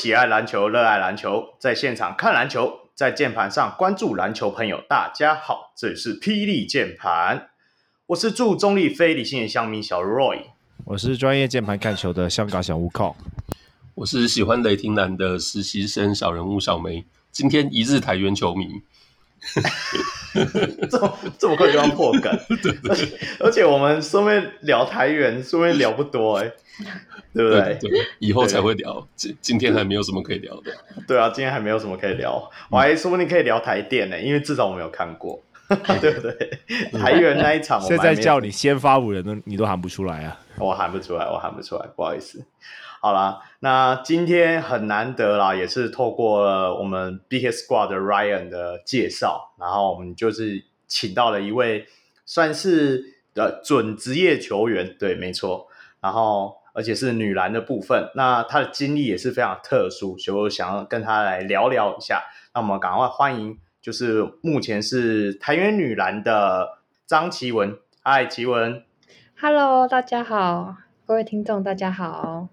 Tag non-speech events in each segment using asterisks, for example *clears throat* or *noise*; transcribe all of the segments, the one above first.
喜爱篮球、热爱篮球，在现场看篮球，在键盘上关注篮球朋友，大家好，这里是霹雳键盘，我是驻中立非理性的乡民小 Roy，我是专业键盘看球的香港小乌靠，我是喜欢雷霆蓝的实习生小人物小梅，今天一日台元球迷。*laughs* 这么这么快就要破梗，*laughs* 对，对，对，而且我们顺便聊台元，顺便聊不多哎，*laughs* 对不对？对，对，以后才会聊，今今天还没有什么可以聊的。*laughs* 对啊，今天还没有什么可以聊，我还说不定可以聊台电呢，因为至少我没有看过，*laughs* 对不对？台元那一场，现在叫你先发五人都你都喊不出来啊，我喊不出来，我喊不出来，不好意思。好啦，那今天很难得啦，也是透过了我们 Hit Squad 的 Ryan 的介绍，然后我们就是请到了一位算是呃准职业球员，对，没错，然后而且是女篮的部分，那她的经历也是非常特殊，所以我想要跟她来聊聊一下。那我们赶快欢迎，就是目前是台元女篮的张奇文，嗨，奇文，Hello，大家好，各位听众大家好。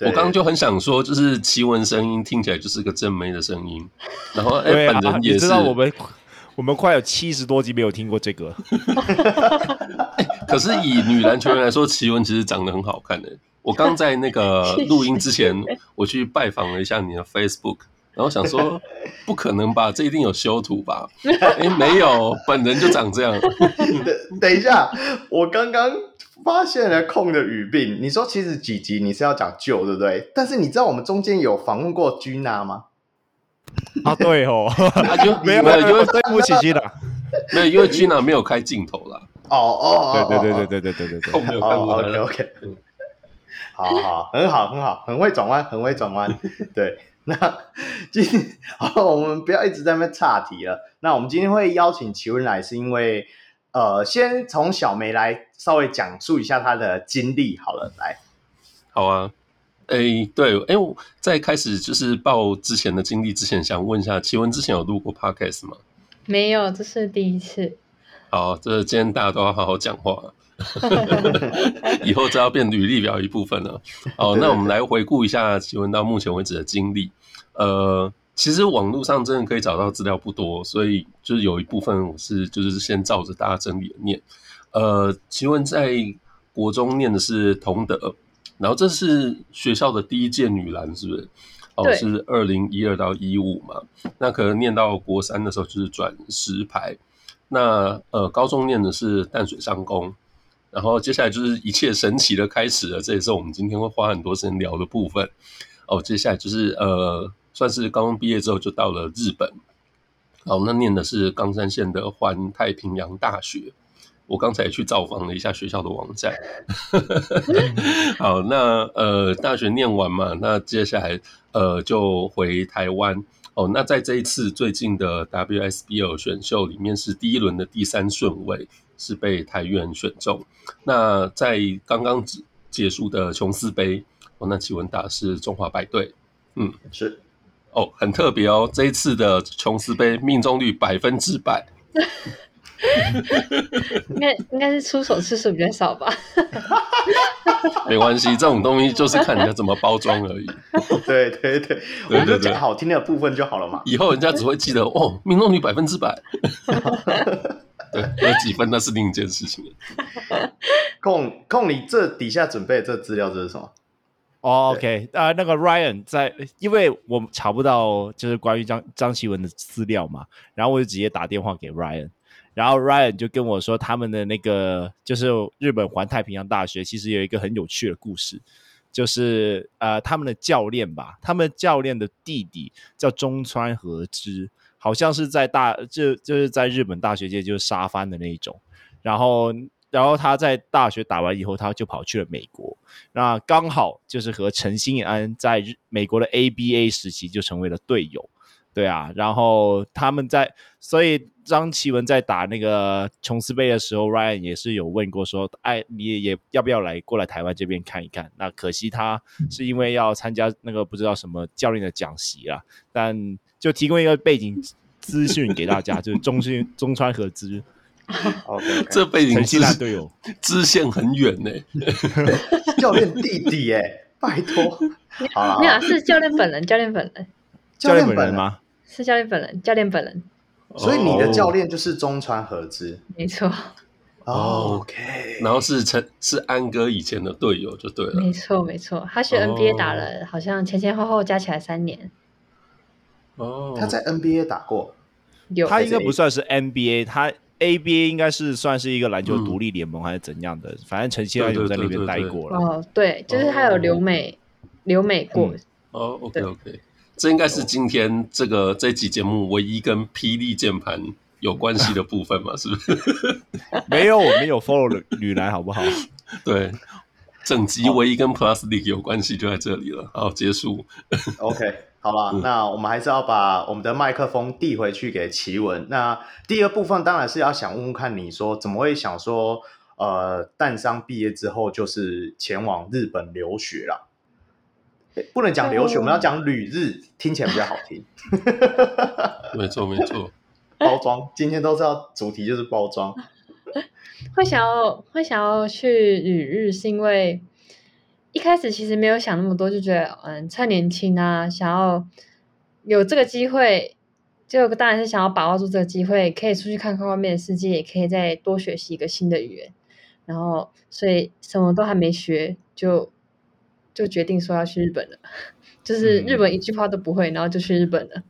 我刚刚就很想说，就是奇文声音听起来就是个正妹的声音，然后哎，本人也是。知道我们我们快有七十多集没有听过这个。*laughs* *laughs* 可是以女篮球员来说，奇文其实长得很好看的。我刚在那个 *laughs* 录音之前，我去拜访了一下你的 Facebook，然后想说，不可能吧，这一定有修图吧？*laughs* 哎，没有，本人就长这样。等等一下，我刚刚。发现了空的语病，你说其实几集你是要讲旧，对不对？但是你知道我们中间有访问过 Gina 吗？啊，对哦，啊、就没有没有，因为对不起 Gina，没有，因为 Gina 没有开镜头啦。哦哦，对对对对对对对对，空没有看过。OK OK，好好，很好很好，很会转弯，很会转弯。*laughs* 对，那 *laughs* 今 *laughs* 好，我们不要一直在那边岔题了。那我们今天会邀请奇文来，是因为。呃，先从小梅来稍微讲述一下她的经历好了，来，好啊，哎、欸，对，哎、欸，在开始就是报之前的经历之前，想问一下，奇文之前有录过 podcast 吗？没有，这是第一次。好，这今天大家都要好好讲话，*laughs* 以后这要变履历表一部分了。好，那我们来回顾一下奇文到目前为止的经历，呃。其实网络上真的可以找到资料不多，所以就是有一部分我是就是先照着大家整理的念。呃，奇文在国中念的是同德，然后这是学校的第一届女篮，是不是？哦，是二零一二到一五嘛。那可能念到国三的时候就是转十排。那呃，高中念的是淡水商工，然后接下来就是一切神奇的开始了，这也是我们今天会花很多时间聊的部分。哦，接下来就是呃。算是高中毕业之后就到了日本，好，那念的是冈山县的环太平洋大学。我刚才去造访了一下学校的网站。*laughs* 好，那呃大学念完嘛，那接下来呃就回台湾。哦，那在这一次最近的 WSBL 选秀里面是第一轮的第三顺位，是被台元选中。那在刚刚结束的琼斯杯，哦，那奇文达是中华白队。嗯，是。哦，很特别哦！这一次的琼斯杯命中率百分之百，*laughs* *laughs* 应该应该是出手次数比较少吧？*laughs* 没关系，这种东西就是看人家怎么包装而已。*laughs* 对对对，我们就讲好听的部分就好了嘛。以后人家只会记得哦，命中率百分之百。对，有几分那是另一件事情。控控，你这底下准备的这资料这是什么？哦、oh，OK，啊、呃，那个 Ryan 在，因为我查不到就是关于张张綺雯的资料嘛，然后我就直接打电话给 Ryan，然后 Ryan 就跟我说，他们的那个就是日本环太平洋大学，其实有一个很有趣的故事，就是呃，他们的教练吧，他们教练的弟弟叫中川和之，好像是在大就就是在日本大学界就是沙翻的那一种，然后。然后他在大学打完以后，他就跑去了美国。那刚好就是和陈信安在美国的 ABA 时期就成为了队友，对啊。然后他们在，所以张綺雯在打那个琼斯杯的时候，Ryan 也是有问过说：“哎，你也要不要来过来台湾这边看一看？”那可惜他是因为要参加那个不知道什么教练的讲习啦。但就提供一个背景资讯给大家，就是中信中川和之。*laughs* Okay. 这背景支线队友 *laughs* 支线很远呢。*laughs* 教练弟弟哎，拜托。好啦，没有，是教练本人，教练本人，教练本人吗？是教练本人，教练本人。所以你的教练就是中川和之，没错。Oh, OK，然后是陈是安哥以前的队友就对了。没错没错，他学 NBA 打了，好像前前后后加起来三年。哦，他在 NBA 打过，有他应该不算是 NBA，他 ABA 应该是算是一个篮球独立联盟还是怎样的？嗯、反正陈晞安有在那边待过了。哦，对，就是他有留美、哦、留美过。嗯、哦，OK OK，这应该是今天这个这期节目唯一跟霹雳键盘有关系的部分嘛，*laughs* 是不是？没有，我们有 follow 女篮，好不好？*laughs* 对，整集唯一跟 Plus League 有关系就在这里了。好，结束。*laughs* OK，好了，嗯、那我们还是要把我们的麦克风递回去给奇文。那第二部分当然是要想问问看，你说怎么会想说，呃，淡商毕业之后就是前往日本留学啦？不能讲留学，我们要讲旅日，听起来比较好听。*laughs* 没错，没错。包装，今天都知道主题就是包装。会想要会想要去旅日，是因为一开始其实没有想那么多，就觉得嗯，趁年轻啊，想要有这个机会，就当然是想要把握住这个机会，可以出去看看外面的世界，也可以再多学习一个新的语言。然后，所以什么都还没学，就就决定说要去日本了，就是日本一句话都不会，然后就去日本了。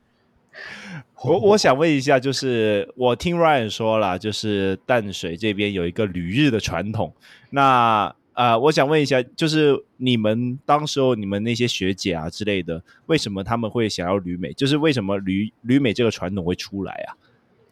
*laughs* 我我想问一下，就是我听 Ryan 说了，就是淡水这边有一个旅日的传统。那呃，我想问一下，就是你们当时候你们那些学姐啊之类的，为什么他们会想要旅美？就是为什么旅旅美这个传统会出来啊？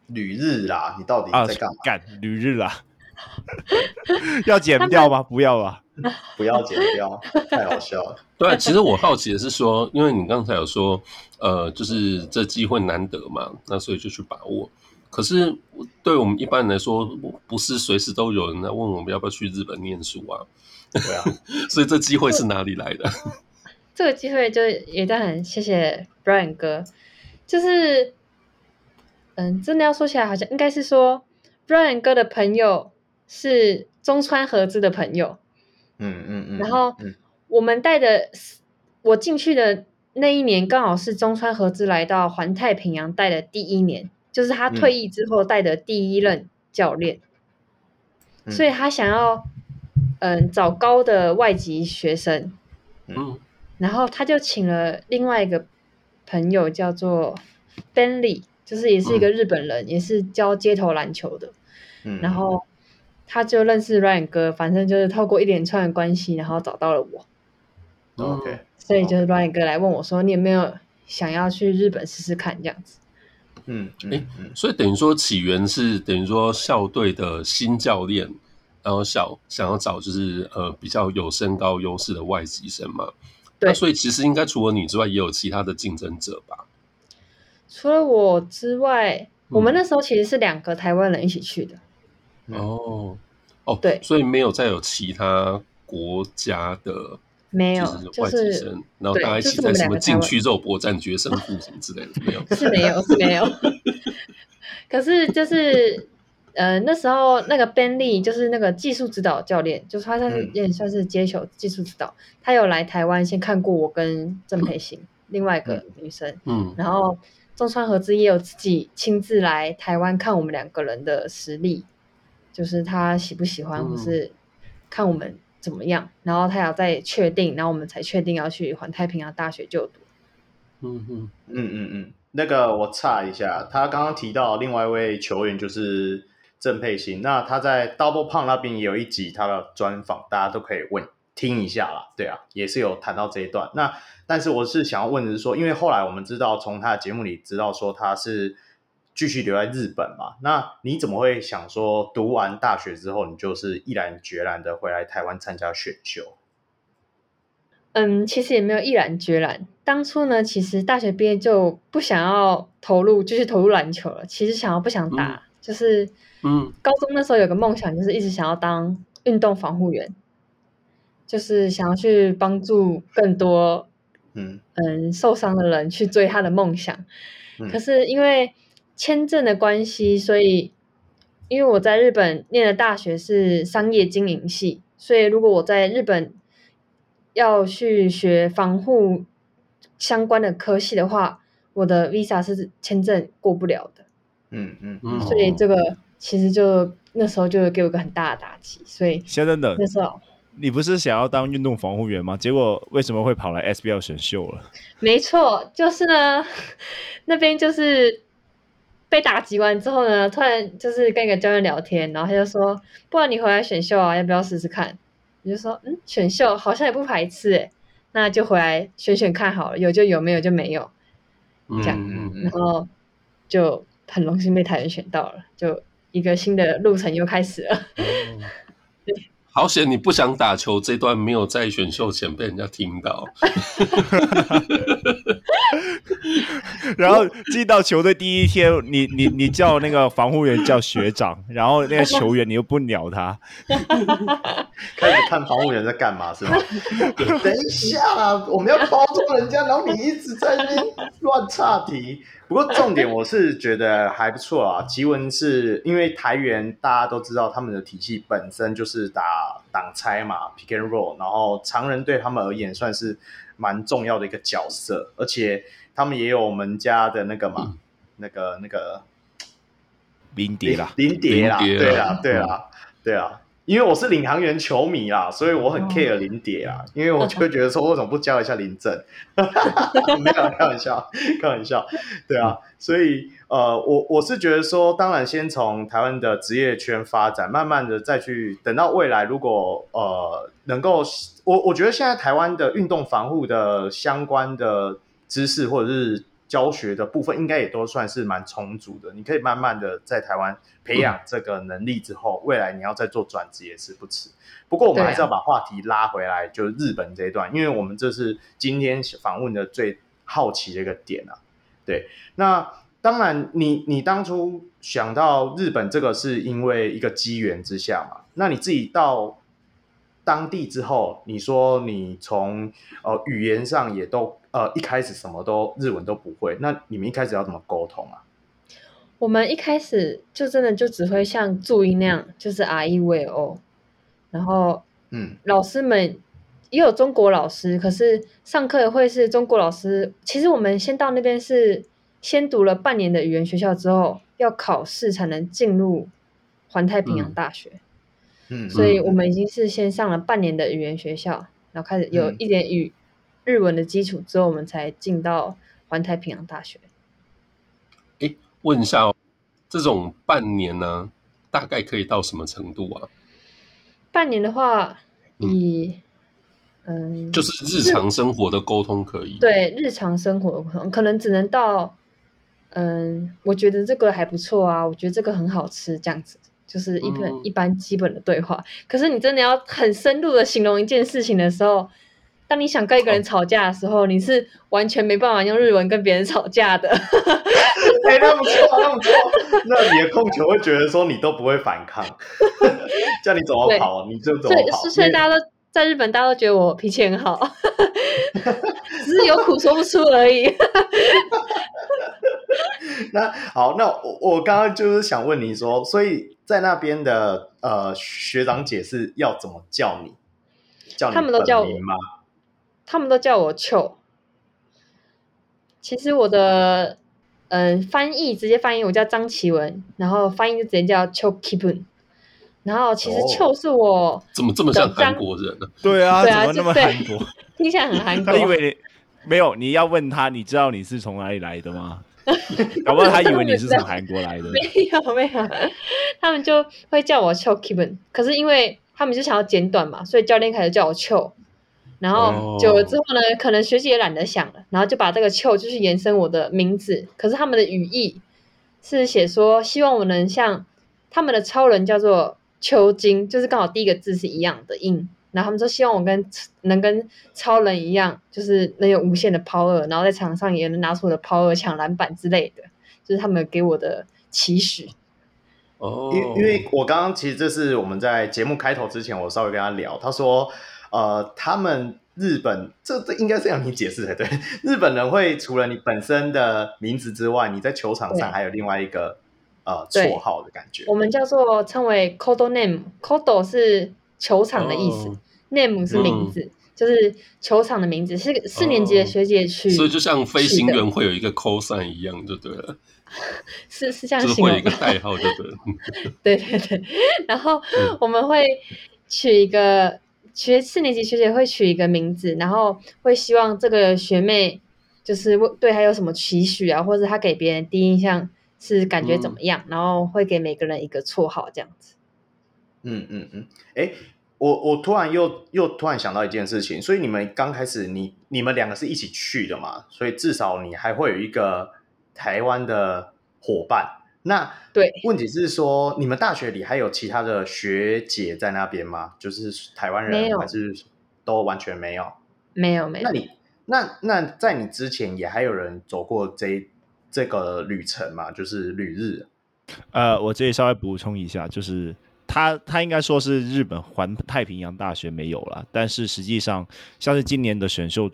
旅日啦，你到底在干嘛？干、啊、旅日啦？*laughs* 要剪掉吗？不要吧，*laughs* 不要剪掉，太好笑了。对，其实我好奇的是说，因为你刚才有说，呃，就是这机会难得嘛，那所以就去把握。可是对我们一般人来说，不是随时都有人来问我们要不要去日本念书啊？对啊，*laughs* 所以这机会是哪里来的？这个机会就也在很谢谢 Brian 哥，就是嗯，真的要说起来，好像应该是说 Brian 哥的朋友。是中川和之的朋友，嗯嗯嗯，嗯。然后我们带的，我进去的那一年刚好是中川和之来到环太平洋带的第一年，就是他退役之后带的第一任教练，嗯、所以他想要嗯、呃、找高的外籍学生，嗯，然后他就请了另外一个朋友叫做 Benly，就是也是一个日本人，嗯、也是教街头篮球的，嗯，然后。他就认识 Ryan 哥，反正就是透过一连串的关系，然后找到了我。OK，所以就是 Ryan 哥来问我说：“你有没有想要去日本试试看？”这样子。嗯，哎、嗯欸，所以等于说起源是等于说校队的新教练，然后想想要找就是呃比较有身高优势的外籍生嘛。对。那所以其实应该除了你之外，也有其他的竞争者吧？除了我之外，我们那时候其实是两个台湾人一起去的。哦，哦，对，所以没有再有其他国家的没有外籍生，就是、然后大家一起在什么禁区肉搏战决胜负什么之类的，没有，*laughs* 是没有，是没有。*laughs* 可是就是呃，那时候那个 Ben Lee 就是那个技术指导教练，就是他算是也算是接球技术指导，嗯、他有来台湾先看过我跟郑佩欣、嗯、另外一个女生，嗯，然后中川和之也有自己亲自来台湾看我们两个人的实力。就是他喜不喜欢，或是看我们怎么样，嗯、然后他要再确定，然后我们才确定要去环太平洋大学就读。嗯嗯嗯嗯嗯，那个我查一下，他刚刚提到另外一位球员就是郑佩欣，那他在 Double Pump 那边也有一集他的专访，大家都可以问听一下啦。对啊，也是有谈到这一段。那但是我是想要问的是说，因为后来我们知道从他的节目里知道说他是。继续留在日本嘛？那你怎么会想说读完大学之后，你就是毅然决然的回来台湾参加选秀？嗯，其实也没有毅然决然。当初呢，其实大学毕业就不想要投入，继续投入篮球了。其实想要不想打，嗯、就是嗯，高中那时候有个梦想，就是一直想要当运动防护员，就是想要去帮助更多嗯嗯受伤的人去追他的梦想。嗯、可是因为签证的关系，所以因为我在日本念的大学是商业经营系，所以如果我在日本要去学防护相关的科系的话，我的 visa 是签证过不了的。嗯嗯嗯所以这个其实就那时候就给我一个很大的打击。所以先等等，那时候你不是想要当运动防护员吗？结果为什么会跑来 SBL 选秀了？没错，就是呢，*laughs* 那边就是被打击完之后呢，突然就是跟一个教练聊天，然后他就说：“不然你回来选秀啊，要不要试试看？”我就说：“嗯，选秀好像也不排斥诶，那就回来选选看好了，有就有，没有就没有。”这样，嗯嗯然后就很荣幸被台湾选到了，就一个新的路程又开始了。*laughs* 好险你不想打球这段没有在选秀前被人家听到。*laughs* 然后进到球队第一天，你你你叫那个防护员叫学长，然后那个球员你又不鸟他，*laughs* 开始看防护员在干嘛是吗？*laughs* 等一下，我们要包装人家，然后你一直在那边乱岔题。不过重点我是觉得还不错啊。*laughs* 吉文是因为台元大家都知道，他们的体系本身就是打挡拆嘛，pick and roll，然后常人对他们而言算是蛮重要的一个角色，而且他们也有我们家的那个嘛，嗯那个那个林蝶啦，林蝶啦，对啊啦，对啊，对啊。因为我是领航员球迷啦，所以我很 care 林蝶啊。因为我就会觉得说，为什么不教一下林正？*laughs* 没有开玩笑，开玩笑。对啊，所以呃，我我是觉得说，当然先从台湾的职业圈发展，慢慢的再去等到未来，如果呃能够，我我觉得现在台湾的运动防护的相关的知识或者是教学的部分，应该也都算是蛮充足的。你可以慢慢的在台湾培养这个能力之后，未来你要再做转职也是不迟。不过我们还是要把话题拉回来，就是日本这一段，因为我们这是今天访问的最好奇的一个点啊。对，那当然你，你你当初想到日本这个，是因为一个机缘之下嘛？那你自己到当地之后，你说你从呃语言上也都呃一开始什么都日文都不会，那你们一开始要怎么沟通啊？我们一开始就真的就只会像注音那样，就是 R E V O，然后嗯老师们也有中国老师，可是上课会是中国老师。其实我们先到那边是先读了半年的语言学校之后，要考试才能进入环太平洋大学。嗯，所以我们已经是先上了半年的语言学校，然后开始有一点语日文的基础之后，我们才进到环太平洋大学。诶，问一下哦，这种半年呢，大概可以到什么程度啊？半年的话，以嗯，就是日常生活的沟通可以。对日常生活可能只能到嗯，我觉得这个还不错啊，我觉得这个很好吃，这样子。就是一般、嗯、一般基本的对话，可是你真的要很深入的形容一件事情的时候，当你想跟一个人吵架的时候，哦、你是完全没办法用日文跟别人吵架的。*laughs* 哎、欸，那么错，那么错，那你的控球会觉得说你都不会反抗，*laughs* 叫你怎么跑你就怎么跑。所以大家都在日本，大家都觉得我脾气很好，*laughs* 只是有苦说不出而已。那好，那我我刚刚就是想问你说，所以在那边的呃学长姐是要怎么叫你？叫你他们都叫我吗？他们都叫我秋。其实我的嗯、呃、翻译直接翻译我叫张奇文，然后翻译就直接叫秋 Kipun。然后其实秋是我、哦、怎么这么像韩国人呢、啊？对啊，对啊，怎么那么韩国？*laughs* 听起来很韩国。他以为你没有，你要问他，你知道你是从哪里来的吗？搞不好他以为你是从韩国来的。*laughs* 没有没有，他们就会叫我秋 Kipun。可是因为他们就想要简短嘛，所以教练开始叫我秋。然后久了之后呢，哦、可能学姐也懒得想了，然后就把这个秋就是延伸我的名字。可是他们的语义是写说，希望我能像他们的超人叫做秋金，就是刚好第一个字是一样的音。然后他们说希望我跟能跟超人一样，就是能有无限的 power，然后在场上也能拿出我的 power 抢篮板之类的，就是他们给我的期许。哦，因因为我刚刚其实这是我们在节目开头之前，我稍微跟他聊，他说。呃，他们日本这这应该是要你解释才对。*laughs* 日本人会除了你本身的名字之外，你在球场上还有另外一个呃绰号的感觉。我们叫做称为 Codo Name，Codo 是球场的意思、哦、，Name 是名字。嗯就是球场的名字，是四年级的学姐去、哦，所以就像飞行员会有一个 cosine 一样，就对了。*laughs* 是是这样形容，就是会有一个代号，就对了。*laughs* 对对对，然后我们会取一个学四年级学姐会取一个名字，然后会希望这个学妹就是对她有什么期许啊，或者她给别人第一印象是感觉怎么样，嗯、然后会给每个人一个绰号这样子。嗯嗯嗯，哎、欸。我我突然又又突然想到一件事情，所以你们刚开始你你们两个是一起去的嘛？所以至少你还会有一个台湾的伙伴。那对，问题是说你们大学里还有其他的学姐在那边吗？就是台湾人还是都完全没有？没有没有。那你那那在你之前也还有人走过这这个旅程吗？就是旅日。呃，我这里稍微补充一下，就是。他他应该说是日本环太平洋大学没有了，但是实际上像是今年的选秀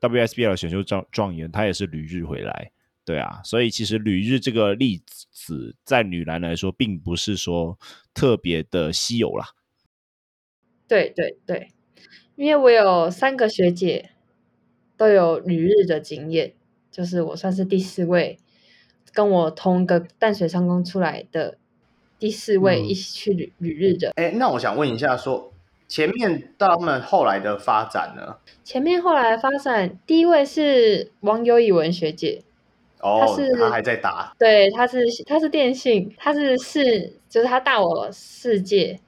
WSBL 的选秀状状元，他也是旅日回来，对啊，所以其实旅日这个例子在女篮来说，并不是说特别的稀有啦。对对对，因为我有三个学姐都有旅日的经验，就是我算是第四位跟我同一个淡水商工出来的。第四位一起去旅旅日的，哎、嗯，那我想问一下说，说前面到他们后来的发展呢？前面后来的发展，第一位是王友以文学姐，哦，他是他还在打，对，他是他是电信，他是四，就是他大我四届，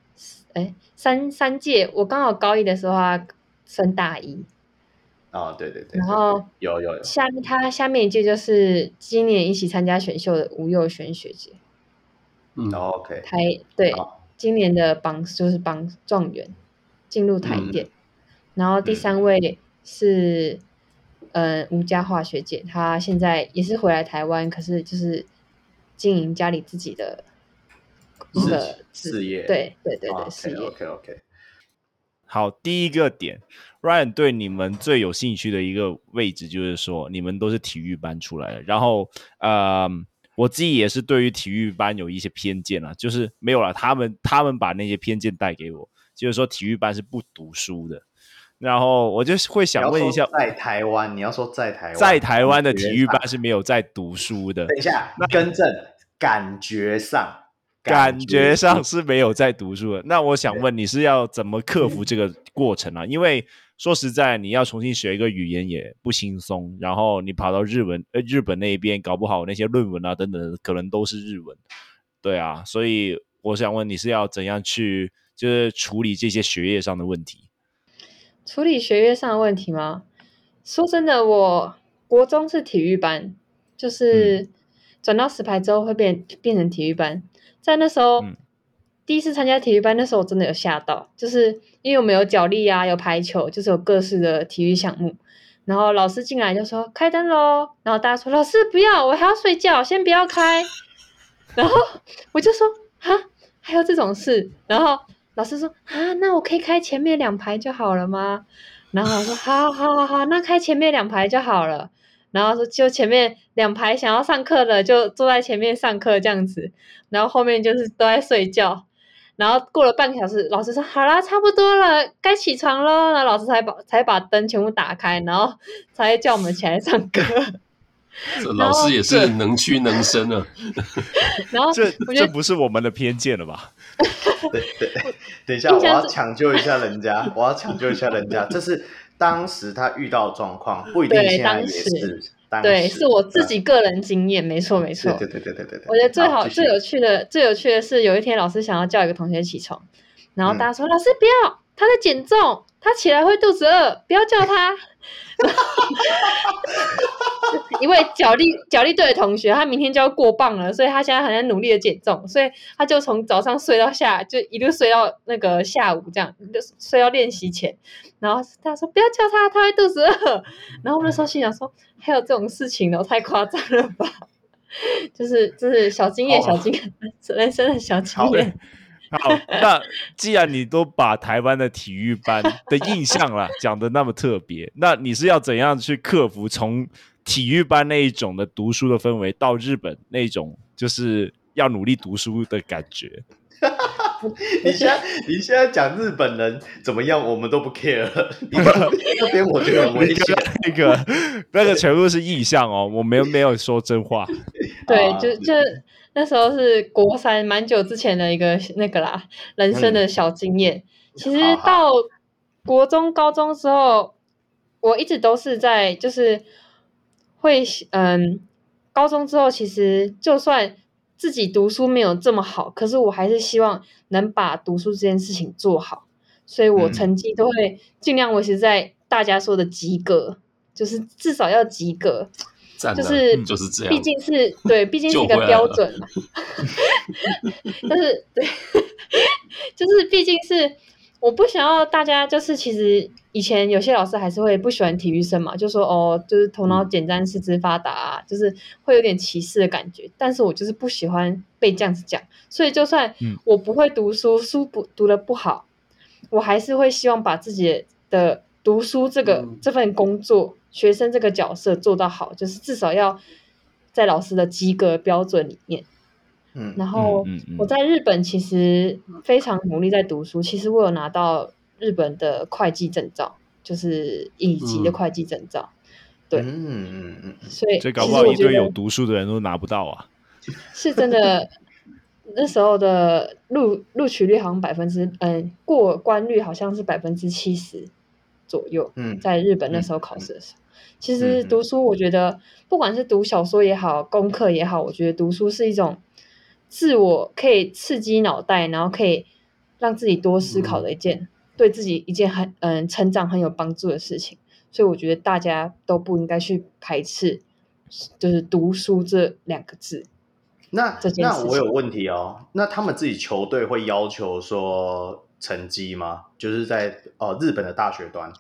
哎，三三届，我刚好高一的时候他升大一，哦，对对对，然后有有有，下面他下面一届就是今年一起参加选秀的吴又轩学姐。嗯，OK。台对，今年的榜就是榜状元进入台电，嗯、然后第三位是嗯、呃、吴家化学姐，她现在也是回来台湾，可是就是经营家里自己的一个事业，对对对对事业。OK OK。好，第一个点，Ryan 对你们最有兴趣的一个位置就是说，你们都是体育班出来的，然后呃。我自己也是对于体育班有一些偏见啊，就是没有了他们，他们把那些偏见带给我，就是说体育班是不读书的，然后我就会想问一下，在台湾，你要说在台湾，在台湾的体育班是没有在读书的。等一下，那更正，感觉上，感觉上是没有在读书的。那我想问，你是要怎么克服这个过程啊？因为说实在，你要重新学一个语言也不轻松，然后你跑到日文呃日本那边，搞不好那些论文啊等等，可能都是日文，对啊，所以我想问你是要怎样去就是处理这些学业上的问题？处理学业上的问题吗？说真的，我国中是体育班，就是转到石牌之后会变变成体育班，在那时候。嗯第一次参加体育班，那时候我真的有吓到，就是因为我们有脚力啊，有排球，就是有各式的体育项目。然后老师进来就说开灯喽，然后大家说老师不要，我还要睡觉，先不要开。然后我就说啊，还有这种事？然后老师说啊，那我可以开前面两排就好了吗？然后我说好好好好，那开前面两排就好了。然后说就前面两排想要上课的就坐在前面上课这样子，然后后面就是都在睡觉。然后过了半个小时，老师说：“好啦，差不多了，该起床喽。”然后老师才把才把灯全部打开，然后才叫我们起来上课。*laughs* 这老师也是能屈能伸啊。*laughs* 然后这这不是我们的偏见了吧？对 *laughs* 对，等一下，我要抢救一下人家，*laughs* 我要抢救一下人家。这是当时他遇到状况，不一定现在也是。对，是我自己个人经验，没错没错。对对对对对对。我觉得最好最有趣的最有趣的是，有一天老师想要叫一个同学起床，然后大家说：“老师不要，他在减重，他起来会肚子饿，不要叫他。” *laughs* 一位角力角力队的同学，他明天就要过磅了，所以他现在很在努力的减重，所以他就从早上睡到下，就一路睡到那个下午，这样就睡到练习前。然后他说：“不要叫他，他会肚子饿。”然后我那时候心想说：“还有这种事情呢？太夸张了吧？”就是就是小经验，小经验，人生的小经验。好，那既然你都把台湾的体育班的印象啦 *laughs* 讲的那么特别，那你是要怎样去克服从体育班那一种的读书的氛围，到日本那种就是要努力读书的感觉。*laughs* 你现在你现在讲日本人怎么样，我们都不 care 那边我觉得很危险，*laughs* 那个那个全部是意象哦，我没有没有说真话。对，就就那时候是国三，蛮久之前的一个那个啦，人生的小经验。嗯、其实到国中、高中之后，我一直都是在就是会嗯，高中之后其实就算。自己读书没有这么好，可是我还是希望能把读书这件事情做好，所以我成绩都会尽量维持在大家说的及格，就是至少要及格，就是就是这样，毕竟是对，毕竟是一个标准嘛。*laughs* 但是对，*laughs* 就是毕竟是。我不想要大家就是，其实以前有些老师还是会不喜欢体育生嘛，就说哦，就是头脑简单、四肢发达啊，就是会有点歧视的感觉。但是我就是不喜欢被这样子讲，所以就算我不会读书，书不读的不好，我还是会希望把自己的读书这个这份工作、学生这个角色做到好，就是至少要在老师的及格标准里面。嗯，然后我在日本其实非常努力在读书。其实我有拿到日本的会计证照，就是乙级的会计证照。对，嗯嗯嗯，所以所以搞不好一堆有读书的人都拿不到啊。*laughs* 是真的，那时候的录录取率好像百分之嗯过关率好像是百分之七十左右。嗯，在日本那时候考试的时候，其实读书我觉得不管是读小说也好，功课也好，我觉得读书是一种。自我可以刺激脑袋，然后可以让自己多思考的一件，嗯、对自己一件很嗯成长很有帮助的事情。所以我觉得大家都不应该去排斥，就是读书这两个字。那那我有问题哦。那他们自己球队会要求说成绩吗？就是在呃日本的大学端，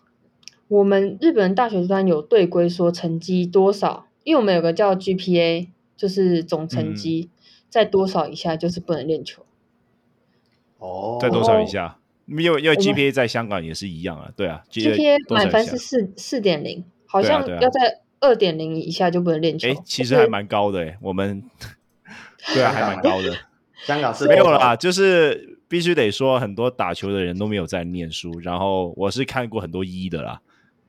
我们日本大学端有对规说成绩多少，因为我们有个叫 GPA，就是总成绩。嗯在多少以下就是不能练球。哦，在多少以下？因为因为 GPA 在香港也是一样啊，对啊，GPA 满分是四四点零，好像要在二点零以下就不能练球。哎，其实还蛮高的哎，我们对啊，还蛮高的。香港是没有啦，就是必须得说，很多打球的人都没有在念书。然后我是看过很多一的啦，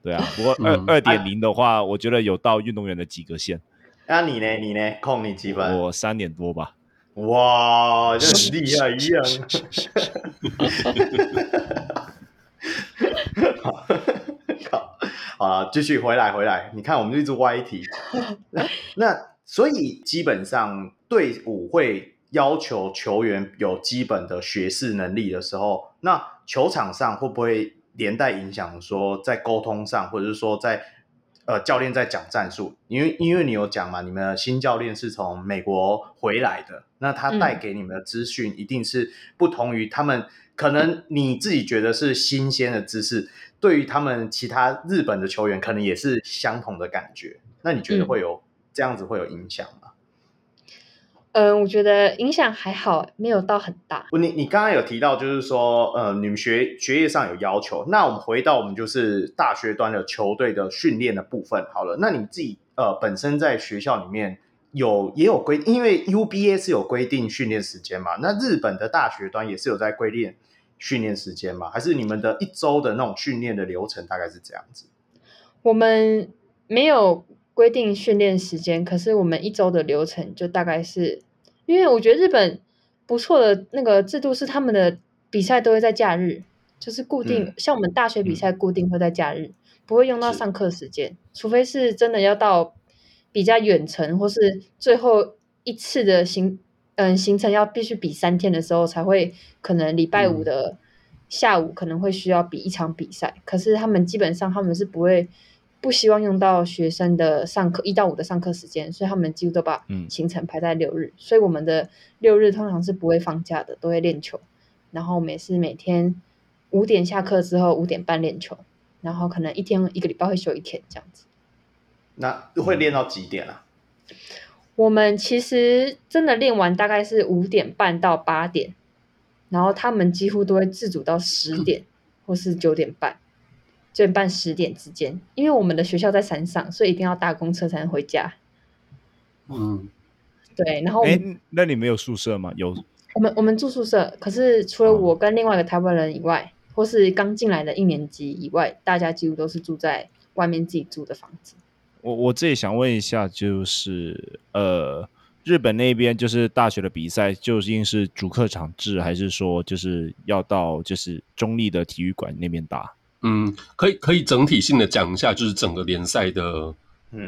对啊。不过二二点零的话，我觉得有到运动员的及格线。那你呢？你呢？控你几分？我三点多吧。哇，像厉害一样。*laughs* 好，好了，继续回来，回来。你看，我们一直歪题。那，那所以基本上队伍会要求球员有基本的学识能力的时候，那球场上会不会连带影响说在沟通上，或者是说在？呃，教练在讲战术，因为因为你有讲嘛，你们的新教练是从美国回来的，那他带给你们的资讯一定是不同于他们，可能你自己觉得是新鲜的知识，对于他们其他日本的球员，可能也是相同的感觉。那你觉得会有这样子会有影响吗？嗯，我觉得影响还好，没有到很大。你你刚刚有提到，就是说，呃，你们学学业上有要求。那我们回到我们就是大学端的球队的训练的部分好了。那你自己呃本身在学校里面有也有规，因为 UBA 是有规定训练时间嘛。那日本的大学端也是有在规定训练时间嘛？还是你们的一周的那种训练的流程大概是这样子？我们没有规定训练时间，可是我们一周的流程就大概是。因为我觉得日本不错的那个制度是他们的比赛都会在假日，就是固定，嗯、像我们大学比赛固定会在假日，嗯、不会用到上课时间，除非是真的要到比较远程或是最后一次的行嗯行程要必须比三天的时候，才会可能礼拜五的下午可能会需要比一场比赛，嗯、可是他们基本上他们是不会。不希望用到学生的上课一到五的上课时间，所以他们几乎都把行程排在六日。嗯、所以我们的六日通常是不会放假的，都会练球。然后我们也是每天五点下课之后五点半练球，然后可能一天一个礼拜会休一天这样子。那会练到几点啊？我们其实真的练完大概是五点半到八点，然后他们几乎都会自主到十点或是九点半。九点半十点之间，因为我们的学校在山上，所以一定要搭公车才能回家。嗯，对，然后哎，那你没有宿舍吗？有，我们我们住宿舍，可是除了我跟另外一个台湾人以外，哦、或是刚进来的一年级以外，大家几乎都是住在外面自己租的房子。我我自己想问一下，就是呃，日本那边就是大学的比赛究竟是主客场制，还是说就是要到就是中立的体育馆那边打？嗯，可以可以整体性的讲一下，就是整个联赛的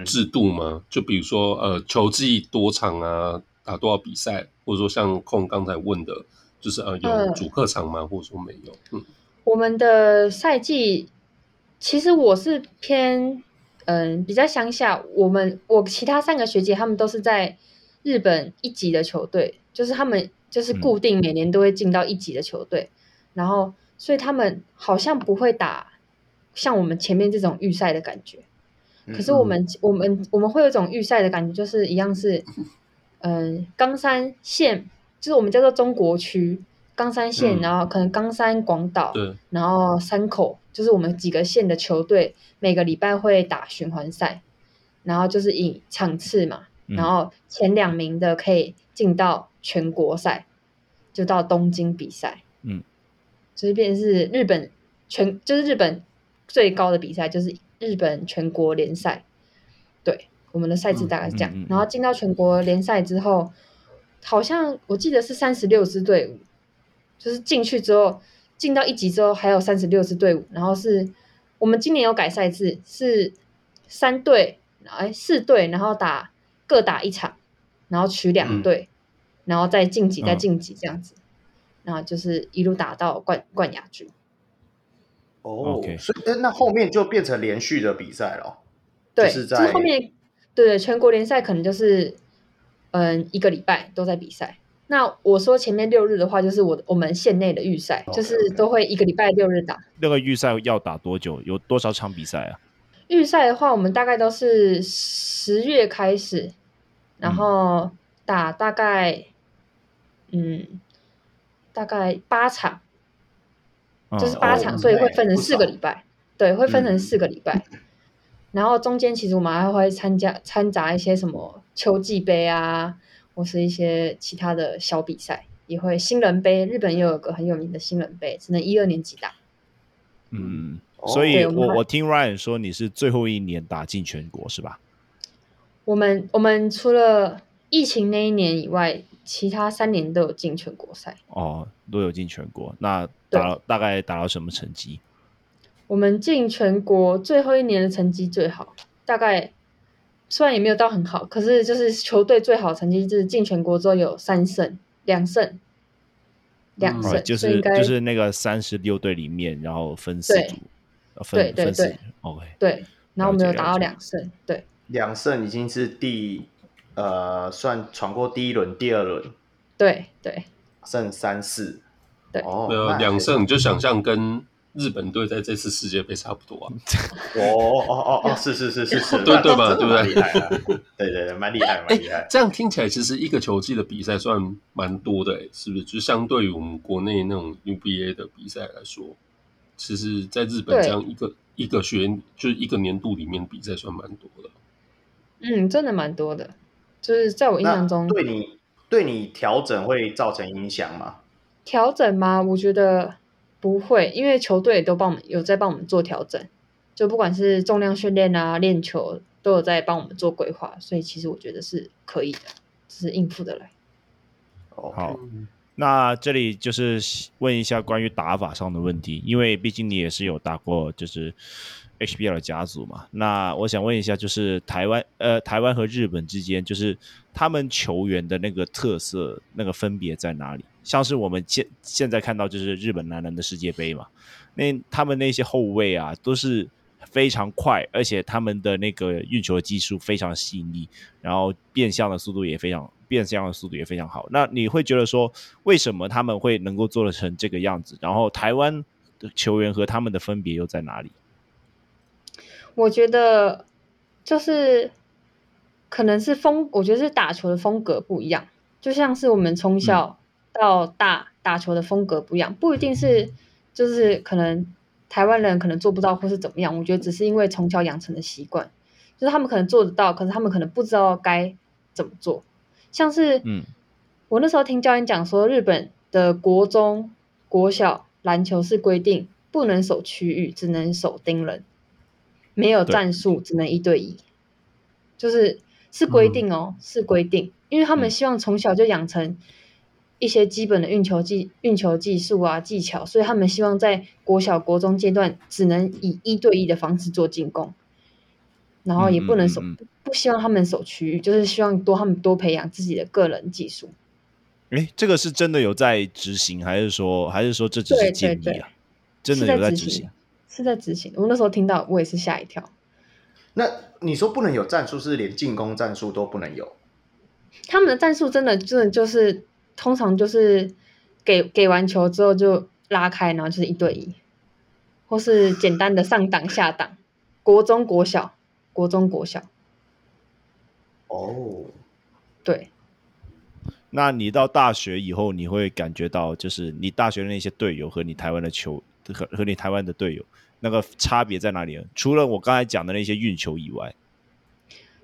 制度吗？嗯、就比如说呃，球季多长啊，打多少比赛，或者说像控刚才问的，就是呃有主客场吗？呃、或者说没有？嗯，我们的赛季其实我是偏嗯、呃、比较乡下，我们我其他三个学姐他们都是在日本一级的球队，就是他们就是固定每年都会进到一级的球队，嗯、然后。所以他们好像不会打像我们前面这种预赛的感觉，可是我们、嗯、我们我们会有一种预赛的感觉，就是一样是，嗯，冈山县就是我们叫做中国区冈山县，嗯、然后可能冈山广岛，然后山口，就是我们几个县的球队每个礼拜会打循环赛，然后就是以场次嘛，嗯、然后前两名的可以进到全国赛，就到东京比赛，嗯。就是变成是日本全，就是日本最高的比赛，就是日本全国联赛。对，我们的赛制大概是这样。嗯嗯嗯、然后进到全国联赛之后，好像我记得是三十六支队伍，就是进去之后进到一级之后还有三十六支队伍。然后是我们今年有改赛制，是三队哎四队，然后打各打一场，然后取两队，嗯、然后再晋级再晋级这样子。然后就是一路打到冠冠亚军。哦以那后面就变成连续的比赛了。对，就是在就是后面对全国联赛可能就是嗯一个礼拜都在比赛。那我说前面六日的话，就是我我们县内的预赛，Okay. 就是都会一个礼拜六日打。那个预赛要打多久？有多少场比赛啊？预赛的话，我们大概都是十月开始，然后打大概嗯。嗯大概八场，就是八场，哦、所以会分成四个礼拜。少对，会分成四个礼拜。嗯、然后中间其实我们还会参加掺杂一些什么秋季杯啊，或是一些其他的小比赛，也会新人杯。日本又有个很有名的新人杯，只能一二年级打。嗯，所以我我，我听 Ryan 说你是最后一年打进全国是吧？我们我们除了疫情那一年以外。其他三年都有进全国赛哦，都有进全国。那打了大概打到什么成绩？我们进全国最后一年的成绩最好，大概虽然也没有到很好，可是就是球队最好成绩就是进全国之后有三胜两胜两胜，就是就是那个三十六队里面，然后分四组，对分对对对，OK，对，然后我们有打到两胜，对，两胜已经是第。呃，算闯过第一轮、第二轮，对对，胜三四，对，哦，没有两胜，你就想象跟日本队在这次世界杯差不多啊。哦哦哦哦，是是是是是，*laughs* 对对吧？对不对？厉害啊！对对对，蛮厉害，蛮厉害。这样听起来，其实一个球季的比赛算蛮多的，是不是？就相对于我们国内那种 UBA 的比赛来说，其实在日本这样一个一个学，就是一个年度里面比赛算蛮多的。嗯，真的蛮多的。就是在我印象中，对你对你调整会造成影响吗？调整吗？我觉得不会，因为球队都帮我们有在帮我们做调整，就不管是重量训练啊、练球，都有在帮我们做规划，所以其实我觉得是可以的，只是应付得来。好，那这里就是问一下关于打法上的问题，因为毕竟你也是有打过，就是。HBL 的甲组嘛，那我想问一下，就是台湾呃，台湾和日本之间，就是他们球员的那个特色，那个分别在哪里？像是我们现现在看到，就是日本男篮的世界杯嘛，那他们那些后卫啊，都是非常快，而且他们的那个运球的技术非常细腻，然后变向的速度也非常变向的速度也非常好。那你会觉得说，为什么他们会能够做得成这个样子？然后台湾的球员和他们的分别又在哪里？我觉得就是可能是风，我觉得是打球的风格不一样，就像是我们从小到大打球的风格不一样，不一定是就是可能台湾人可能做不到或是怎么样，我觉得只是因为从小养成的习惯，就是他们可能做得到，可是他们可能不知道该怎么做。像是嗯，我那时候听教练讲说，日本的国中、国小篮球是规定不能守区域，只能守盯人，没有战术，只能一对一，就是是规定哦，嗯、是规定，因为他们希望从小就养成一些基本的运球技、运球技术啊技巧，所以他们希望在国小、国中阶段只能以一对一的方式做进攻，然后也不能守，嗯嗯嗯、不希望他们守区域，就是希望多他们多培养自己的个人技术。哎，这个是真的有在执行，还是说，还是说这只是建议啊？对。对对真的有在执行？是在执行。我那时候听到，我也是吓一跳。那你说不能有战术，是连进攻战术都不能有？他们的战术真的真的就是，通常就是给给完球之后就拉开，然后就是一对一，或是简单的上挡下挡。国中、国小，国中、国小。哦，对。那你到大学以后，你会感觉到，就是你大学的那些队友和你台湾的球和和你台湾的队友那个差别在哪里？除了我刚才讲的那些运球以外，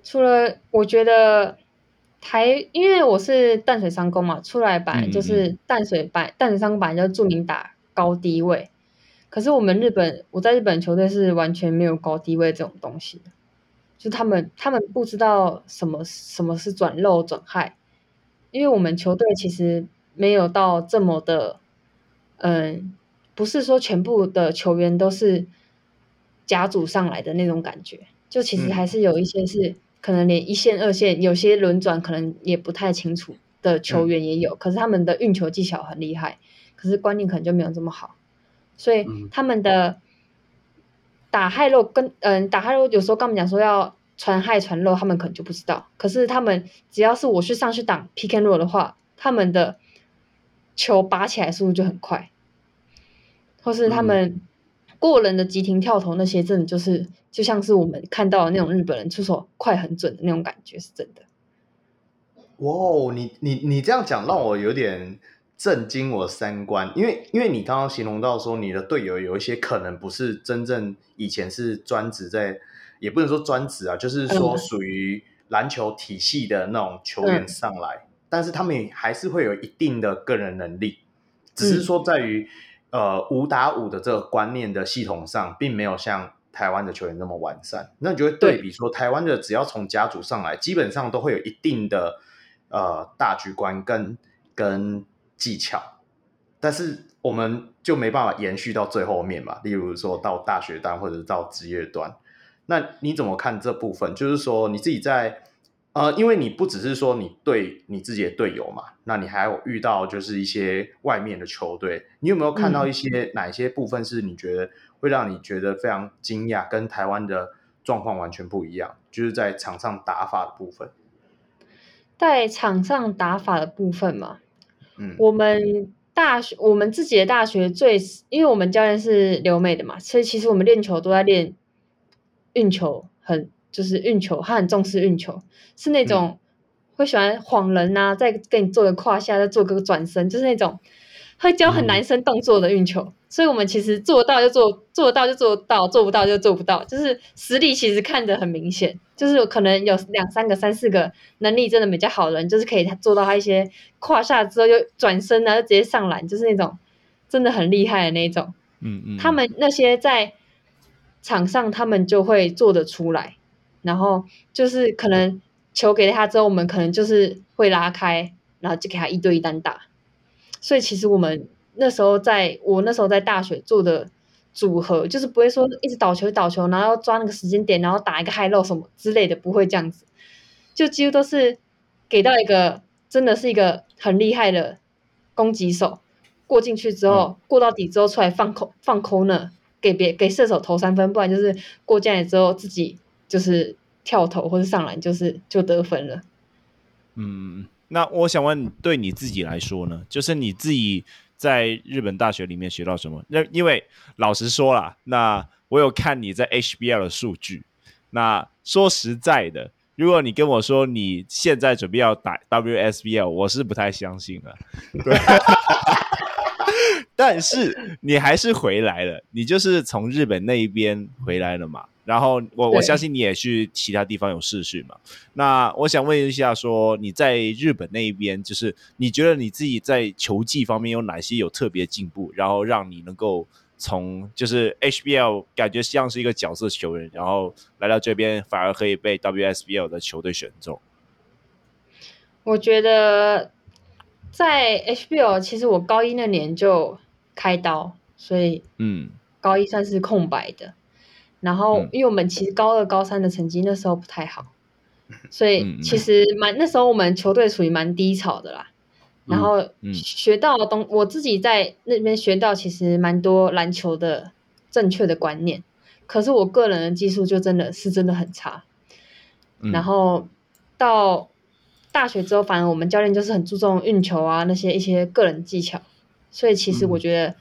除了我觉得台，因为我是淡水商工嘛，出来版就是淡水版，嗯嗯淡水商工版就著名打高低位。可是我们日本，我在日本球队是完全没有高低位这种东西的，就他们他们不知道什么什么是转漏转害。因为我们球队其实没有到这么的，嗯，不是说全部的球员都是甲组上来的那种感觉，就其实还是有一些是可能连一线、二线，有些轮转可能也不太清楚的球员也有，可是他们的运球技巧很厉害，可是观念可能就没有这么好，所以他们的打 high low 跟嗯打 high low 有时候跟我们讲说要。传 high 传 low，他们可能就不知道。可是他们只要是我去上去挡 pick and roll 的话，他们的球拔起来速度就很快，或是他们过人的急停跳投那些，真的就是就像是我们看到的那种日本人出手快很准的那种感觉，是真的。哇哦，你你你这样讲让我有点震惊我三观，因为因为你刚刚形容到说你的队友有一些可能不是真正以前是专职在。也不能说专职啊，就是说属于篮球体系的那种球员上来，嗯、但是他们也还是会有一定的个人能力，只是说在于、嗯、呃五打五的这个观念的系统上，并没有像台湾的球员那么完善。那你就会对比说，台湾的只要从甲组上来，基本上都会有一定的呃大局观跟跟技巧，但是我们就没办法延续到最后面嘛。例如说到大学端或者是到职业端。那你怎么看这部分？就是说你自己在呃，因为你不只是说你对你自己的队友嘛，那你还有遇到就是一些外面的球队，你有没有看到一些哪一些部分是你觉得会让你觉得非常惊讶，跟台湾的状况完全不一样？就是在场上打法的部分。在场上打法的部分嘛，嗯，我们大学我们自己的大学最，因为我们教练是留美的嘛，所以其实我们练球都在练。运球很就是运球，他很重视运球，是那种会喜欢晃人呐、啊，再给你做个胯下，再做个转身，就是那种会教很男生动作的运球。嗯、所以我们其实做到就做，做到就做到，做不到就做不到，就是实力其实看得很明显。就是有可能有两三个、三四个能力真的比较好的人，就是可以做到他一些胯下之后就转身啊，就直接上篮，就是那种真的很厉害的那种。嗯嗯，他们那些在。场上他们就会做得出来，然后就是可能球给他之后，我们可能就是会拉开，然后就给他一对一单打。所以其实我们那时候在我那时候在大学做的组合，就是不会说一直倒球倒球，然后要抓那个时间点，然后打一个 high low 什么之类的，不会这样子。就几乎都是给到一个真的是一个很厉害的攻击手过进去之后，嗯、过到底之后出来放空放 corner。给别给射手投三分，不然就是过进来之后自己就是跳投或者上篮，就是就得分了。嗯，那我想问，对你自己来说呢？就是你自己在日本大学里面学到什么？那因为老实说啦，那我有看你在 HBL 的数据。那说实在的，如果你跟我说你现在准备要打 WSBL，我是不太相信的。对。*laughs* 但是你还是回来了，你就是从日本那一边回来了嘛？然后我我相信你也去其他地方有试训嘛。那我想问一下说，说你在日本那边，就是你觉得你自己在球技方面有哪些有特别进步，然后让你能够从就是 HBL 感觉像是一个角色球员，然后来到这边反而可以被 WSBL 的球队选中？我觉得在 HBL，其实我高一那年就开刀，所以嗯，高一算是空白的。嗯然后，因为我们其实高二、高三的成绩那时候不太好，所以其实蛮那时候我们球队属于蛮低潮的啦。然后学到东，我自己在那边学到其实蛮多篮球的正确的观念，可是我个人的技术就真的是真的很差。然后到大学之后，反而我们教练就是很注重运球啊那些一些个人技巧，所以其实我觉得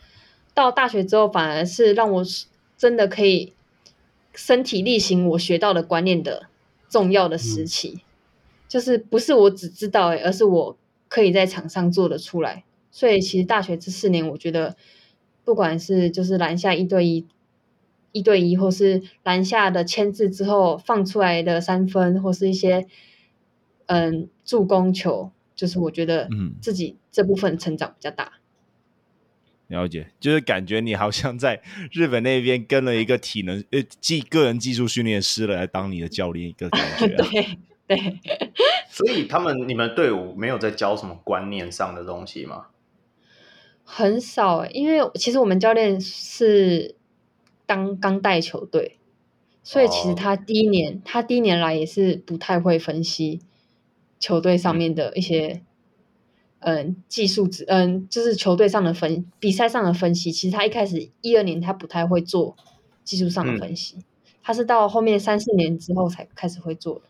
到大学之后反而是让我真的可以。身体力行，我学到的观念的重要的时期，嗯、就是不是我只知道，而是我可以在场上做得出来。所以其实大学这四年，我觉得不管是就是篮下一对一、一对一，或是篮下的牵制之后放出来的三分，或是一些嗯助攻球，就是我觉得自己这部分成长比较大。了解，就是感觉你好像在日本那边跟了一个体能呃技个人技术训练师来当你的教练一个感觉、啊。*laughs* 对对。所以他们你们队伍没有在教什么观念上的东西吗？很少，因为其实我们教练是当刚带球队，所以其实他第一年、哦、他第一年来也是不太会分析球队上面的一些。嗯，技术值，嗯，就是球队上的分，比赛上的分析。其实他一开始一二年他不太会做技术上的分析，嗯、他是到后面三四年之后才开始会做的。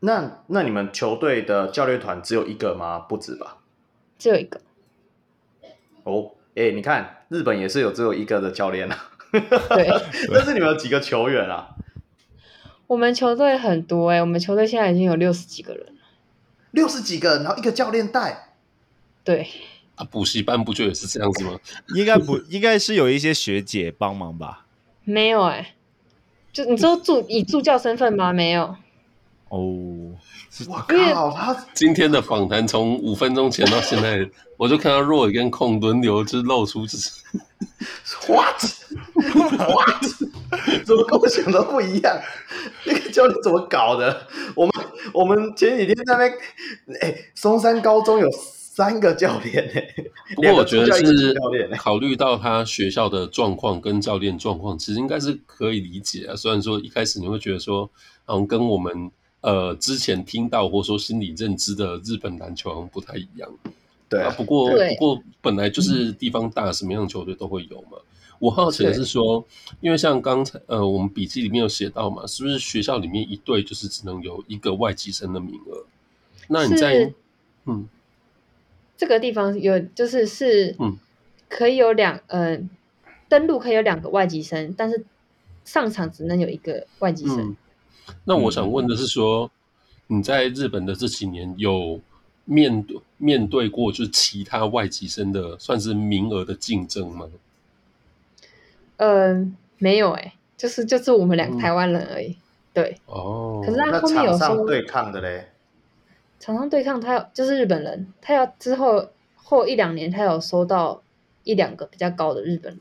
那那你们球队的教练团只有一个吗？不止吧？只有一个。哦，哎、欸，你看日本也是有只有一个的教练啊。对。*laughs* 但是你们有几个球员啊？我们球队很多哎、欸，我们球队现在已经有六十几个人了。六十几个人，然后一个教练带。对啊，补习班不就也是这样子吗？*laughs* 应该不，应该是有一些学姐帮忙吧？*laughs* 没有哎、欸，就你说助以助教身份吗？没有。哦，我靠，他今天的访谈从五分钟前到现在，我就看到 Roy 跟空轮流就露出就是 *laughs* what what，怎么跟我想的不一样？那个教练怎么搞的？我们我们前几天在那边，哎，松山高中有。三个教练呢？*laughs* 不过我觉得是考虑到他学校的状况跟教练状况，其实应该是可以理解啊。虽然说一开始你会觉得说，嗯，跟我们呃之前听到或者说心理认知的日本篮球好像不太一样。对啊，不过不过本来就是地方大，什么样的球队都会有嘛。我好奇的是说，因为像刚才呃我们笔记里面有写到嘛，是不是学校里面一队就是只能有一个外籍生的名额？那你在嗯。这个地方有，就是是，可以有两，嗯，登录可以有两个外籍生，但是上场只能有一个外籍生。嗯，那我想问的是说，你在日本的这几年有面对面对过就是其他外籍生的算是名额的竞争吗？嗯，没有哎，就是就是我们两个台湾人而已。嗯，对，哦，可是他后面有说对抗的嘞。场上对抗他有就是日本人，他要之后后一两年他有收到一两个比较高的日本人。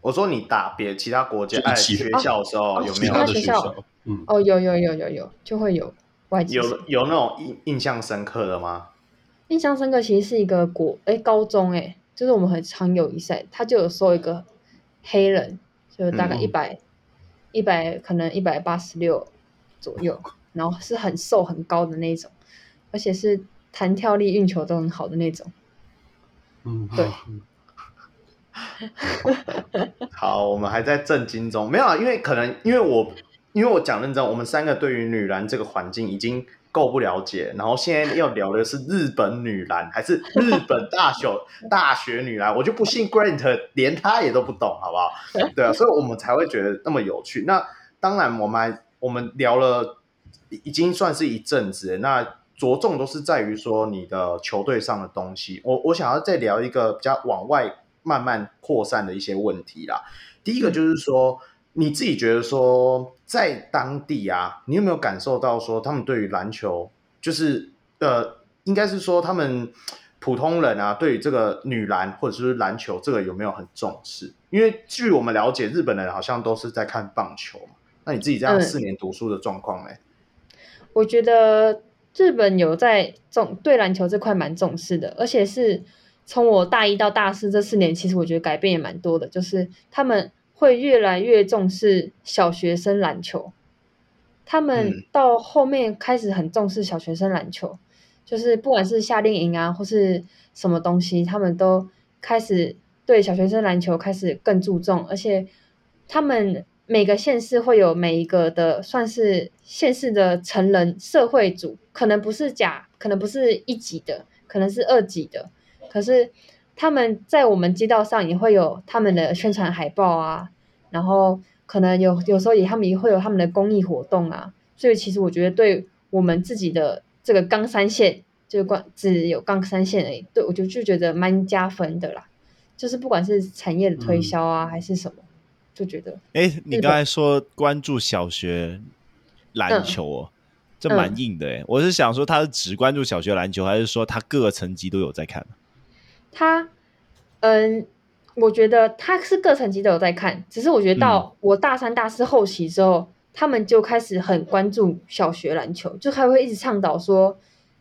我说你打别其他国家哎学校的时候有没有？其他学校嗯哦有有有有有就会有外籍。有有那种印印象深刻的吗？印象深刻其实是一个国哎高中哎，就是我们很常友谊赛，他就有收一个黑人，就大概一百一百可能一百八十六左右。然后是很瘦很高的那种，而且是弹跳力、运球都很好的那种。嗯，对。*laughs* 好，我们还在震惊中，没有啊，因为可能因为我因为我讲认真，我们三个对于女篮这个环境已经够不了解，然后现在要聊的是日本女篮还是日本大学大学女篮，我就不信 Grant 连他也都不懂，好不好？对啊，所以我们才会觉得那么有趣。那当然，我们还我们聊了。已经算是一阵子，那着重都是在于说你的球队上的东西。我我想要再聊一个比较往外慢慢扩散的一些问题啦。第一个就是说，你自己觉得说，在当地啊，你有没有感受到说，他们对于篮球，就是呃，应该是说他们普通人啊，对于这个女篮或者是篮球这个有没有很重视？因为据我们了解，日本人好像都是在看棒球嘛。那你自己这样四年读书的状况呢？嗯，我觉得日本有在重对篮球这块蛮重视的，而且是从我大一到大四这四年，其实我觉得改变也蛮多的，就是他们。会越来越重视小学生篮球，他们到后面开始很重视小学生篮球，嗯、就是不管是夏令营啊，或是什么东西，他们都开始对小学生篮球开始更注重，而且他们每个县市会有每一个的算是县市的成人社会组，可能不是甲，可能不是一级的，可能是二级的，可是。他们在我们街道上也会有他们的宣传海报啊，然后可能有有时候也他们也会有他们的公益活动啊，所以其实我觉得对我们自己的这个冈山县，就光只有冈山县而已，对我就就觉得蛮加分的啦，就是不管是产业的推销啊、嗯、还是什么，就觉得。哎，你刚才说关注小学篮球哦，嗯、这蛮硬的哎，嗯、我是想说他是只关注小学篮球，还是说他各个层级都有在看？他，嗯，我觉得他是各层级都有在看，只是我觉得到我大三、大四后期之后，嗯、他们就开始很关注小学篮球，就还会一直倡导说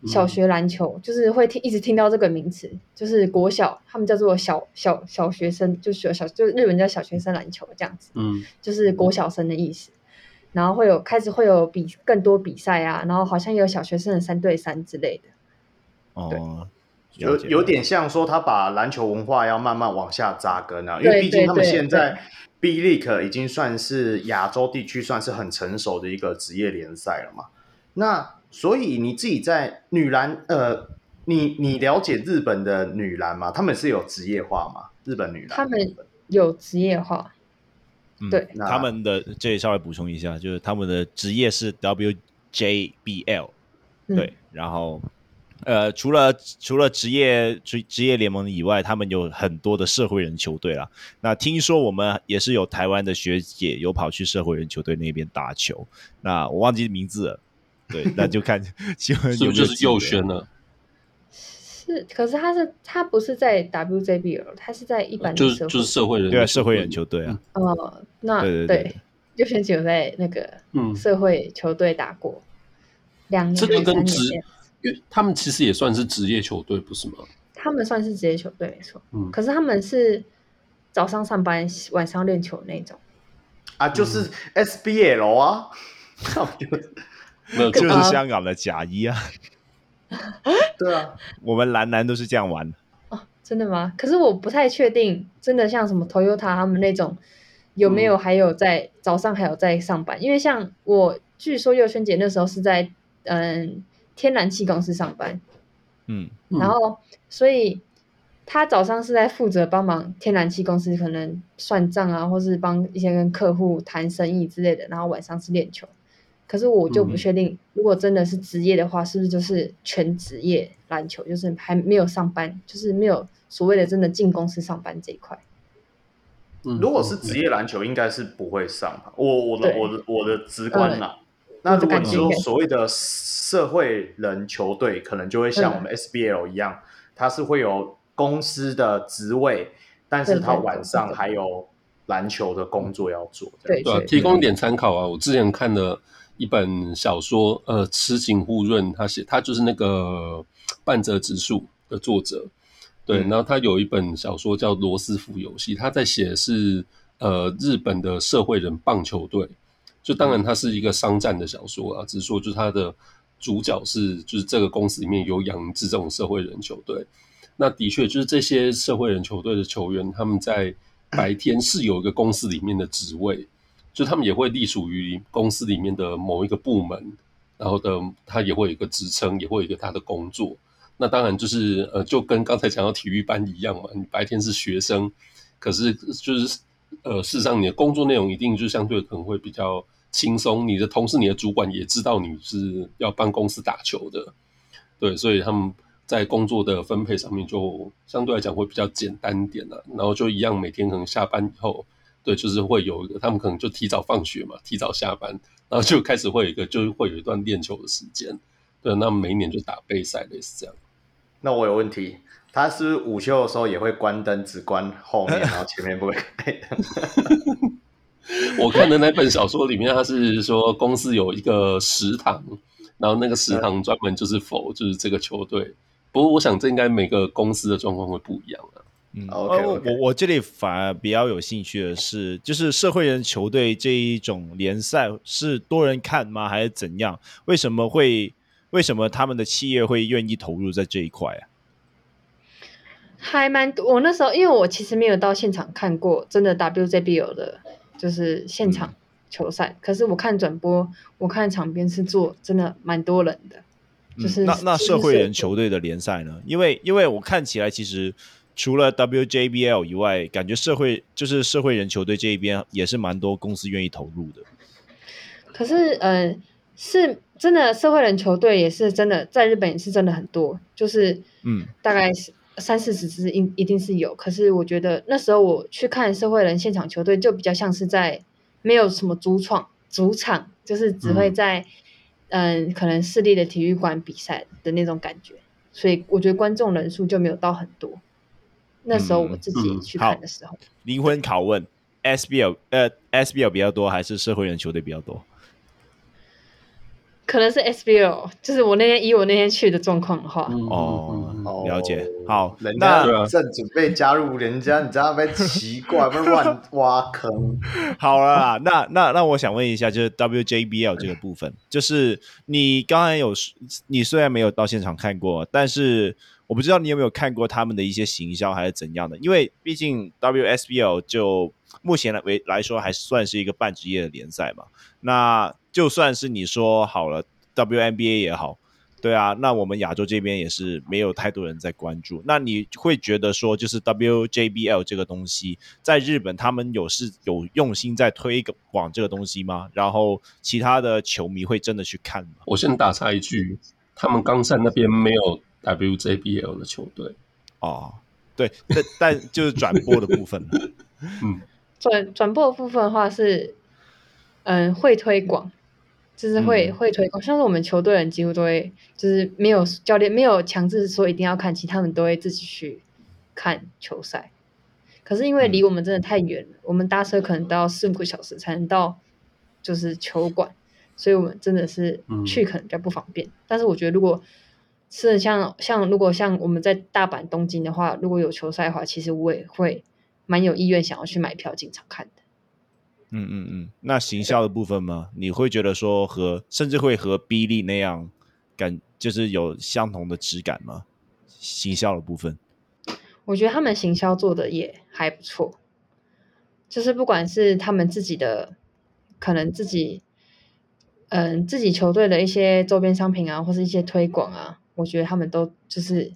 小学篮球，嗯、就是会听一直听到这个名词，就是国小他们叫做小小小学生，就学小就日本叫小学生篮球这样子，嗯，就是国小生的意思，然后会有开始会有比更多比赛啊，然后好像有小学生的三对三之类的，哦。有有点像说，他把篮球文化要慢慢往下扎根啊，因为毕竟他们现在 B League 已经算是亚洲地区算是很成熟的一个职业联赛了嘛。那所以你自己在女篮，呃，你你了解日本的女篮吗？他们是有职业化吗？日本女篮他们有职业化，嗯、对，那他们的这里稍微补充一下，就是他们的职业是 WJBL，、嗯、对，然后。呃，除了除了职业职职业联盟以外，他们有很多的社会人球队啦。那听说我们也是有台湾的学姐有跑去社会人球队那边打球。那我忘记名字了，对，那就看新闻有没有就是右旋了。是，可是他是他不是在 WJBL，他是在一般的就是就是社会人对啊，社会人球队啊。哦，那对对右轩只有在那个嗯社会球队打过两年还三年。因为他们其实也算是职业球队，不是吗？他们算是职业球队，没错。嗯，可是他们是早上上班，晚上练球那种。啊，就是 SBL 啊，*laughs* 没有，*laughs* 就是香港的假一啊。*laughs* 对啊，我们男男都是这样玩。哦，真的吗？可是我不太确定，真的像什么 Toyota 他们那种有没有还有在、嗯、早上还有在上班？因为像我，据说佑轩姐那时候是在嗯。天然气公司上班，嗯，然后所以他早上是在负责帮忙天然气公司可能算账啊，或是帮一些跟客户谈生意之类的，然后晚上是练球。可是我就不确定，如果真的是职业的话，是不是就是全职业篮球，就是还没有上班，就是没有所谓的真的进公司上班这一块。嗯如果是职业篮球，应该是不会上。我我的我的我的直观呐。那如果你说所谓的社会人球队，可能就会像我们 SBL 一样，它是会有公司的职位，但是他晚上还有篮球的工作要做。对对，提供一点参考啊，我之前看了一本小说，呃，池井户润他写，他就是那个半泽直树的作者，对，然后他有一本小说叫《罗斯福游戏》，他在写是呃日本的社会人棒球队。就当然，它是一个商战的小说啊，只是说，就是它的主角是，就是这个公司里面有养一支这种社会人球队。那的确，就是这些社会人球队的球员，他们在白天是有一个公司里面的职位，就他们也会隶属于公司里面的某一个部门，然后的他也会有一个职称，也会有一个他的工作。那当然就是呃，就跟刚才讲到体育班一样嘛，你白天是学生，可是就是呃，事实上你的工作内容一定就相对可能会比较。轻松，你的同事、你的主管也知道你是要帮公司打球的，对，所以他们在工作的分配上面就相对来讲会比较简单一点了。然后就一样，每天可能下班以后对，就是会有一个，他们可能就提早放学嘛，提早下班，然后就开始会有一个，就是会有一段练球的时间。对，那每一年就打备赛类似这样。那我有问题，他是是午休的时候也会关灯，只关后面，然后前面不会开灯？*laughs* 我看的那本小说里面，他是说公司有一个食堂，然后那个食堂专门就是否就是这个球队。不过我想这应该每个公司的状况会不一样啊。嗯，OK，, okay. 我我这里反而比较有兴趣的是，就是社会人球队这一种联赛是多人看吗，还是怎样？为什么会为什么他们的企业会愿意投入在这一块啊？还蛮多，我那时候因为我其实没有到现场看过真的 WJBL 的。就是现场球赛，嗯、可是我看转播，我看场边是坐真的蛮多人的。嗯、就是那那社会人球队的联赛呢？因为因为我看起来其实除了 WJBL 以外，感觉社会就是社会人球队这一边也是蛮多公司愿意投入的。可是嗯、呃，是真的社会人球队也是真的在日本也是真的很多，就是嗯，大概是。三四十支一一定是有，可是我觉得那时候我去看社会人现场球队，就比较像是在没有什么主场，主场就是只会在嗯、呃、可能市立的体育馆比赛的那种感觉，所以我觉得观众人数就没有到很多。那时候我自己去看的时候，灵、嗯嗯、魂拷问：SBL 呃 SBL 比较多还是社会人球队比较多？可能是 SBL，就是我那天以我那天去的状况的话，嗯、哦，了解。好，人家正准备加入人家，你知道被？奇怪，不是乱挖坑。*laughs* 好了啦，那那那我想问一下，就是 WJBL 这个部分，就是你刚才有，你虽然没有到现场看过，但是我不知道你有没有看过他们的一些行销还是怎样的，因为毕竟 WSBL 就目前来为来说还算是一个半职业的联赛嘛，那。就算是你说好了，WNBA 也好，对啊，那我们亚洲这边也是没有太多人在关注。那你会觉得说，就是 WJBL 这个东西，在日本他们有是有用心在推广这个东西吗？然后其他的球迷会真的去看吗？我先打岔一句，他们冈山那边没有 WJBL 的球队哦，对，但但就是转播的部分，*laughs* 嗯，转转播的部分的话是，嗯，会推广。就是会、嗯、会推广，像是我们球队人几乎都会，就是没有教练没有强制说一定要看，其他们都会自己去看球赛。可是因为离我们真的太远了，嗯、我们搭车可能都要四五个小时才能到，就是球馆，所以我们真的是去可能比较不方便。嗯、但是我觉得如果是像像如果像我们在大阪、东京的话，如果有球赛的话，其实我也会蛮有意愿想要去买票进场看的。嗯嗯嗯，那行销的部分吗？你会觉得说和甚至会和 B 利那样感，就是有相同的质感吗？行销的部分，我觉得他们行销做的也还不错，就是不管是他们自己的，可能自己，嗯，自己球队的一些周边商品啊，或是一些推广啊，我觉得他们都就是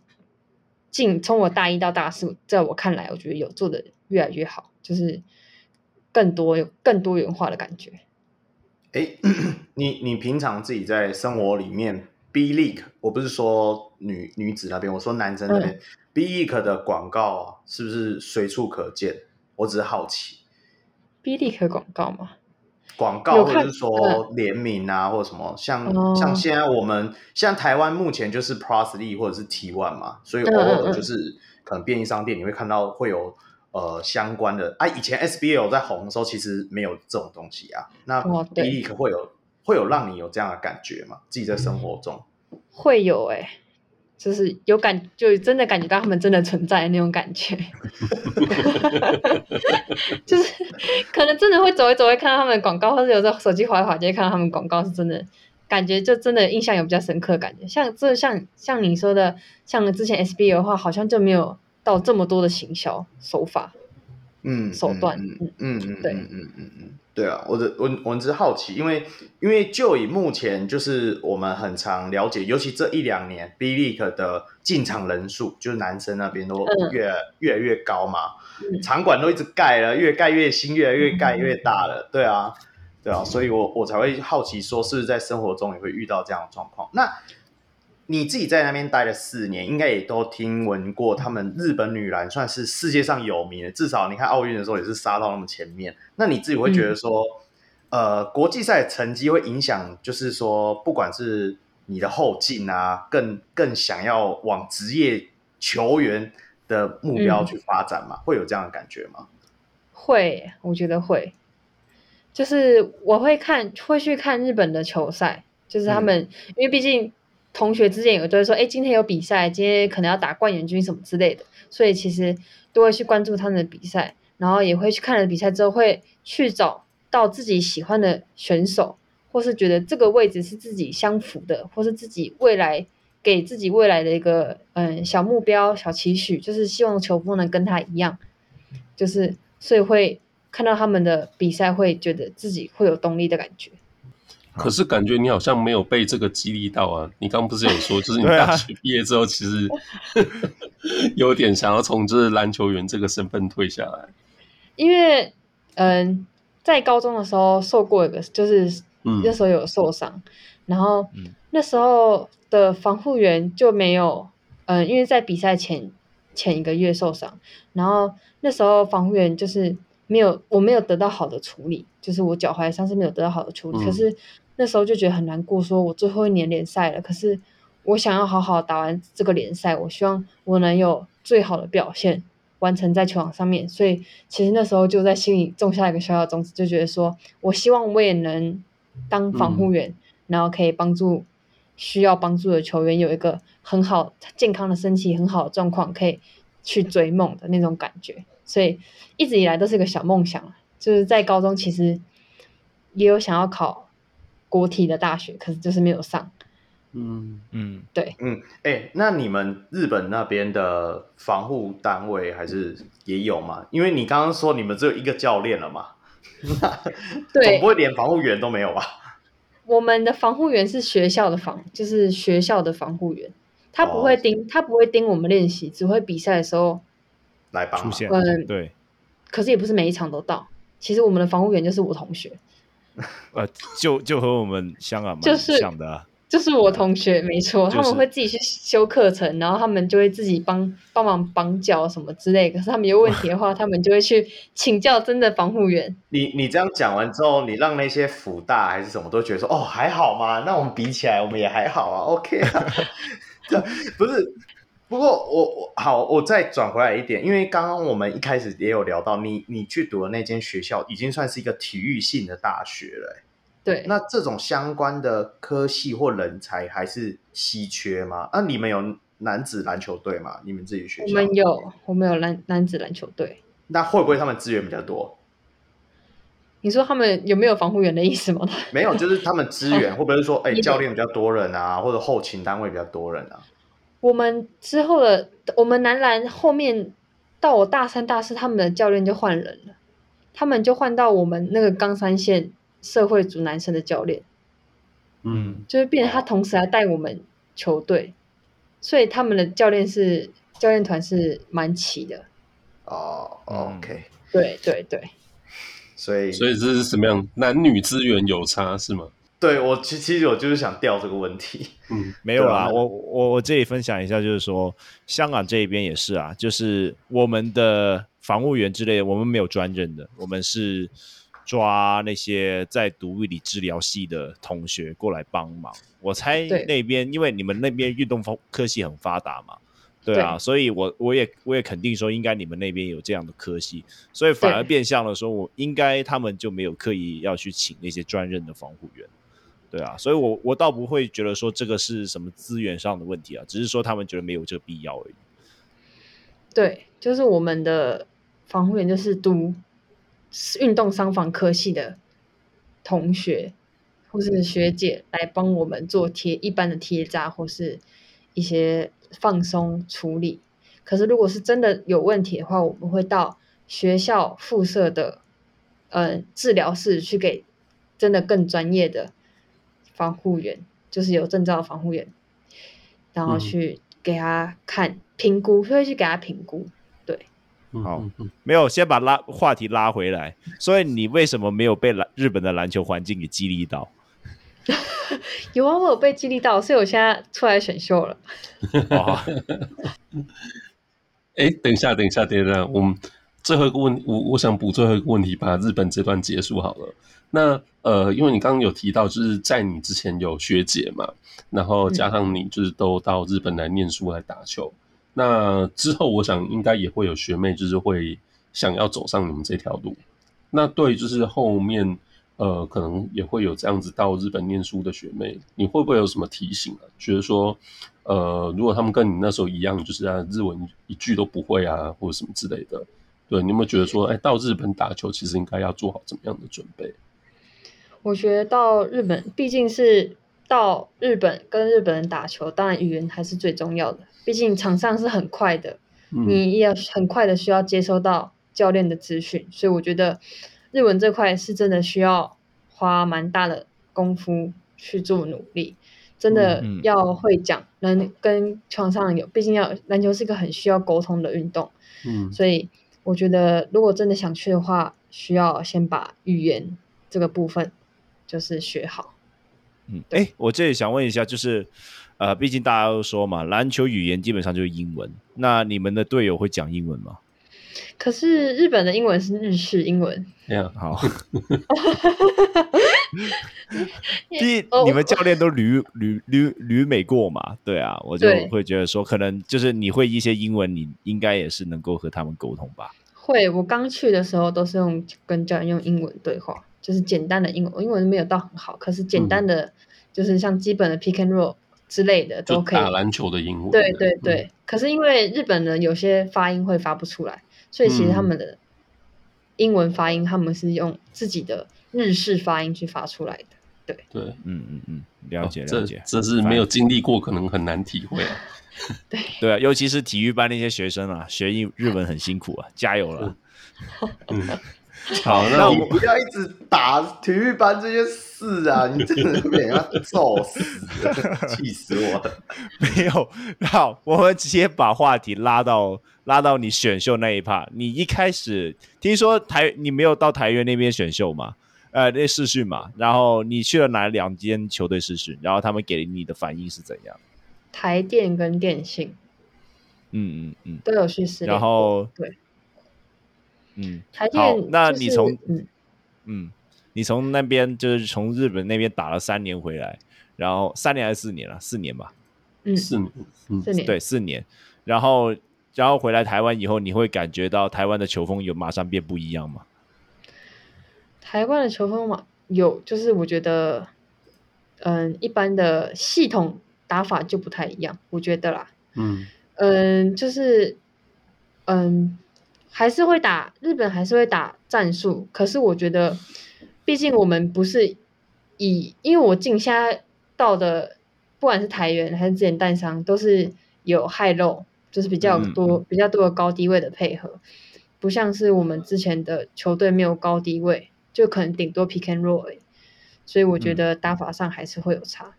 进从我大一到大四，在我看来，我觉得有做的越来越好，就是。更多有更多元化的感觉。哎，你你平常自己在生活里面，B League，我不是说女女子那边，我说男生那边，嗯，B League 的广告啊，是不是随处可见？我只是好奇。B League 广告吗？广告或者是说联名啊，或者什么？像，嗯，像现在我们像台湾目前就是 League 或者是 T One 嘛，所以偶尔就是可能便利商店你会看到会有。呃，相关的啊，以前 SBL 在红的时候，其实没有这种东西啊。那 B League 会有会有让你有这样的感觉吗？自己在生活中会有哎、欸，就是有感，就真的感觉到他们真的存在的那种感觉。*laughs* 就是可能真的会走一走，会看到他们的广告，或者有时候手机滑一滑就会看到他们广告，是真的感觉就真的印象有比较深刻的感觉。像这像像你说的，像之前 S B 的话，好像就没有。到这么多的行销手法，嗯，手段，嗯嗯嗯，对，嗯嗯嗯嗯，对啊，我的我我只是好奇，因为因为就以目前就是我们很常了解，尤其这一两年，B League 的进场人数，就是男生那边都越、嗯、越来越高嘛，嗯、场馆都一直盖了，越盖越新，越来越盖越大了，嗯、对啊，对啊，所以我我才会好奇说，是不是在生活中也会遇到这样的状况？那你自己在那边待了四年，应该也都听闻过他们日本女篮算是世界上有名的，至少你看奥运的时候也是杀到那么前面。那你自己会觉得说，嗯、呃，国际赛成绩会影响，就是说，不管是你的后劲啊，更更想要往职业球员的目标去发展嘛？嗯、会有这样的感觉吗？会，我觉得会。就是我会看，会去看日本的球赛，就是他们，嗯、因为毕竟。同学之间有都会说，哎，今天有比赛，今天可能要打冠军军什么之类的，所以其实都会去关注他们的比赛，然后也会去看了比赛之后，会去找到自己喜欢的选手，或是觉得这个位置是自己相符的，或是自己未来给自己未来的一个嗯小目标、小期许，就是希望球风能跟他一样，就是所以会看到他们的比赛，会觉得自己会有动力的感觉。可是感觉你好像没有被这个激励到啊！你刚不是有说，就是你大学毕业之后，其实 *laughs* 有点想要从这篮球员这个身份退下来。因为嗯，在高中的时候受过一个，就是那时候有受伤，嗯、然后那时候的防护员就没有嗯，因为在比赛前前一个月受伤，然后那时候防护员就是没有，我没有得到好的处理，就是我脚踝伤是没有得到好的处理，嗯、可是。那时候就觉得很难过，说我最后一年联赛了，可是我想要好好打完这个联赛，我希望我能有最好的表现完成在球场上面，所以其实那时候就在心里种下一个小小种子，就觉得说我希望我也能当防护员，嗯、然后可以帮助需要帮助的球员有一个很好健康的身体，很好的状况，可以去追梦的那种感觉，所以一直以来都是一个小梦想，就是在高中其实也有想要考。国体的大学，可是就是没有上。嗯嗯，对，嗯，哎、欸，那你们日本那边的防护单位还是也有吗？因为你刚刚说你们只有一个教练了嘛，*laughs* 对，*laughs* 总不会连防护员都没有吧？我们的防护员是学校的防，就是学校的防护员，他不会盯，哦、他不会盯我们练习，只会比赛的时候来帮出现。嗯，对。可是也不是每一场都到，其实我们的防护员就是我同学。*laughs* 呃，就就和我们香港蛮像的、啊就是，就是我同学，没错，就是、他们会自己去修课程，然后他们就会自己帮帮忙绑脚什么之类。可是他们有问题的话，*laughs* 他们就会去请教真的防护员。你你这样讲完之后，你让那些辅大还是什么都觉得说，哦，还好嘛，那我们比起来，我们也还好啊，OK 啊，*laughs* 不是。不过我我好，我再转回来一点，因为刚刚我们一开始也有聊到，你你去读的那间学校已经算是一个体育性的大学了。对，那这种相关的科系或人才还是稀缺吗？那、啊、你们有男子篮球队吗？你们自己学校？我们有，我们有男男子篮球队。那会不会他们资源比较多？你说他们有没有防护员的意思吗？没有，就是他们资源 *laughs* 会不会说，哎、欸，教练比较多人啊，或者后勤单位比较多人啊？我们之后的我们男篮后面到我大三大四，他们的教练就换人了，他们就换到我们那个冈山县社会组男生的教练，嗯，就是变成他同时还带我们球队，所以他们的教练是教练团是蛮齐的。哦，OK，对对对，所以所以这是什么样？男女资源有差是吗？对，我其其实我就是想调这个问题，嗯，*laughs* 没有啦，我我我这里分享一下，就是说香港这一边也是啊，就是我们的防务员之类的，我们没有专任的，我们是抓那些在读物理治疗系的同学过来帮忙。我猜那边，因为你们那边运动科系很发达嘛，对啊，对所以我我也我也肯定说，应该你们那边有这样的科系，所以反而变相的说，我应该他们就没有刻意要去请那些专任的防护员。对啊，所以我我倒不会觉得说这个是什么资源上的问题啊，只是说他们觉得没有这个必要而已。对，就是我们的防护员就是读运动伤防科系的同学或是学姐来帮我们做贴一般的贴扎或是一些放松处理。可是如果是真的有问题的话，我们会到学校附设的呃治疗室去给真的更专业的。防护员就是有证照的防护员，然后去给他看评估，会去给他评估。对，好，没有，先把拉话题拉回来。所以你为什么没有被篮日本的篮球环境给激励到？*laughs* 有啊，我有被激励到，所以我现在出来选秀了。哇！哎，等一下，等一下，等一下，我们最后一个问，我我想补最后一个问题，把日本这段结束好了。那呃，因为你刚刚有提到，就是在你之前有学姐嘛，然后加上你就是都到日本来念书来打球。嗯、那之后，我想应该也会有学妹，就是会想要走上你们这条路。那对，就是后面呃，可能也会有这样子到日本念书的学妹，你会不会有什么提醒啊？觉得说，呃，如果他们跟你那时候一样，就是啊，日文一句都不会啊，或者什么之类的，对，你有没有觉得说，哎，到日本打球，其实应该要做好怎么样的准备？我觉得到日本，毕竟是到日本跟日本人打球，当然语言还是最重要的。毕竟场上是很快的，嗯、你也很快的需要接收到教练的资讯，所以我觉得日文这块是真的需要花蛮大的功夫去做努力，真的要会讲，能跟场上有，毕竟要篮球是一个很需要沟通的运动，嗯，所以我觉得如果真的想去的话，需要先把语言这个部分。就是学好，嗯，哎，我这里想问一下，就是，呃，毕竟大家都说嘛，篮球语言基本上就是英文，那你们的队友会讲英文吗？可是日本的英文是日式英文，这样好。*laughs* 第一，你们教练都旅旅旅旅美过嘛？对啊，我就会觉得说，可能就是你会一些英文，你应该也是能够和他们沟通吧？会，我刚去的时候都是用跟教练用英文对话。就是简单的英文，英文没有到很好，可是简单的，嗯、就是像基本的 pick and roll 之类的都可以。打篮球的英文。对对对，嗯、可是因为日本人有些发音会发不出来，所以其实他们的英文发音，他们是用自己的日式发音去发出来的。对对，嗯嗯嗯，了解了解，这，这是没有经历过，可能很难体会啊。*laughs* *laughs* 对对啊，尤其是体育班那些学生啊，学英日文很辛苦啊，加油了。*laughs* 嗯。*laughs* 好，那你不要一直打体育班这些事啊！你真的被人家揍死，气死我了！*laughs* 没有，好，我们直接把话题拉到拉到你选秀那一趴。你一开始听说台，你没有到台元那边选秀吗？呃，那试训嘛，然后你去了哪两间球队试训？然后他们给你的反应是怎样？台电跟电信，嗯嗯嗯，都有去试。然后对。嗯，台电、好，那你从嗯嗯，你从那边就是从日本那边打了三年回来，然后三年还是四年了？四年吧，嗯，四年，嗯，四年，对，四年。然后，然后回来台湾以后，你会感觉到台湾的球风有马上变不一样吗？台湾的球风嘛，有，就是我觉得，嗯，一般的系统打法就不太一样，我觉得啦，嗯嗯，就是嗯。还是会打日本，还是会打战术。可是我觉得，毕竟我们不是以，因为我进现在到的，不管是台元还是之前淡商，都是有 high low，就是比较多、嗯、比较多的高低位的配合，不像是我们之前的球队没有高低位，就可能顶多 pick and roll，所以我觉得打法上还是会有差。嗯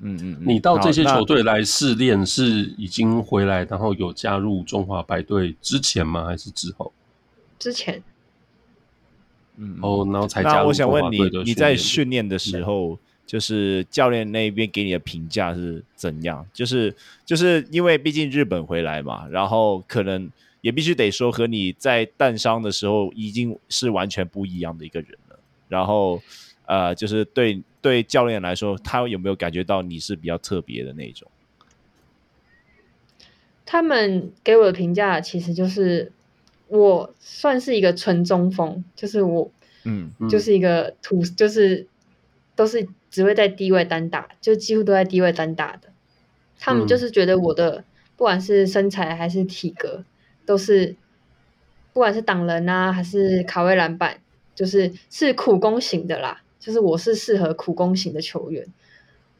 嗯嗯，你到这些球队来试练是已经回来，然后有加入中华白队之前吗？还是之后？之前。嗯，哦，然后才加入。那我想问你，你在训练的时候，就是教练那边给你的评价是怎样？就是就是因为毕竟日本回来嘛，然后可能也必须得说和你在淡伤的时候已经是完全不一样的一个人了。然后呃，就是对。对教练来说，他有没有感觉到你是比较特别的那种？他们给我的评价其实就是我算是一个纯中锋，就是我，嗯，就是一个土，就是都是只会在低位单打，就几乎都在低位单打的。他们就是觉得我的不管是身材还是体格，都是不管是挡人啊还是卡位篮板，就是是苦攻型的啦。就是我是适合苦攻型的球员，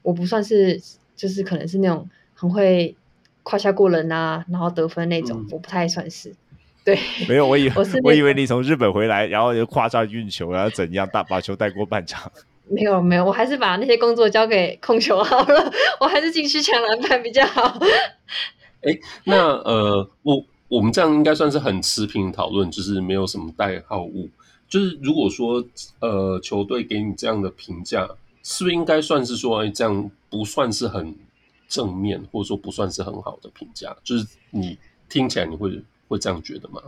我不算是，就是可能是那种很会胯下过人啊，然后得分那种，嗯、我不太算是。对，*laughs* 没有，我以为我，我以为你从日本回来，然后就胯下运球，然后怎样大把球带过半场。*laughs* 没有没有，我还是把那些工作交给控球好了，我还是进去抢篮板比较好。哎，那呃，我我们这样应该算是很持平讨论，就是没有什么代号物。就是如果说呃球队给你这样的评价，是不是应该算是说，哎，这样不算是很正面，或者说不算是很好的评价？就是你听起来你会会这样觉得吗？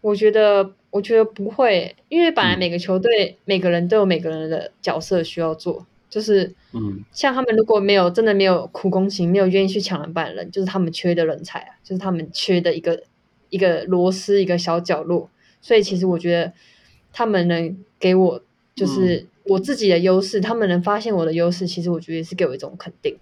我觉得，我觉得不会，因为本来每个球队、嗯、每个人都有每个人的角色需要做，就是，嗯，像他们如果没有真的没有苦攻型，没有愿意去抢篮板的人，就是他们缺的人才啊，就是他们缺的一个一个螺丝一个小角落。所以其实我觉得他们能给我就是我自己的优势，嗯、他们能发现我的优势，其实我觉得也是给我一种肯定。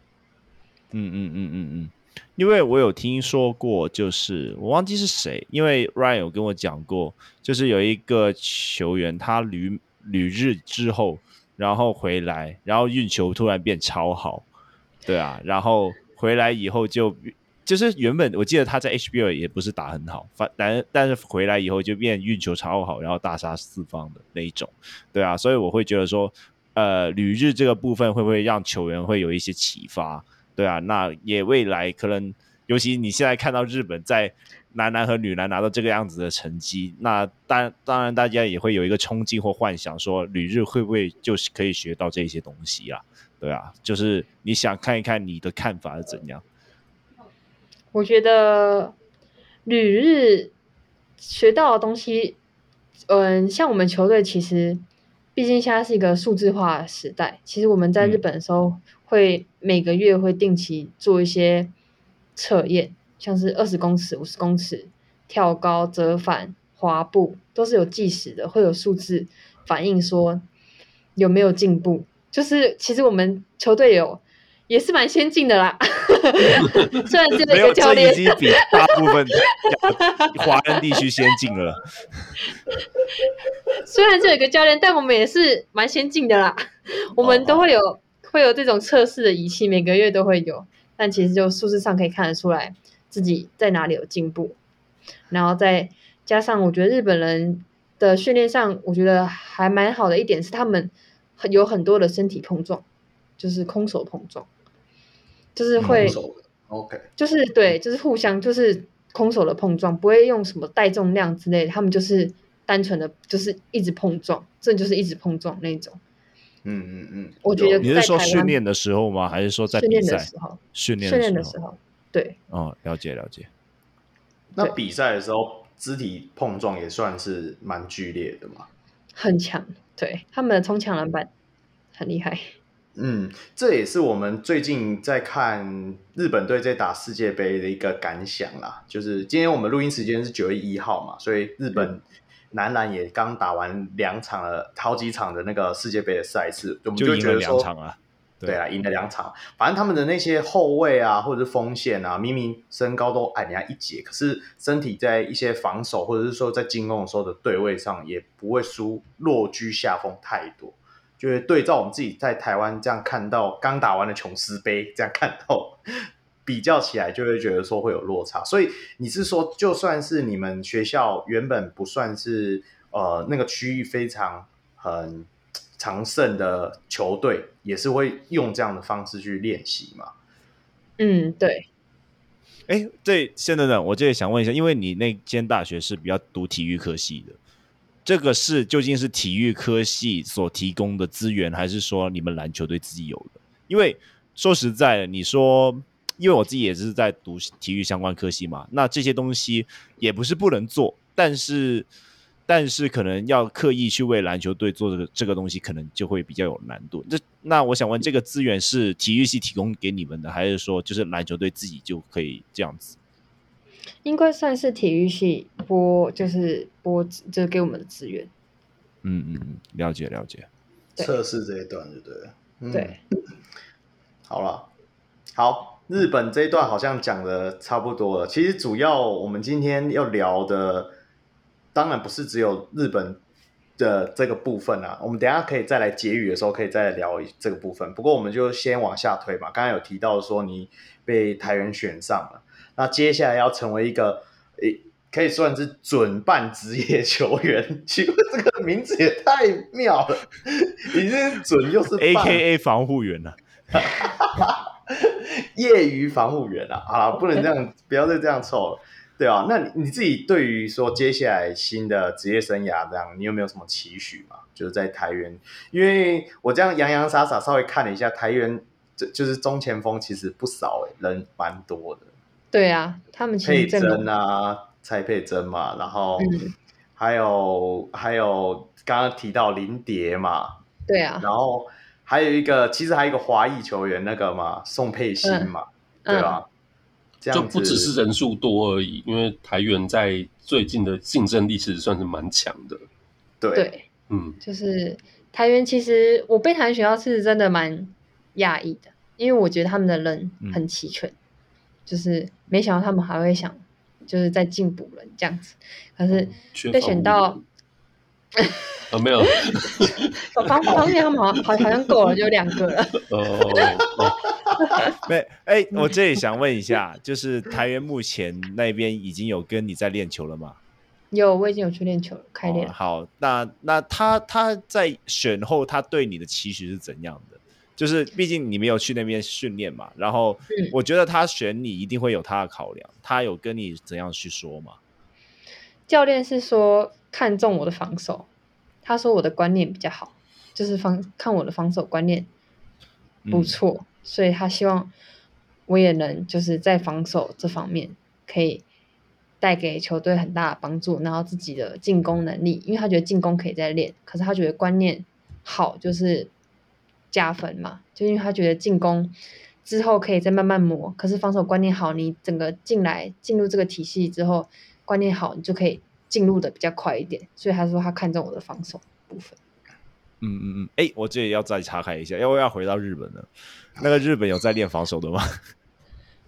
嗯嗯嗯嗯嗯。嗯嗯因为我有听说过，就是我忘记是谁，因为 Ryan 有跟我讲过，就是有一个球员他旅旅日之后，然后回来，然后运球突然变超好，对啊，然后回来以后就就是原本我记得他在 HBL 也不是打很好，反但但是回来以后就变运球超好，然后大杀四方的那一种，对啊，所以我会觉得说，呃，旅日这个部分会不会让球员会有一些启发？对啊，那也未来可能，尤其你现在看到日本在男篮和女篮拿到这个样子的成绩，那当当然大家也会有一个憧憬或幻想，说旅日会不会就是可以学到这些东西啊？对啊，就是你想看一看你的看法是怎样？我觉得旅日学到的东西，嗯，像我们球队其实，毕竟现在是一个数字化的时代，其实我们在日本的时候。嗯会每个月会定期做一些测验，像是二十公尺、五十公尺、跳高、折返、滑步，都是有计时的，会有数字反映说有没有进步。就是其实我们球队有也是蛮先进的啦，*laughs* 虽然这个教练已经比大部分华人地区先进了。*laughs* 虽然这有一个教练，但我们也是蛮先进的啦，我们都会有。会有这种测试的仪器，每个月都会有，但其实就数字上可以看得出来自己在哪里有进步，然后再加上我觉得日本人的训练上，我觉得还蛮好的一点是他们有很多的身体碰撞，就是空手碰撞，就是会，OK，就是对，就是互相就是空手的碰撞，不会用什么带重量之类的，他们就是单纯的就是一直碰撞，这就是一直碰撞那种。嗯嗯嗯，我觉得你是说训练的时候吗？还是说在比赛？训练训练的时候，对。哦，了解了解。那比赛的时候，肢体碰撞也算是蛮剧烈的嘛？很强，对，他们的冲抢篮板很厉害。嗯，这也是我们最近在看日本队在打世界杯的一个感想啦。就是今天我们录音时间是九月一号嘛，所以日本、嗯。男篮也刚打完两场了，好几场的那个世界杯的赛事，我们就觉得说，对啊，赢了两场。反正他们的那些后卫啊，或者是锋线啊，明明身高都矮人家一截，可是身体在一些防守或者是说在进攻的时候的对位上，也不会输落居下风太多。就是对照我们自己在台湾这样看到刚打完的琼斯杯，这样看到。比较起来，就会觉得说会有落差。所以你是说，就算是你们学校原本不算是呃那个区域非常很常胜的球队，也是会用这样的方式去练习吗？嗯，对。哎，对，先等等，我这里想问一下，因为你那间大学是比较读体育科系的，这个是究竟是体育科系所提供的资源，还是说你们篮球队自己有的？因为说实在的，你说。因为我自己也是在读体育相关科系嘛，那这些东西也不是不能做，但是但是可能要刻意去为篮球队做这个这个东西，可能就会比较有难度。这那我想问，这个资源是体育系提供给你们的，还是说就是篮球队自己就可以这样子？应该算是体育系播，就是播，就是给我们的资源。嗯嗯嗯，了解了解。测试这一段就对了。嗯、对。*laughs* 好了，好。日本这一段好像讲的差不多了。其实主要我们今天要聊的，当然不是只有日本的这个部分啊。我们等一下可以再来结语的时候，可以再来聊这个部分。不过我们就先往下推嘛。刚才有提到说你被台元选上了，那接下来要成为一个诶，可以算是准半职业球员。*laughs* 其实这个名字也太妙了，已经准又是 AKA 防护员了。*laughs* 业余防护员啊，好了，不能这样，不要再这样凑了。对啊，那你你自己对于说接下来新的职业生涯这样，你有没有什么期许嘛？就是在台元，因为我这样洋洋洒洒稍微看了一下台元，就就是中前锋其实不少诶，人蛮多的。对啊，他们其实佩珍啊，蔡佩珍嘛，然后还有、嗯、还有刚刚提到林蝶嘛，对啊，然后还有一个其实还有一个华裔球员那个嘛，宋佩欣嘛，嗯、对吧？嗯就不只是人数多而已，因为台元在最近的竞争力其实算是蛮强的。对，对嗯，就是台元其实我被台元选到是真的蛮讶异的，因为我觉得他们的人很齐全，嗯、就是没想到他们还会想就是在进补了这样子，可是被选到。*laughs* 啊，没有，*laughs* 方方面他们好好好像够了，就两个了。哦，*laughs* 没，哎，我这里想问一下，就是台元目前那边已经有跟你在练球了吗？有，我已经有去练球了，开练、哦。好，那那他他在选后，他对你的期许是怎样的？就是毕竟你没有去那边训练嘛，然后我觉得他选你一定会有他的考量，他有跟你怎样去说吗？教练是说看中我的防守。他说我的观念比较好，就是防看我的防守观念不错，嗯、所以他希望我也能就是在防守这方面可以带给球队很大的帮助，然后自己的进攻能力，因为他觉得进攻可以再练，可是他觉得观念好就是加分嘛，就因为他觉得进攻之后可以再慢慢磨，可是防守观念好，你整个进来进入这个体系之后观念好，你就可以。进入的比较快一点，所以他说他看中我的防守部分。嗯嗯嗯，哎、我这里要再查看一下，要不要回到日本呢？那个日本有在练防守的吗？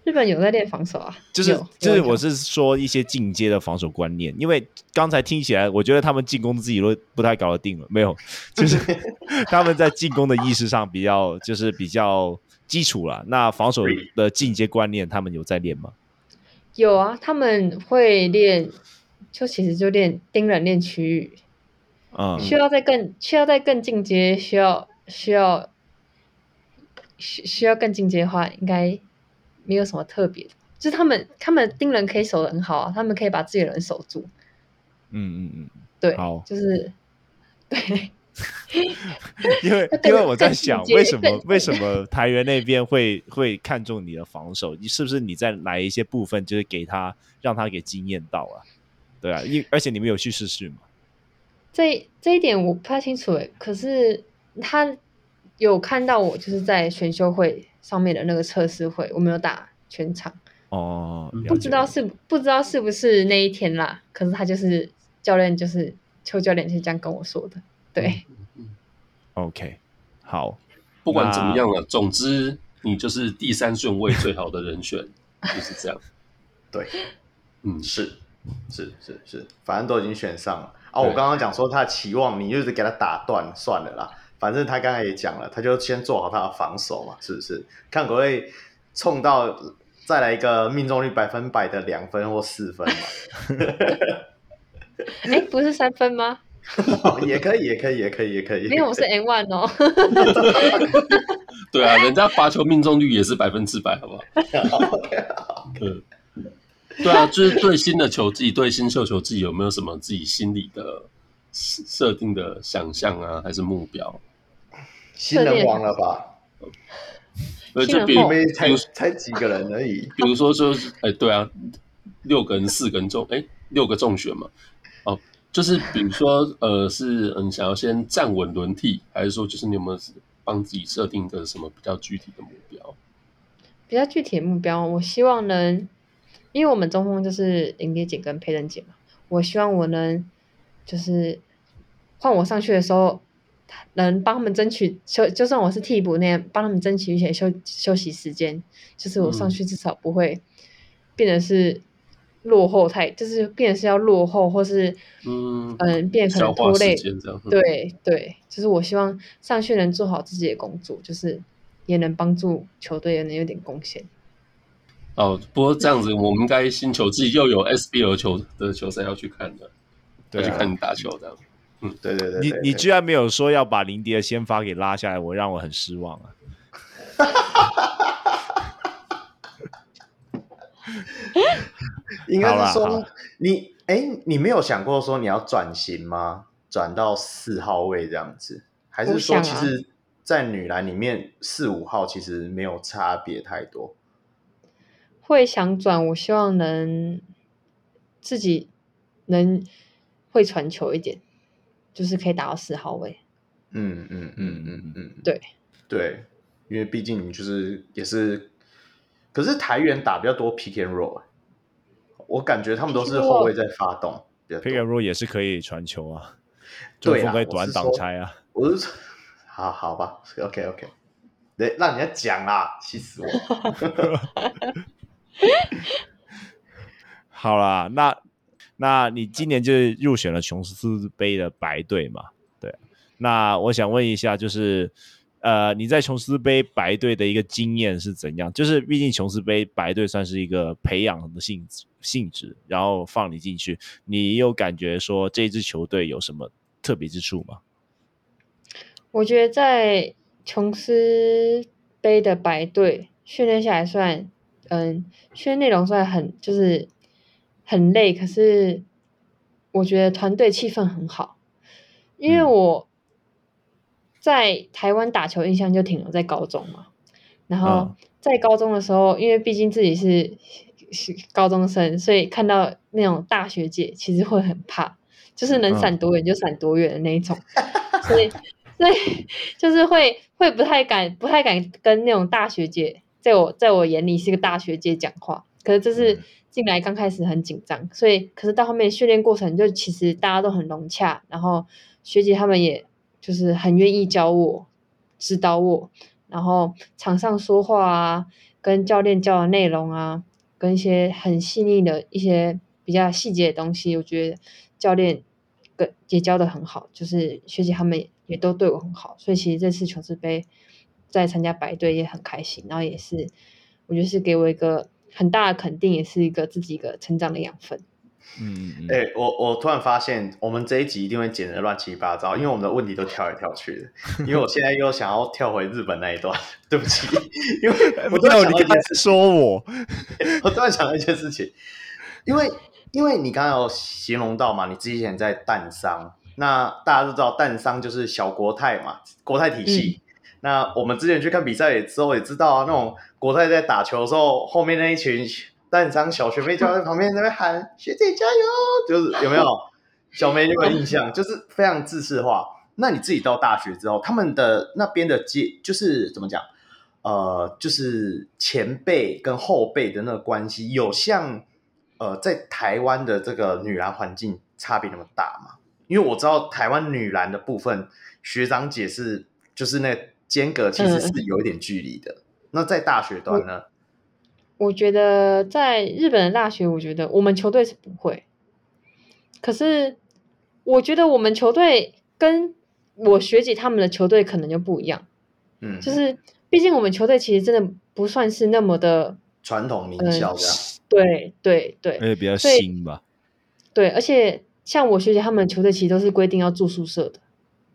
日本有在练防守啊，就是就是，我是说一些进阶的防守观念，因为刚才听起来，我觉得他们进攻自己都不太搞得定了，没有，就是 *laughs* 他们在进攻的意识上比较就是比较基础了。那防守的进阶观念，他们有在练吗？有啊，他们会练。就其实就练盯人练区域，嗯，需要再更需要再更进阶，需要需要需需要更进阶的话，应该没有什么特别的。就是他们他们盯人可以守得很好啊，他们可以把自己的人守住。嗯嗯嗯，对，好，就是 *laughs* 对，*laughs* 因为 *laughs* 因为我在想，为什么为什么台元那边会会看中你的防守？你是不是你在哪一些部分就是给他让他给惊艳到啊？对啊，因而且你们有去试试吗？这这一点我不太清楚诶，可是他有看到我就是在选秀会上面的那个测试会，我没有打全场哦，不知道是不知道是不是那一天啦。可是他就是教练，就是邱教练是这样跟我说的。对，*laughs* 嗯，OK，好，不管怎么样了，总之你就是第三顺位最好的人选，就是这样。*laughs* 对，嗯，是。是是是，反正都已经选上了啊！我刚刚讲说他的期望，你就是给他打断算了啦。反正他刚才也讲了，他就先做好他的防守嘛，是不是？看可不可以冲到再来一个命中率百分百的两分或四分嘛？*laughs* 哎，不是三分吗？*laughs* 也可以，也可以，也可以，也可以。没有，我是 N one 哦。*laughs* 对啊，人家罚球命中率也是百分之百，好不好？嗯。对啊，就是对新的球技，对新秀球技有没有什么自己心里的设定的想象啊，还是目标？新人王了吧？呃，就比如才才几个人而已。*laughs* 比如说，就是哎，对啊，六个人、四个人中，哎，六个中选嘛。哦，就是比如说，呃，是嗯，想要先站稳轮替，还是说，就是你有没有帮自己设定一个什么比较具体的目标？比较具体的目标，我希望能。因为我们中锋就是林蝶姐跟佩珍姐嘛，我希望我能就是换我上去的时候，能帮他们争取休，就算我是替补那样，帮他们争取一些休休息时间，就是我上去至少不会变得是落后太，嗯、就是变得是要落后或是嗯嗯变得可能拖累，嗯、对对，就是我希望上去能做好自己的工作，就是也能帮助球队也能有点贡献。哦，不过这样子，我们应该新球季又有 SBL 球的球赛要去看的，要去看你打球这样。嗯，对对对，你你居然没有说要把林蝶的先发给拉下来，我让我很失望啊。*laughs* 应该是说你哎，你没有想过说你要转型吗？转到四号位这样子，还是说其实，在女篮里面四五号其实没有差别太多？会想转，我希望能自己能会传球一点，就是可以打到四号位。嗯嗯嗯嗯嗯，对。对，因为毕竟就是也是，可是台元打比较多 pick and roll，我感觉他们都是后卫在发动，pick and roll 也是可以传球啊，对啊，可以短挡拆啊，我是，说好好吧，OK OK，对，让人家讲啦，气死我。*laughs* 好啦，那那你今年就入选了琼斯杯的白队嘛？对，那我想问一下，就是呃，你在琼斯杯白队的一个经验是怎样？就是毕竟琼斯杯白队算是一个培养的性质性质，然后放你进去，你有感觉说这支球队有什么特别之处吗？我觉得在琼斯杯的白队训练下来算。嗯，训练内容算很就是很累，可是我觉得团队气氛很好。因为我在台湾打球印象就停留在高中嘛，然后在高中的时候，因为毕竟自己是是高中生，所以看到那种大学姐，其实会很怕，就是能闪多远就闪多远的那一种，所以所以就是会会不太敢不太敢跟那种大学姐。在我在我眼里是个大学姐讲话，可是这是进来刚开始很紧张，所以可是到后面训练过程就其实大家都很融洽，然后学姐他们也就是很愿意教我、指导我，然后场上说话啊，跟教练教的内容啊，跟一些很细腻的一些比较细节的东西，我觉得教练跟也教的很好，就是学姐他们也，也都对我很好，所以其实这次琼斯杯。在参加白队也很开心，然后也是，我觉得是给我一个很大的肯定，也是一个自己一个成长的养分。嗯嗯，哎、欸，我我突然发现，我们这一集一定会剪得乱七八糟，因为我们的问题都跳来跳去的。因为我现在又想要跳回日本那一段，对不起，因为我突然想到一件事，说我，*laughs* 我突然想到一件事情，因为因为你刚刚有形容到嘛，你之前在淡商，那大家都知道淡商就是小国泰嘛，国泰体系。嗯那我们之前去看比赛之后也知道啊，那种国泰在打球的时候，后面那一群淡商小学妹就在旁边那边喊“学姐加油”，就是有没有？小梅有没有印象？就是非常制式化。那你自己到大学之后，他们的那边的阶就是怎么讲？呃，就是前辈跟后辈的那个关系，有像呃在台湾的这个女篮环境差别那么大吗？因为我知道台湾女篮的部分，学长姐是就是那。间隔其实是有一点距离的。嗯、那在大学端呢？我，我觉得在日本的大学，我觉得我们球队是不会。可是我觉得我们球队跟我学姐他们的球队可能就不一样。嗯，就是毕竟我们球队其实真的不算是那么的传统名校这样。对对对，而且比较新吧。对，而且像我学姐他们球队其实都是规定要住宿舍的，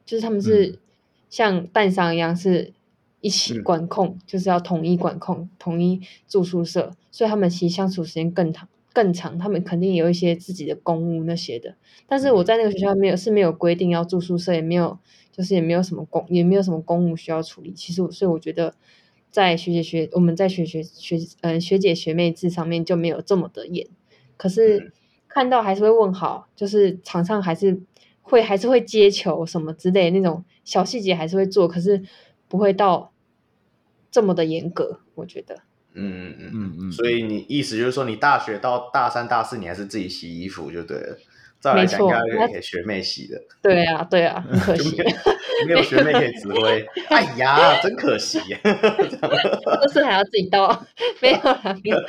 就是他们是。嗯像淡商一样是一起管控，嗯、就是要统一管控、统一住宿舍，所以他们其实相处时间更长、更长。他们肯定有一些自己的公务那些的，但是我在那个学校没有是没有规定要住宿舍，也没有就是也没有什么公也没有什么公务需要处理。其实，所以我觉得在学姐学我们在学学学嗯、呃、学姐学妹制上面就没有这么的严，可是看到还是会问好，就是场上还是。会还是会接球什么之类的那种小细节还是会做，可是不会到这么的严格，我觉得。嗯嗯嗯嗯。所以你意思就是说，你大学到大三、大四，你还是自己洗衣服就对了。再来讲，应该给学妹洗的。对啊，对啊，*laughs* 很可惜，没有学妹可以指挥。*laughs* 哎呀，真可惜。*laughs* 这次还要自己倒，没有了。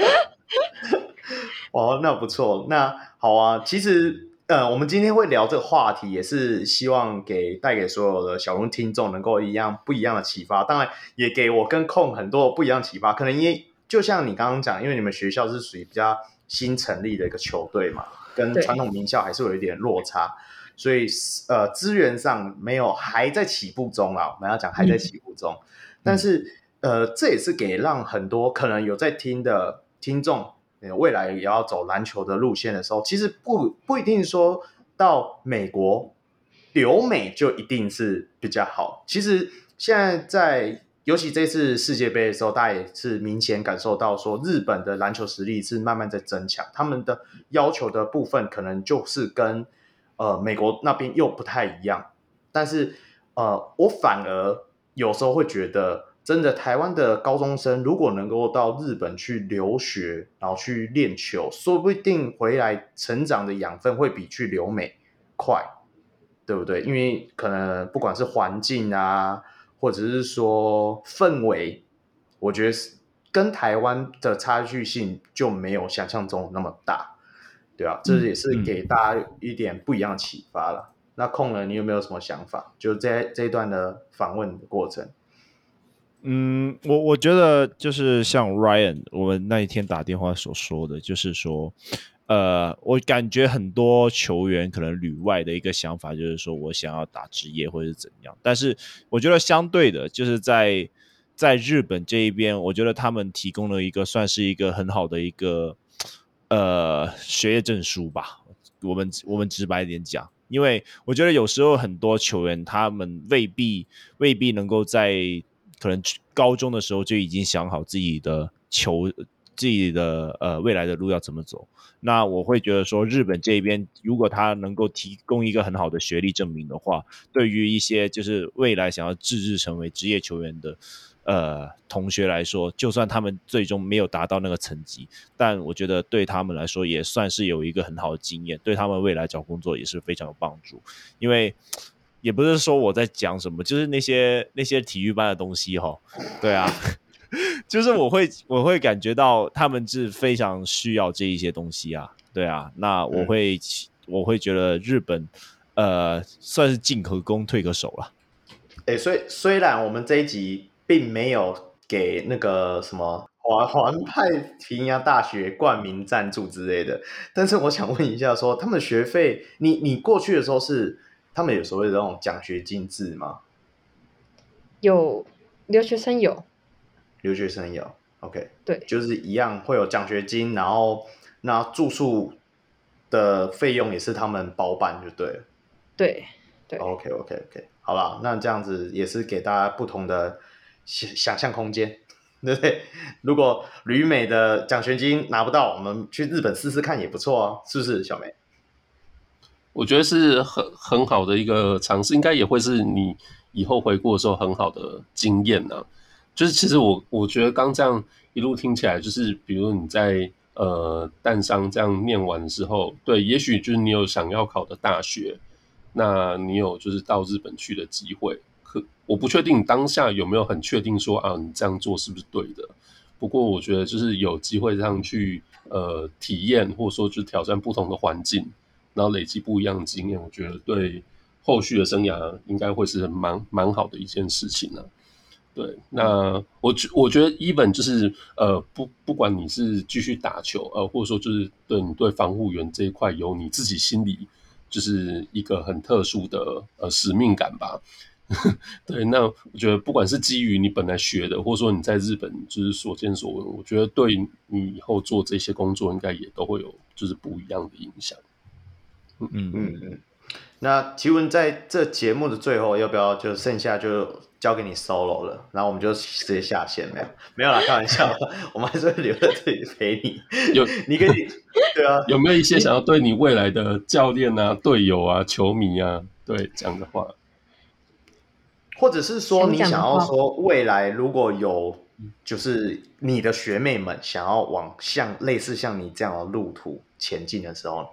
哦，那不错，那好啊，其实。呃，我们今天会聊这个话题，也是希望给带给所有的小龙听众能够一样不一样的启发。当然，也给我跟控很多不一样的启发。可能因为就像你刚刚讲，因为你们学校是属于比较新成立的一个球队嘛，跟传统名校还是有一点落差，所以呃，资源上没有还在起步中啊。我们要讲还在起步中，嗯、但是呃，这也是给让很多可能有在听的听众未来也要走篮球的路线的时候，其实不不一定说到美国留美就一定是比较好。其实现在在，尤其这次世界杯的时候，大家也是明显感受到说，日本的篮球实力是慢慢在增强，他们的要求的部分可能就是跟呃美国那边又不太一样。但是呃，我反而有时候会觉得。真的，台湾的高中生如果能够到日本去留学，然后去练球，说不定回来成长的养分会比去留美快，对不对？因为可能不管是环境啊，或者是说氛围，我觉得跟台湾的差距性就没有想象中那么大，对啊，这也是给大家一点不一样的启发了。嗯嗯、那空了，你有没有什么想法？就在这一段的访问的过程。嗯，我我觉得就是像 Ryan 我们那一天打电话所说的，就是说，呃，我感觉很多球员可能旅外的一个想法就是说我想要打职业或者怎样，但是我觉得相对的，就是在在日本这一边，我觉得他们提供了一个算是一个很好的一个呃学业证书吧。我们我们直白一点讲，因为我觉得有时候很多球员他们未必未必能够在可能高中的时候就已经想好自己的球，自己的呃未来的路要怎么走。那我会觉得说，日本这边如果他能够提供一个很好的学历证明的话，对于一些就是未来想要自制成为职业球员的呃同学来说，就算他们最终没有达到那个层级，但我觉得对他们来说也算是有一个很好的经验，对他们未来找工作也是非常有帮助，因为。也不是说我在讲什么，就是那些那些体育班的东西哈，对啊，*laughs* 就是我会我会感觉到他们是非常需要这一些东西啊，对啊，那我会、嗯、我会觉得日本呃算是进可攻退可守了。哎，虽虽然我们这一集并没有给那个什么环环太平洋大学冠名赞助之类的，但是我想问一下说，说他们学费，你你过去的时候是？他们有所谓的那种奖学金制吗？有，留学生有，留学生有，OK，对，就是一样会有奖学金，然后那住宿的费用也是他们包办就对了，对对，OK OK OK，好了，那这样子也是给大家不同的想想象空间，*laughs* 对不对？如果旅美的奖学金拿不到，我们去日本试试看也不错哦，是不是，小梅？我觉得是很很好的一个尝试，应该也会是你以后回顾的时候很好的经验呢、啊。就是其实我我觉得刚这样一路听起来，就是比如你在呃淡商这样念完的时候，对，也许就是你有想要考的大学，那你有就是到日本去的机会。可我不确定当下有没有很确定说啊，你这样做是不是对的？不过我觉得就是有机会这样去呃体验，或者说去挑战不同的环境。然后累积不一样的经验，我觉得对后续的生涯应该会是蛮蛮好的一件事情呢、对，那我觉我觉得 even 就是呃不不管你是继续打球呃，或者说就是对你对防护员这一块有你自己心里就是一个很特殊的呃使命感吧。*laughs* 对，那我觉得不管是基于你本来学的，或者说你在日本就是所见所闻，我觉得对你以后做这些工作应该也都会有就是不一样的影响。嗯嗯嗯，那娸文在这节目的最后，要不要就剩下就交给你 solo 了？然后我们就直接下线，没 *laughs* 有没有啦，开玩笑，我们还是会留在这里陪你。有 *laughs* 你可以对啊，有没有一些想要对你未来的教练啊、队友啊、球迷啊，对讲的话？或者是说你想要说未来如果有就是你的学妹们想要往像类似像你这样的路途前进的时候。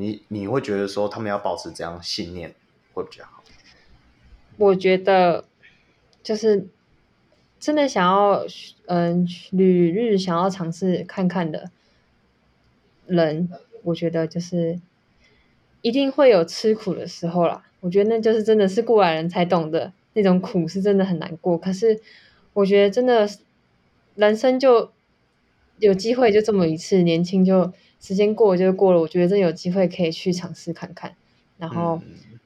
你你会觉得说他们要保持这样信念会比较好？我觉得就是真的想要嗯旅日想要尝试看看的人，我觉得就是一定会有吃苦的时候啦。我觉得那就是真的是过来人才懂的那种苦，是真的很难过。可是我觉得真的人生就有机会就这么一次，年轻就。时间过了就过了，我觉得真有机会可以去尝试看看。然后，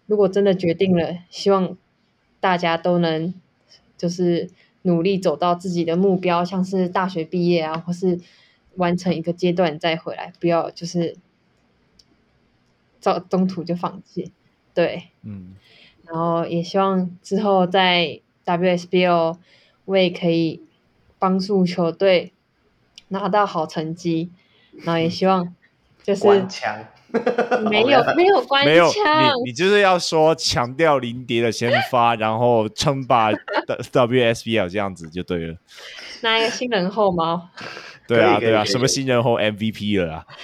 如果真的决定了，希望大家都能就是努力走到自己的目标，像是大学毕业啊，或是完成一个阶段再回来，不要就是到中途就放弃。对，嗯，然后也希望之后在 WSBO 我也可以帮助球队拿到好成绩，然后也希望就是官腔没有没有官腔，没有你你就是要说强调林蝶的先发，然后称霸 WSBL 这样子就对了。拿一个新人后吗？*laughs* 对啊对啊，什么新人后 MVP 了啊？*laughs*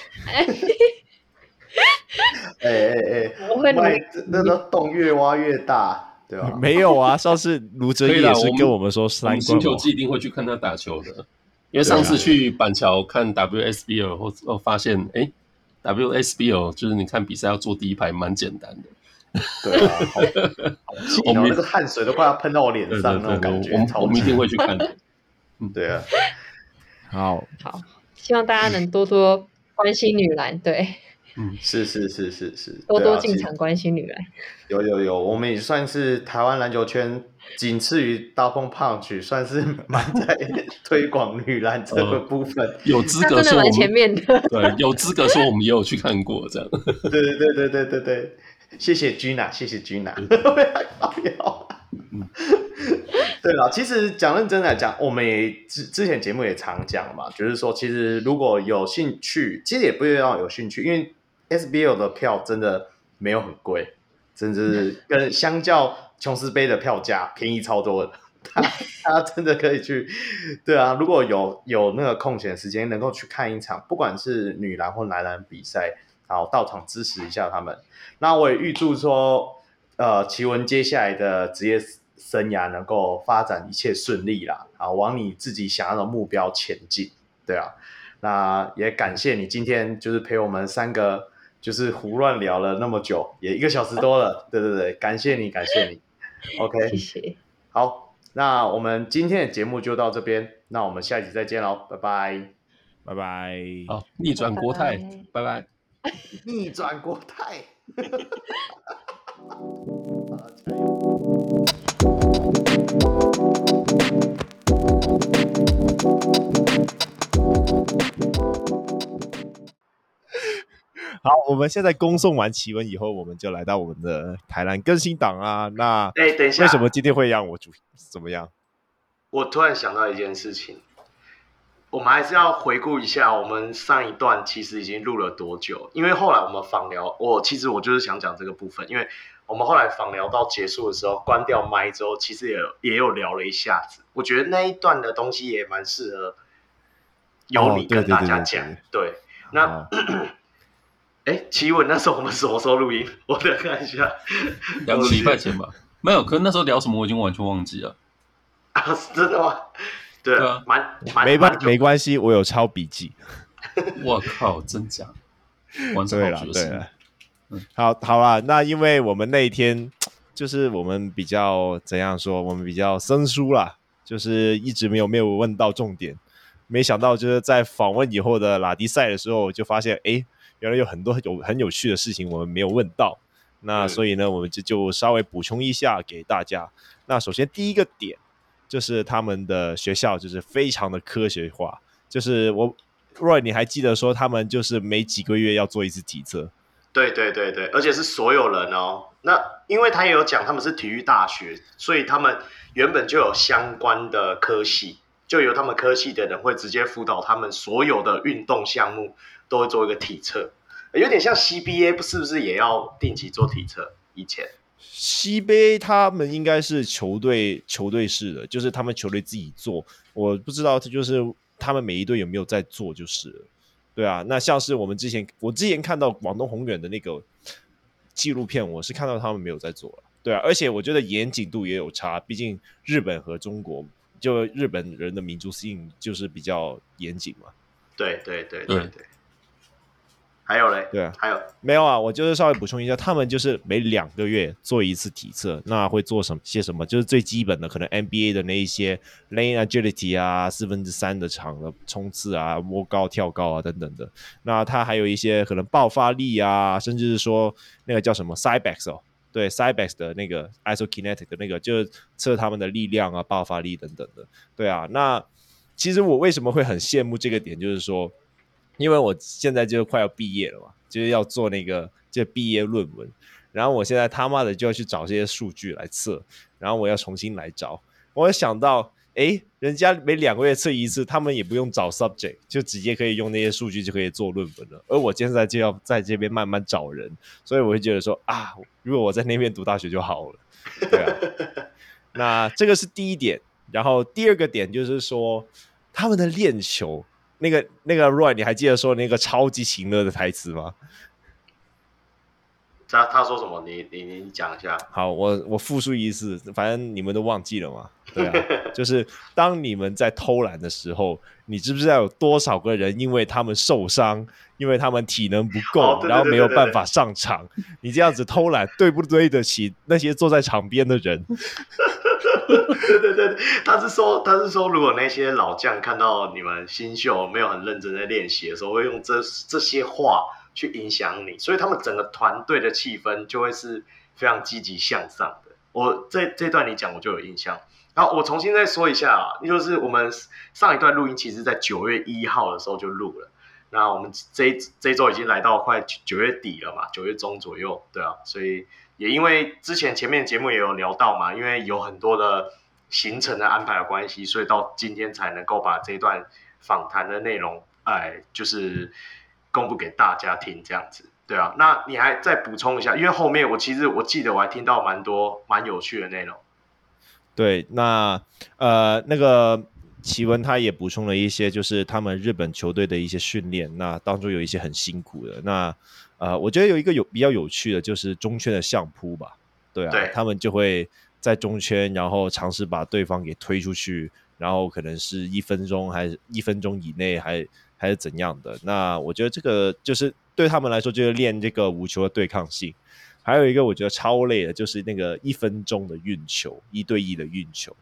哎哎哎，*laughs* 我会那那洞越挖越大，对吧？没有啊，上次卢哲义也是跟我们说三冠，星球季一定会去看他打球的，因为上次去板桥看 WSBL 后，后发现哎，WSBL 就是你看比赛要坐第一排蛮简单的，对啊，*laughs* 我们那个汗水都快要喷到我脸上那种感觉，我们一定会去看的，*laughs* 嗯，对啊，好。好，希望大家能多多关心女篮，对。嗯，*laughs* 是是是是是，多多进场关心女篮。*laughs* 有有有，我们也算是台湾篮球圈仅次于刀锋 Punch，算是蛮 *laughs* 在推广女篮这个部分。呃、有资格说我们前面的，对，有资格说我们也有去看过这样。对对对对对对对，谢谢 Gina，谢谢 Gina。对了，其实讲认真来讲，我们也之之前节目也常讲嘛，就是说，其实如果有兴趣，其实也不一定要有兴趣，因为 SBL 的票真的没有很贵，甚至跟相较琼斯杯的票价便宜超多的。大家真的可以去，对啊，如果有有那个空闲时间，能够去看一场，不管是女篮或男篮比赛，然后到场支持一下他们。那我也预祝说，呃，奇文接下来的职业生涯能够发展一切顺利啦，啊，往你自己想要的目标前进。对啊，那也感谢你今天就是陪我们三个。就是胡乱聊了那么久，也一个小时多了。对对对，感谢你，感谢你。OK，谢谢。好，那我们今天的节目就到这边，那我们下一集再见喽，拜拜，拜拜。好，逆转国泰，拜拜。*laughs* 逆转国泰。好，*laughs* *laughs* 我们现在恭送完奇文以后，我们就来到我们的台南更新档啊。那哎，等一下，为什么今天会让我主？怎么样？我突然想到一件事情，我们还是要回顾一下我们上一段其实已经录了多久？因为后来我们访聊，我其实我就是想讲这个部分，因为我们后来访聊到结束的时候，关掉麦之后，其实也有也有聊了一下子。我觉得那一段的东西也蛮适合由你跟大家讲。哦、对，对，对，对，对，那。哦 *clears throat* 哎，奇文，那时候我们什么时候录音？*laughs* 我再看一下，*laughs* 两个礼拜前吧。没有，可是那时候聊什么我已经完全忘记了。啊，真的吗？对啊，蛮蛮没关没关系，我有抄笔记。*laughs* 我靠，真假？完全对了对了，嗯，好好啦。那因为我们那一天就是我们比较怎样说，我们比较生疏啦，就是一直没有没有问到重点。没想到就是在访问以后的拉迪赛的时候，就发现哎。原来有很多有很有趣的事情我们没有问到，那所以呢，我们就就稍微补充一下给大家。那首先第一个点就是他们的学校就是非常的科学化，就是我 Roy 你还记得说他们就是每几个月要做一次体测？对对对对，而且是所有人哦。那因为他也有讲他们是体育大学，所以他们原本就有相关的科系，就由他们科系的人会直接辅导他们所有的运动项目。都会做一个体测，有点像 CBA，不是不是也要定期做体测？以前 CBA 他们应该是球队球队式的，就是他们球队自己做，我不知道这就是他们每一队有没有在做，就是了。对啊，那像是我们之前我之前看到广东宏远的那个纪录片，我是看到他们没有在做了。对啊，而且我觉得严谨度也有差，毕竟日本和中国，就日本人的民族性就是比较严谨嘛。对对对对对。嗯还有嘞，对啊，还有没有啊？我就是稍微补充一下，他们就是每两个月做一次体测，那会做什么些什么？就是最基本的，可能 NBA 的那一些 lane agility 啊，四分之三的场的冲刺啊，摸高跳高啊等等的。那他还有一些可能爆发力啊，甚至是说那个叫什么 Cybex 哦，对 Cybex 的那个 isokinetic 的那个，就是测他们的力量啊、爆发力等等的。对啊，那。其实我为什么会很羡慕这个点，就是说，因为我现在就快要毕业了嘛，就是要做那个就毕业论文，然后我现在他妈的就要去找这些数据来测，然后我要重新来找，我想到。哎，人家每两个月测一次，他们也不用找 subject，就直接可以用那些数据就可以做论文了。而我现在就要在这边慢慢找人，所以我会觉得说啊，如果我在那边读大学就好了。对啊，*laughs* 那这个是第一点。然后第二个点就是说，他们的练球，那个那个 Roy，你还记得说那个超级情乐的台词吗？他他说什么？你你你讲一下。好，我我复述一次，反正你们都忘记了嘛。对啊，就是当你们在偷懒的时候，你知不知道有多少个人因为他们受伤，因为他们体能不够，哦、然后没有办法上场？你这样子偷懒，对不对得起那些坐在场边的人？对对对，他是说，他是说，如果那些老将看到你们新秀没有很认真在练习的时候，会用这这些话。去影响你，所以他们整个团队的气氛就会是非常积极向上的。我这这段你讲我就有印象。然后我重新再说一下啊，就是我们上一段录音其实在九月一号的时候就录了。那我们这这周已经来到快九月底了嘛，九月中左右，对啊。所以也因为之前前面节目也有聊到嘛，因为有很多的行程的安排的关系，所以到今天才能够把这段访谈的内容，哎，就是。公布给大家听，这样子，对啊。那你还再补充一下，因为后面我其实我记得我还听到蛮多蛮有趣的内容。对，那呃那个奇文他也补充了一些，就是他们日本球队的一些训练，那当中有一些很辛苦的。那呃，我觉得有一个有比较有趣的，就是中圈的相扑吧。对啊，对他们就会在中圈，然后尝试把对方给推出去，然后可能是一分钟还是一分钟以内还。还是怎样的？那我觉得这个就是对他们来说，就是练这个无球的对抗性。还有一个我觉得超累的，就是那个一分钟的运球，一对一的运球。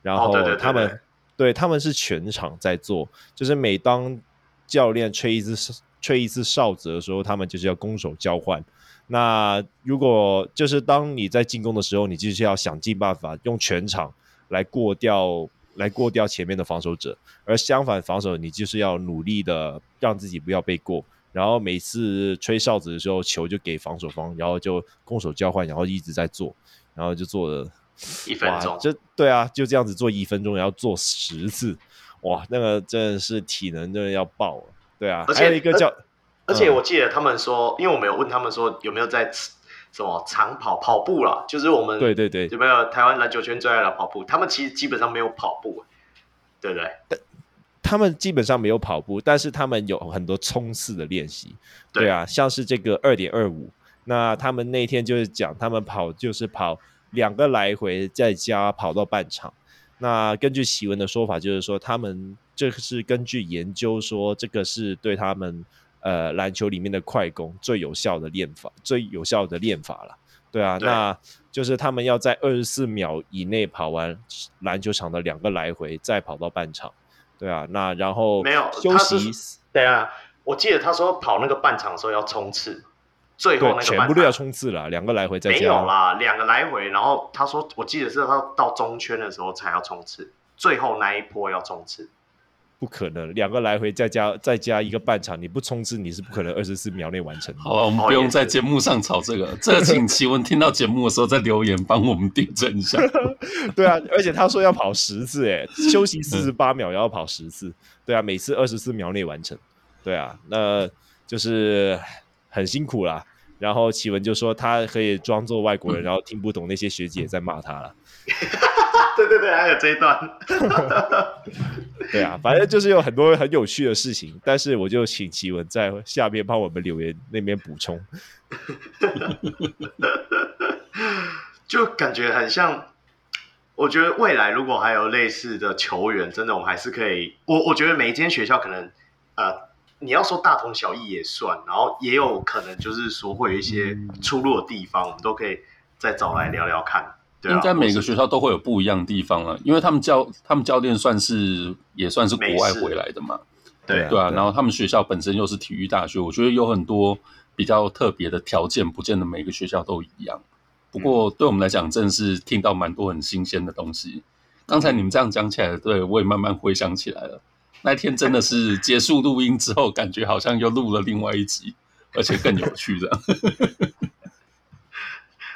然后他们、对他们是全场在做，就是每当教练吹一次吹一次哨子的时候，他们就是要攻守交换。那如果就是当你在进攻的时候，你就是要想尽办法用全场来过掉。来过掉前面的防守者，而相反防守你就是要努力的让自己不要被过，然后每次吹哨子的时候球就给防守方，然后就攻守交换，然后一直在做，然后就做了一分钟，就对啊，就这样子做一分钟，然后做十次，哇，那个真的是体能真的要爆了，对啊，而且还有一个叫，而且我记得他们说，嗯、因为我没有问他们说有没有在。什么长跑跑步啦，就是我们对对对，有没有台湾篮球圈最爱的跑步？他们其实基本上没有跑步，对不对？但他们基本上没有跑步，但是他们有很多冲刺的练习。对，对啊，像是这个二点二五，那他们那天就是讲，他们跑就是跑两个来回，再加跑到半场。那根据奇文的说法，就是说他们这是根据研究说，这个是对他们。呃，篮球里面的快攻最有效的练法，最有效的练法了，对啊，对，那就是他们要在二十四秒以内跑完篮球场的两个来回，再跑到半场，对啊，那然后没有休息，对啊，我记得他说跑那个半场的时候要冲刺，最后那个全部都要冲刺了，两个来回再加，没有啦，两个来回，然后他说我记得是他到中圈的时候才要冲刺，最后那一波要冲刺。不可能，两个来回再加再加一个半场，你不冲刺你是不可能二十四秒内完成的。好，我们不用在节目上吵这个，这个请奇文听到节目的时候再留言帮我们订正一下。*laughs* 对啊，而且他说要跑十次，哎，休息四十八秒，要跑十次。对啊，每次二十四秒内完成。对啊，那就是很辛苦啦。然后奇文就说他可以装作外国人，然后听不懂那些学姐在骂他了。*laughs* 对对对，还有这一段。*laughs* 对啊，反正就是有很多很有趣的事情，但是我就请奇文在下面帮我们留言那边补充。*laughs* 就感觉很像，我觉得未来如果还有类似的球员，真的我们还是可以。我我觉得每一间学校可能，呃，你要说大同小异也算，然后也有可能就是说会有一些出入的地方，我们都可以再找来聊聊看。应该每个学校都会有不一样的地方了，因为他们教他们教练算是也算是国外回来的嘛，对对啊，然后他们学校本身又是体育大学，我觉得有很多比较特别的条件，不见得每个学校都一样。不过对我们来讲，真的是听到蛮多很新鲜的东西。刚才你们这样讲起来，对我也慢慢回想起来了。那天真的是结束录音之后，感觉好像又录了另外一集，而且更有趣的。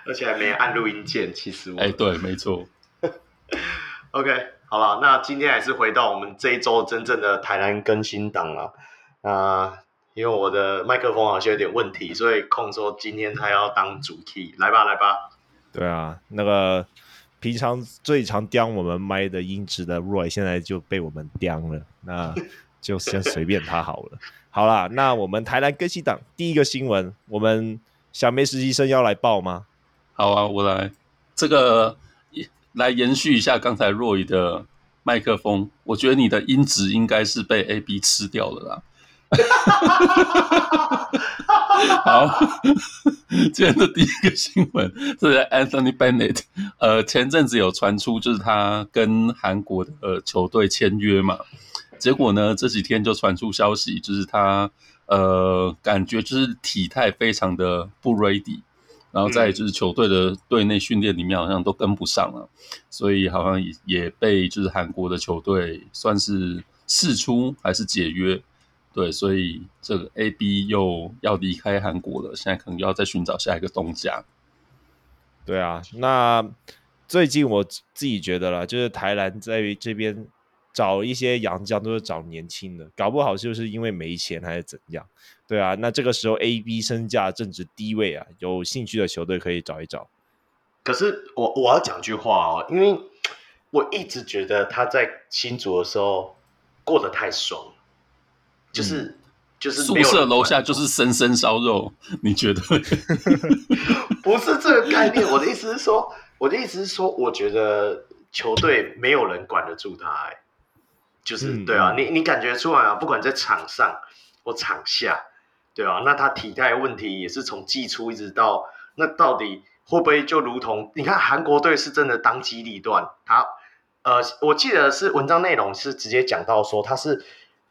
而且还没按录音键，其实我。哎，对，没错。OK，好了，那今天还是回到我们这一周真正的台南更新档了。啊，因为我的麦克风好像有点问题，所以控说今天他要当主 key，来吧，来吧。对啊，那个平常最常刁我们麦的音质的 Roy，现在就被我们刁了，那就先随便他好了。好啦，那我们台南更新档第一个新闻，我们小梅实习生要来报吗？好啊，我来。这个来延续一下刚才 Roy 的麦克风，我觉得你的音质应该是被 AB 吃掉了啦。*laughs* 好，*laughs* 今天的第一个新闻是 Anthony Bennett。呃，前阵子有传出，就是他跟韩国的球队签约嘛。结果呢，这几天就传出消息，就是他呃，感觉就是体态非常的不 ready。然后在就是球队的队内训练里面好像都跟不上了，所以好像也也被就是韩国的球队算是释出还是解约，对，所以这个 AB 又要离开韩国了，现在可能又要再寻找下一个东家。对啊，那最近我自己觉得啦，就是台南在于这边。找一些洋将都是找年轻的，搞不好就是因为没钱还是怎样？对啊，那这个时候 AB 身价正值低位啊，有兴趣的球队可以找一找。可是我我要讲句话哦，因为我一直觉得他在新竹的时候过得太爽，就是、嗯、就是宿舍楼下就是生生烧肉，你觉得？*laughs* 不是这个概念，我的意思是说，我的意思是说，我觉得球队没有人管得住他、欸，哎。就是对啊，嗯、你你感觉出来啊，不管在场上或场下，对啊，那他体态问题也是从季初一直到那到底会不会就如同你看韩国队是真的当机立断，他呃，我记得是文章内容是直接讲到说他是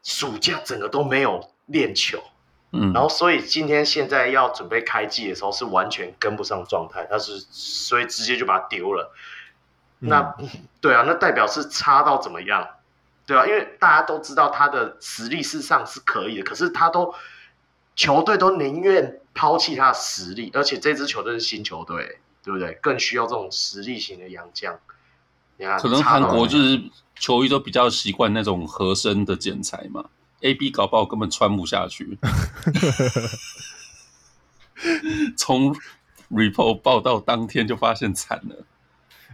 暑假整个都没有练球，嗯，然后所以今天现在要准备开季的时候是完全跟不上状态，他是所以直接就把他丢了，嗯、那 *laughs* 对啊，那代表是差到怎么样？对啊，因为大家都知道他的实力事实上是可以的，可是他都球队都宁愿抛弃他的实力，而且这支球队是新球队，对不对？更需要这种实力型的洋将。可能韩国就是球衣都比较习惯那种合身的剪裁嘛，AB 搞不好根本穿不下去。*laughs* 从 report 报道当天就发现惨了，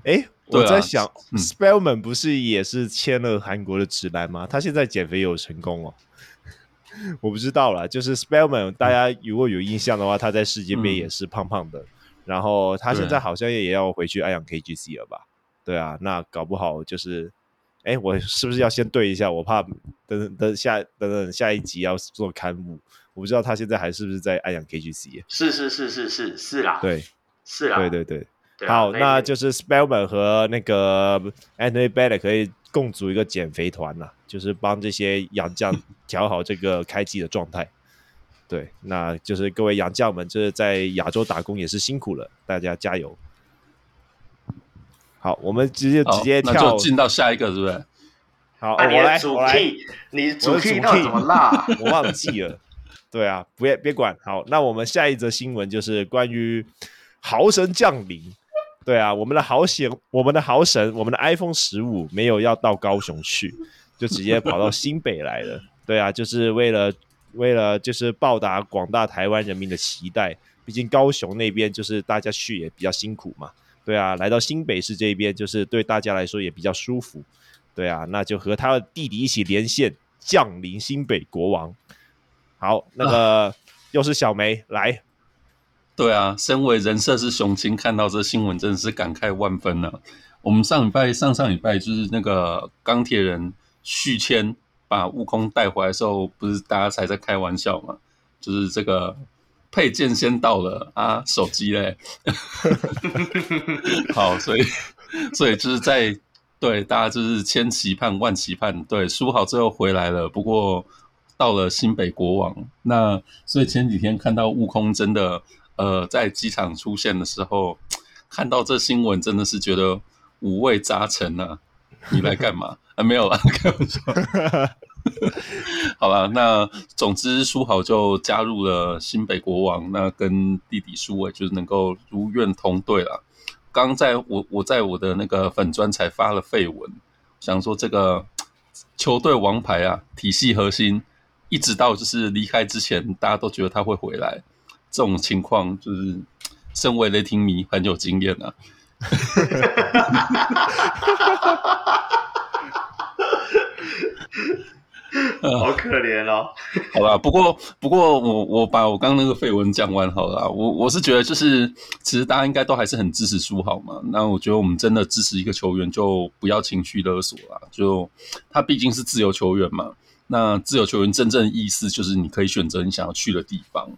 哎。我在想、啊嗯、Spellman 不是也是签了韩国的直男吗？他现在减肥有成功哦，*laughs* 我不知道啦。就是 Spellman，大家如果有印象的话，他在世界杯也是胖胖的，嗯、然后他现在好像也要回去爱扬 KGC 了吧？对啊，那搞不好就是，哎，我是不是要先对一下？我怕等等等下等等下一集要做刊物，我不知道他现在还是不是在爱扬 KGC？是是是是是是啦，对，是啦，对对对。好，那就是 Spellman 和那个 Anthony Bennett 可以共组一个减肥团了，就是帮这些洋将 *laughs* 调好这个开季的状态。对，那就是各位洋将们，就是在亚洲打工也是辛苦了，大家加油。好，我们直接直接跳，那就进到下一个，是不是？好，啊、我来，主我来，你主 key 到底怎么啦？*laughs* 我忘记了。对啊，别别管。好，那我们下一则新闻就是关于豪神降临。对啊，我们的好险，我们的豪神，我们的 iPhone 十五没有要到高雄去，就直接跑到新北来了。*laughs* 对啊，就是为了为了就是报答广大台湾人民的期待。毕竟高雄那边就是大家去也比较辛苦嘛。对啊，来到新北市这边就是对大家来说也比较舒服。对啊，那就和他的弟弟一起连线降临新北国王。好，那个、啊、又是小梅来。对啊，身为人设是雄青，看到这新闻真的是感慨万分呢、啊。我们上礼拜、上上礼拜就是那个钢铁人续签把悟空带回来的时候，不是大家才在开玩笑嘛？就是这个配件先到了啊，手机嘞。*laughs* 好，所以所以就是在对大家就是千期盼万期盼，对，书豪最后回来了，不过到了新北国王，那所以前几天看到悟空真的。呃，在机场出现的时候，看到这新闻真的是觉得五味杂陈啊。你来干嘛？啊，没有啦，开玩笑。*laughs* *laughs* 好了，那总之书豪就加入了新北国王，那跟弟弟书伟就是能够如愿同队了。刚在我我在我的那个粉专才发了废文，想说这个球队王牌啊，体系核心，一直到就是离开之前，大家都觉得他会回来，这种情况就是身为雷霆迷很有经验啊。*laughs* *laughs* 好可怜哦，*laughs* 好吧，不过不过我我把我刚刚那个废文讲完好了，我我是觉得就是其实大家应该都还是很支持书豪嘛，那我觉得我们真的支持一个球员就不要情绪勒索啦，就他毕竟是自由球员嘛，那自由球员真正意思就是你可以选择你想要去的地方，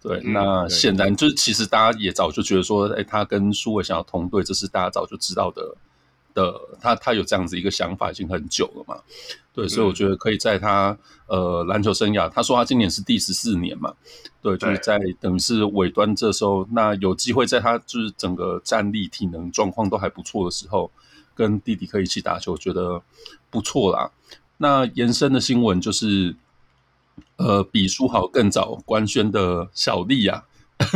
对，嗯、那显然就是其实大家也早就觉得说，哎，他跟书伟想要同队，这是大家早就知道的。的他，他有这样子一个想法已经很久了嘛，对，所以我觉得可以在他呃篮球生涯，他说他今年是第十四年嘛，对，就是在等于是尾端这时候，那有机会在他就是整个战力、体能状况都还不错的时候，跟弟弟可以一起打球，我觉得不错啦。那延伸的新闻就是，呃，比书豪更早官宣的小丽啊，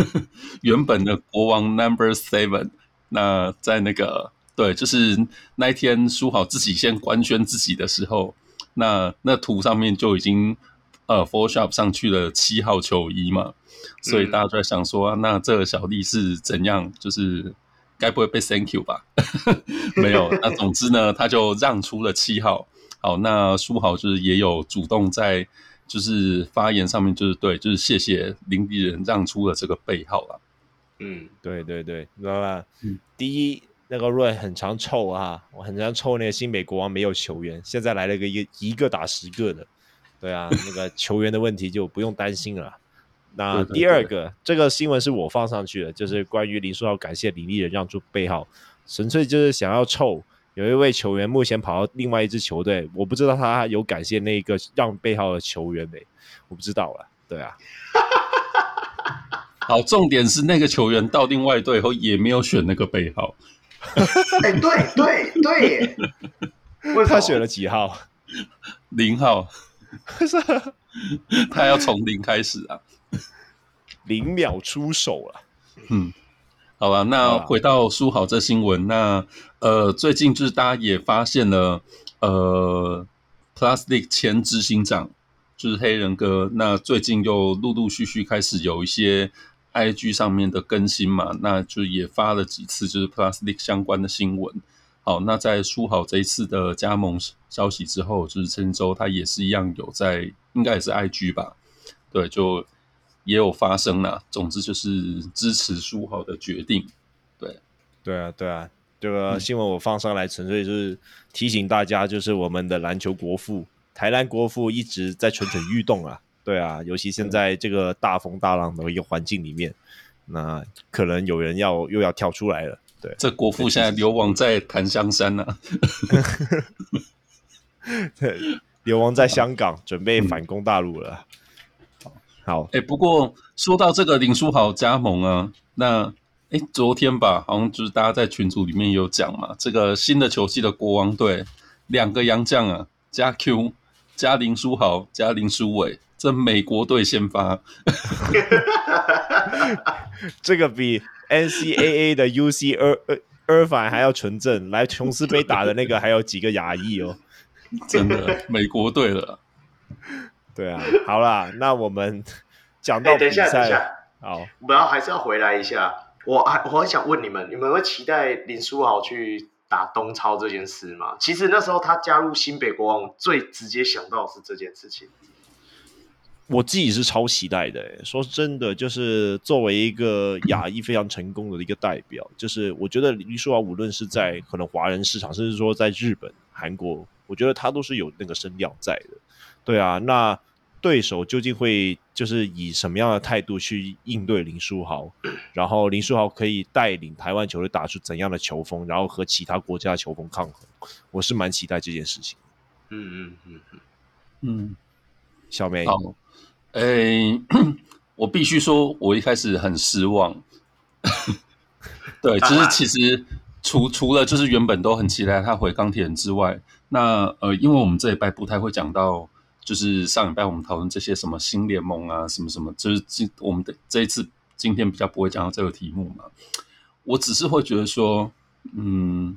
*laughs* 原本的国王 Number Seven，那在那个。对，就是那一天书豪自己先官宣自己的时候，那那图上面就已经呃 Photoshop 上去了七号球衣嘛，所以大家就在想说，嗯、那这个小弟是怎样？就是该不会被 Thank you 吧？*laughs* 没有，那总之呢，他就让出了七号。好，那书豪就是也有主动在就是发言上面，就是对，就是谢谢林立人让出了这个背号了。嗯，对对对，知道吧？嗯，第一。那个瑞很常臭啊，我很常臭。那个新美国王没有球员，现在来了个一个一个打十个的，对啊，那个球员的问题就不用担心了。那第二个，对对对，这个新闻是我放上去的，就是关于林书豪感谢李立人让出背号，纯粹就是想要臭。有一位球员目前跑到另外一支球队，我不知道他有感谢那个让背号的球员没，我不知道了。对啊，*laughs* 好，重点是那个球员到另外队后也没有选那个背号。*laughs* 哎、欸，对对对，为他选了几号？零号。他要从零开始啊，零秒出手了。嗯，好吧，那回到书豪这新闻，那呃，最近就是大家也发现了，呃 League 前执行长就是黑人哥，那最近又陆陆续续开始有一些。IG 上面的更新嘛，那就也发了几次，就是 Plus League 相关的新闻。好，那在书豪这一次的加盟消息之后，就是陈周他也是一样有在，应该也是 IG 吧？对，就也有发声啦。总之就是支持书豪的决定。对，对啊，对啊，这个新闻我放上来，纯粹就是提醒大家，就是我们的篮球国父台湾国父一直在蠢蠢欲动啊。对啊，尤其现在这个大风大浪的一个环境里面，那可能有人要又要跳出来了。对，这国父现在流亡在檀香山呢、*laughs* 啊。对，流亡在香港，准备反攻大陆了。嗯、好，哎，不过说到这个林书豪加盟啊，那哎，昨天吧，好像就是大家在群组里面有讲嘛，这个新的球季的国王队两个洋将啊，加 Q 加林书豪加林书伟。这美国队先发，*laughs* 这个比 NCAA 的 UC 尔尔反还要纯正，来琼斯杯打的那个还有几个亚裔哦，真的美国队了。对啊，好啦，那我们讲到比赛，欸、等一下，等一下好，我们要还是要回来一下。我还我很想问你们，你们会期待林书豪去打东超这件事吗？其实那时候他加入新北国王，最直接想到的是这件事情。我自己是超期待的，说真的，就是作为一个亚裔非常成功的一个代表，就是我觉得林书豪无论是在可能华人市场，甚至说在日本、韩国，我觉得他都是有那个声量在的。对啊，那对手究竟会就是以什么样的态度去应对林书豪？然后林书豪可以带领台湾球队打出怎样的球风，然后和其他国家的球风抗衡？我是蛮期待这件事情。嗯嗯嗯嗯嗯，小梅。哎、欸，*coughs* 我必须说，我一开始很失望。*laughs* 对，就是其实除除了就是原本都很期待他回钢铁人之外，那呃，因为我们这一拜不太会讲到，就是上礼拜我们讨论这些什么新联盟啊，什么什么，就是今我们的这一次今天比较不会讲到这个题目嘛。我只是会觉得说，嗯。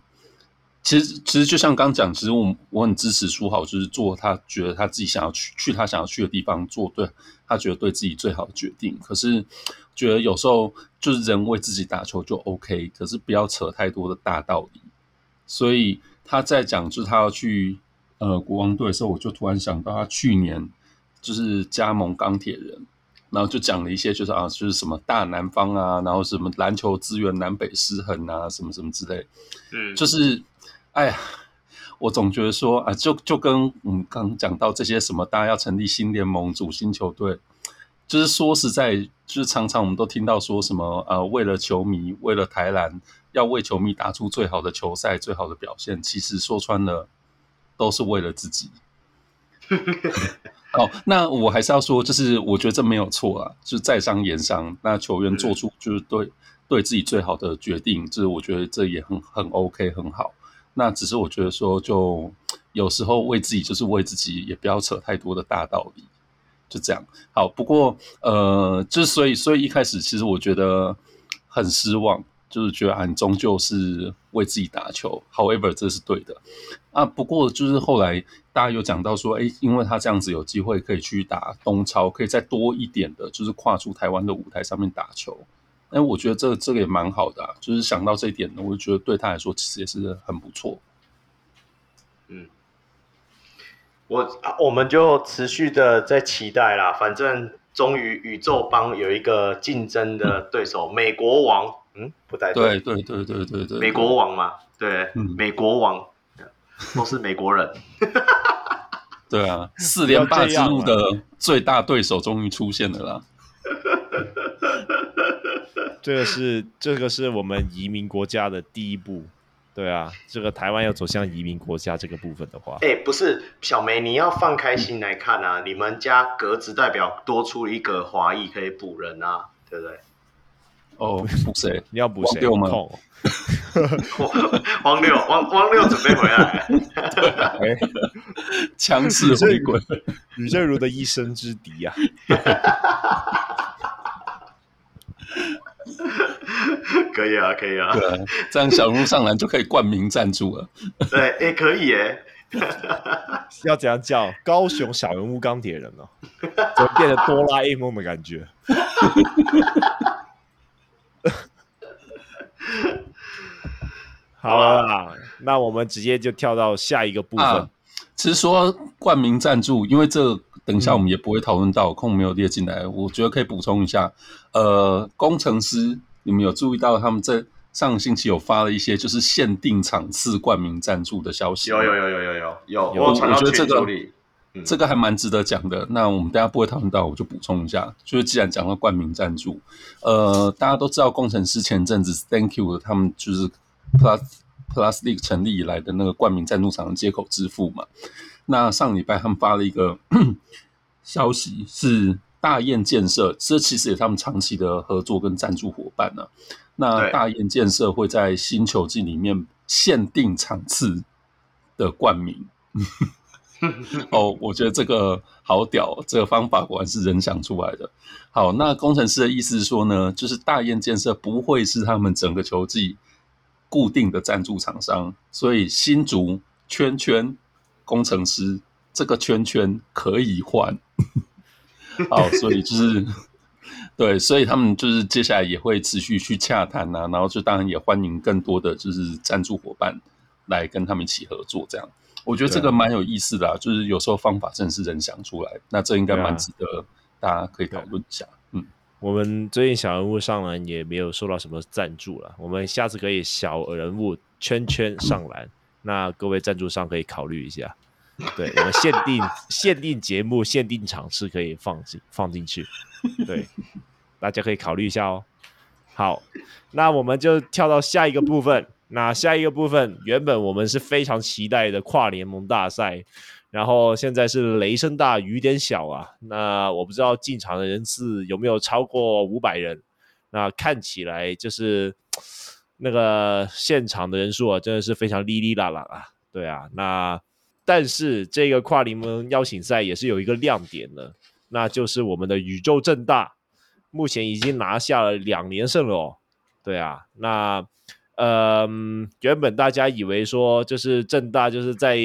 其实，其实就像刚讲，其实我我很支持书豪，就是做他觉得他自己想要去去他想要去的地方，做对他觉得对自己最好的决定。可是，觉得有时候就是人为自己打球就 OK，可是不要扯太多的大道理。所以他在讲就是他要去呃国王队的时候，我就突然想到他去年就是加盟钢铁人，然后就讲了一些就是啊就是什么大南方啊，然后什么篮球资源南北失衡啊，什么什么之类，嗯，就是。哎呀，我总觉得说啊，就就跟我们刚讲到这些什么，大家要成立新联盟、组新球队，就是说实在，就是常常我们都听到说什么呃，为了球迷，为了台篮，要为球迷打出最好的球赛、最好的表现。其实说穿了，都是为了自己。哦，那我还是要说，就是我觉得这没有错啊，就是在商言商，那球员做出就是对对自己最好的决定，就是我觉得这也很很 OK，很好。那只是我觉得说，就有时候为自己就是为自己，也不要扯太多的大道理，就这样。好，不过呃，就是所以所以一开始其实我觉得很失望，就是觉得啊，你终究是为自己打球。However，这是对的啊。不过就是后来大家有讲到说，哎，因为他这样子有机会可以去打东超，可以再多一点的，就是跨出台湾的舞台上面打球。哎，我觉得这个、这个也蛮好的、啊，就是想到这一点呢，我就觉得对他来说其实也是很不错。嗯，我我们就持续的在期待啦，反正终于宇宙帮有一个竞争的对手，嗯、美国王，嗯，不太对，对对对对对对，美国王嘛，对，嗯、美国王都是美国人，*laughs* 对啊，*laughs* 四连霸之路的最大对手终于出现了啦。*laughs* 这个是这个是我们移民国家的第一步，对啊，这个台湾要走向移民国家这个部分的话，哎，不是小梅，你要放开心来看啊，你们家格子代表多出一个华裔可以补人啊，对不对？哦，补谁？你要补谁？王六吗？王 *laughs* 六，王王六准备回来，强势回归，吕正如的一生之敌啊。*laughs* 可以啊，可以啊，对啊，这样小人物上篮就可以冠名赞助了。对，哎、欸，可以耶。*laughs* 要怎样叫高雄小人物钢铁人哦？怎么变得哆啦 A 梦的感觉？*laughs* 好了啦，那我们直接就跳到下一个部分。啊、其实说冠名赞助，因为这个。等一下，我们也不会讨论到，空没有列进来。我觉得可以补充一下，呃，工程师，你们有注意到他们在上个星期有发了一些就是限定场次冠名赞助的消息？有有有有有有有。我我觉得这个这个还蛮值得讲的。那我们等下不会讨论到，我就补充一下。就是既然讲到冠名赞助，呃，大家都知道工程师前阵子 Thank you 他们就是 Plus Plus League 成立以来的那个冠名赞助厂的接口支付嘛。那上礼拜他们发了一个 *coughs* 消息，是大雁建设，这其实也是他们长期的合作跟赞助伙伴呢、啊。那大雁建设会在新球季里面限定场次的冠名。*laughs* 哦，我觉得这个好屌，这个方法果然是人想出来的。好，那工程师的意思是说呢，就是大雁建设不会是他们整个球季固定的赞助厂商，所以新竹圈圈。工程师这个圈圈可以换，好，所以就是对，所以他们就是接下来也会持续去洽谈呐，然后就当然也欢迎更多的就是赞助伙伴来跟他们一起合作，这样我觉得这个蛮有意思的啊，就是有时候方法真的是人想出来，那这应该蛮值得大家可以讨论一下。嗯，我们最近小人物上篮也没有收到什么赞助了，我们下次可以小人物圈圈上篮。那各位赞助商可以考虑一下，对，我们限定 *laughs* 限定节目、限定场次可以放进放进去，对，*laughs* 大家可以考虑一下哦。好，那我们就跳到下一个部分。那下一个部分，原本我们是非常期待的跨联盟大赛，然后现在是雷声大雨点小啊。那我不知道进场的人次有没有超过五百人，那看起来就是。那个现场的人数啊，真的是非常哩哩啦啦啊。对啊，那但是这个跨联盟邀请赛也是有一个亮点的，那就是我们的宇宙正大目前已经拿下了两连胜了哦。对啊，那呃，原本大家以为说就是正大就是在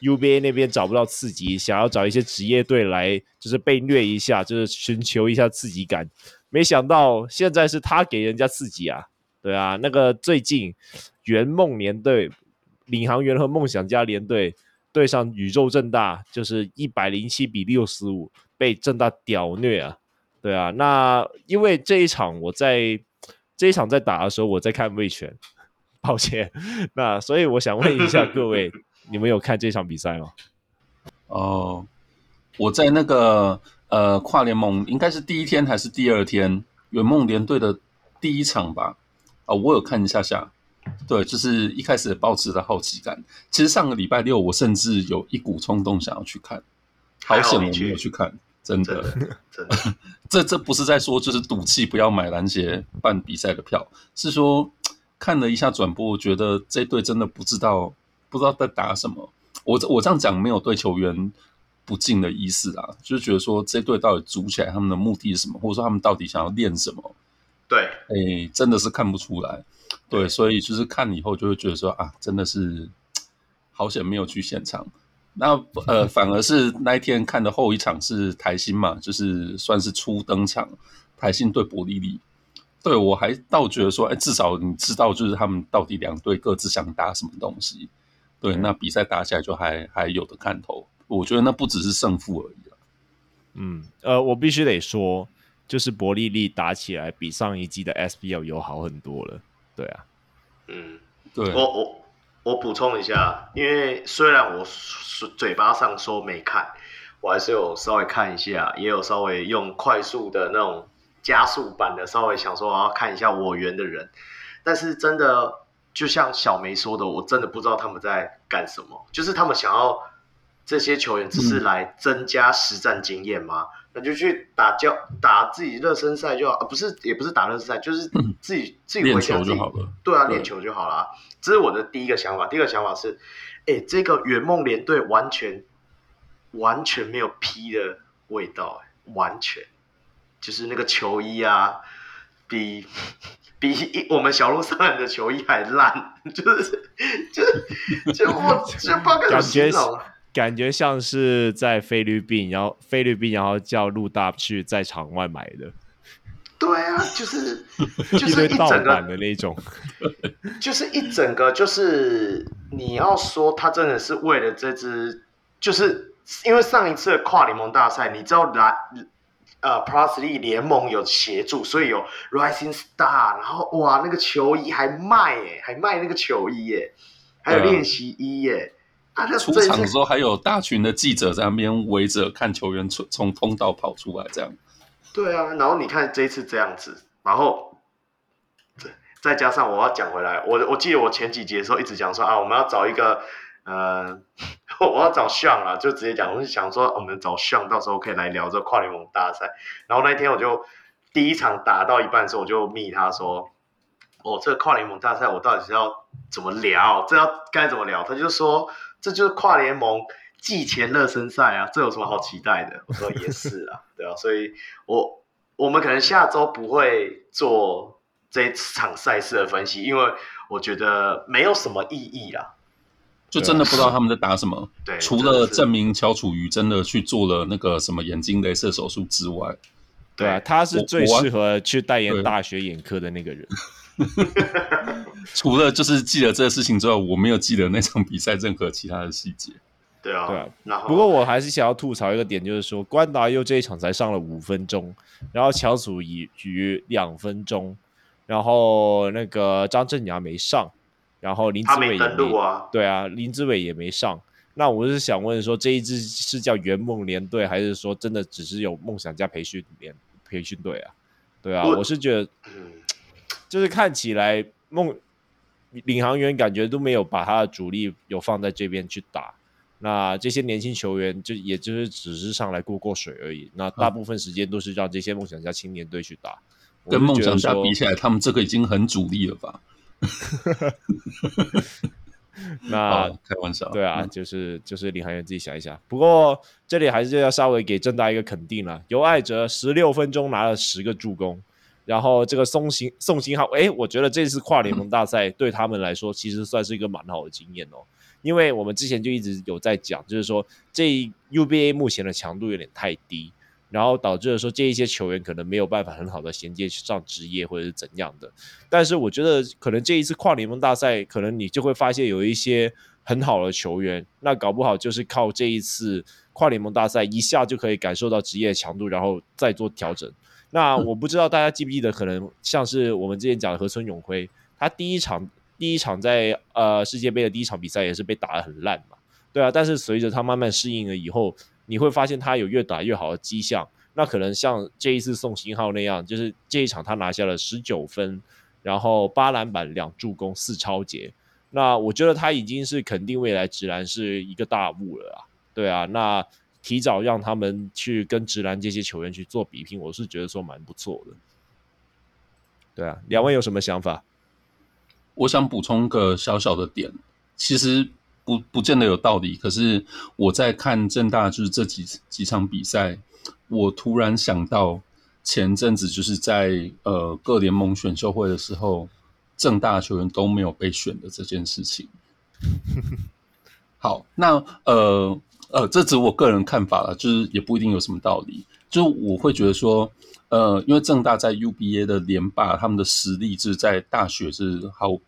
UBA 那边找不到刺激，想要找一些职业队来就是被虐一下，就是寻求一下刺激感，没想到现在是他给人家刺激啊。对啊，那个最近圆梦联队。领航员和梦想家联队对上宇宙正大，就是一百零七比六十五被正大屌虐啊！对啊，那因为这一场我在这一场在打的时候，我在看味全，*laughs* 抱歉。*laughs* 那所以我想问一下 *laughs* 各位，你们有看这场比赛吗？哦，我在那个呃跨联盟应该是第一天还是第二天，圆梦联队的第一场吧？啊、哦，我有看一下下。对，就是一开始抱持的好奇感。其实上个礼拜六，我甚至有一股冲动想要去看，好险我没有去看，真的，真的。*laughs* 这这不是在说就是赌气不要买篮协办比赛的票，是说看了一下转播，我觉得这队真的不知道不知道在打什么。我我这样讲没有对球员不敬的意思啊，就是觉得说这队到底组起来他们的目的是什么，或者说他们到底想要练什么？对，哎，真的是看不出来。对，所以就是看以后就会觉得说啊，真的是好险没有去现场。那呃，*laughs* 反而是那一天看的后一场是台新嘛，就是算是初登场，台新对伯利利。对，我还倒觉得说，哎，至少你知道就是他们到底两队各自想打什么东西。对，那比赛打起来就还还有的看头。我觉得那不只是胜负而已了。嗯，呃，我必须得说，就是伯利利打起来比上一季的 SBL 有好很多了。对啊，嗯，对，我我我补充一下，因为虽然我嘴巴上说没看，我还是有稍微看一下，也有稍微用快速的那种加速版的，稍微想说我要看一下我园的人，但是真的就像小梅说的，我真的不知道他们在干什么，就是他们想要这些球员只是来增加实战经验吗？嗯那就去打教打自己热身赛就好，啊，不是也不是打热身赛，就是自己、嗯、自己回家练球就好了。对啊，练球就好了。这是我的第一个想法。第二个想法是，哎、欸，这个圆梦联队完全完全没有 P 的味道，完全就是那个球衣啊，比比我们小鹿上人的球衣还烂，就是就是就我 *laughs* 就不知道该怎么形容。感觉像是在菲律宾，然后菲律宾，然后叫陆大去在场外买的。对啊，就是 *laughs* *laughs* 就是一整个的那种，就是一整个就是你要说他真的是为了这支，就是因为上一次的跨联盟大赛，你知道来呃 Plus League 联盟有协助，所以有 Rising Star，然后哇那个球衣还卖耶，还卖那个球衣耶，还有练习衣耶。出场的时候还有大群的记者在那边围着看球员从从通道跑出来，这样。对啊，然后你看这一次这样子，然后再加上我要讲回来，我我记得我前几集的时候一直讲说啊，我们要找一个呃，*laughs* 我要找 Sean 啊，就直接讲，我就想说我们找 Sean，到时候可以来聊这跨联盟大赛。然后那一天我就第一场打到一半的时候，我就密他说，哦，这个跨联盟大赛我到底是要怎么聊？这要该怎么聊？他就说。这就是跨联盟季前热身赛啊，这有什么好期待的？*laughs* 我说也是啊，对啊，所以我我们可能下周不会做这一场赛事的分析，因为我觉得没有什么意义啦，就真的不知道他们在打什么。对，除了证明乔楚瑜真的去做了那个什么眼睛镭射手术之外，对啊，他是最适合去代言大学眼科的那个人。*laughs* 除了就是记得这个事情之外，我没有记得那场比赛任何其他的细节。对啊，对啊。不过我还是想要吐槽一个点，就是说关达佑这一场才上了五分钟，然后乔楚瑜两分钟，然后那个张镇阳没上，然后林志伟也没，没啊。对啊，林志伟也没上。那我是想问说，这一支是叫圆梦联队，还是说真的只是有梦想家培训联培训队啊？对啊，我，是觉得。嗯就是看起来梦领航员感觉都没有把他的主力有放在这边去打，那这些年轻球员就也就是只是上来过过水而已，那大部分时间都是让这些梦想家青年队去打。跟梦想家比起来，他们这个已经很主力了吧？*laughs* 那开玩笑，对啊，就是就是领航员自己想一想。不过这里还是要稍微给郑大一个肯定了，尤爱哲十六分钟拿了十个助攻，然后这个宋行宋行浩，哎，我觉得这次跨联盟大赛对他们来说其实算是一个蛮好的经验哦，因为我们之前就一直有在讲，就是说这 UBA 目前的强度有点太低。然后导致了说这一些球员可能没有办法很好的衔接上职业或者是怎样的，但是我觉得可能这一次跨联盟大赛，可能你就会发现有一些很好的球员，那搞不好就是靠这一次跨联盟大赛一下就可以感受到职业强度，然后再做调整。那我不知道大家记不记得，可能像是我们之前讲的河村永辉，他第一场第一场在呃世界杯的第一场比赛也是被打得很烂嘛，对啊，但是随着他慢慢适应了以后。你会发现他有越打越好的迹象，那可能像这一次宋新浩那样，就是这一场他拿下了十九分，然后八篮板、两助攻、四抄截，那我觉得他已经是肯定未来直篮是一个大物了啊！对啊，那提早让他们去跟直篮这些球员去做比拼，我是觉得说蛮不错的。对啊，两位有什么想法？我想补充个小小的点，其实。不不见得有道理，可是我在看正大就是这几几场比赛，我突然想到前阵子就是在呃各联盟选秀会的时候，正大球员都没有被选的这件事情。*laughs* 好，那呃呃，这只是我个人看法了，就是也不一定有什么道理。就我会觉得说，呃，因为正大在 UBA 的联霸，他们的实力就是在大学是好。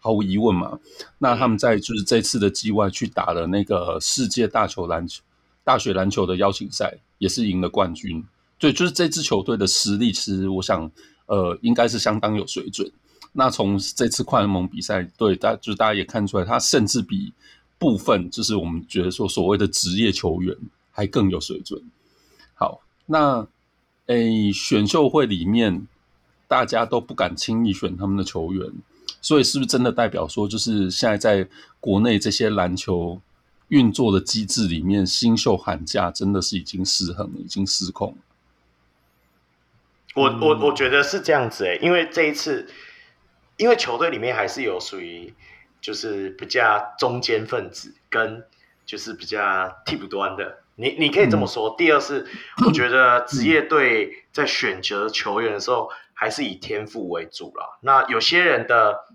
毫无疑问嘛，那他们在就是这次的季外去打了那个世界大球篮球大学篮球的邀请赛，也是赢了冠军。对，就是这支球队的实力，其实我想，呃，应该是相当有水准。那从这次跨联盟比赛，对大就是大家也看出来，他甚至比部分就是我们觉得说所谓的职业球员还更有水准。好，那诶，选秀会里面大家都不敢轻易选他们的球员。所以是不是真的代表说，就是现在在国内这些篮球运作的机制里面，新秀喊价真的是已经失衡了，已经失控了？我我我觉得是这样子诶，因为这一次，因为球队里面还是有属于就是比较中间分子跟就是比较替补端的，你你可以这么说。嗯、第二是，我觉得 *clears throat* 职业队在选择球员的时候。还是以天赋为主啦。那有些人的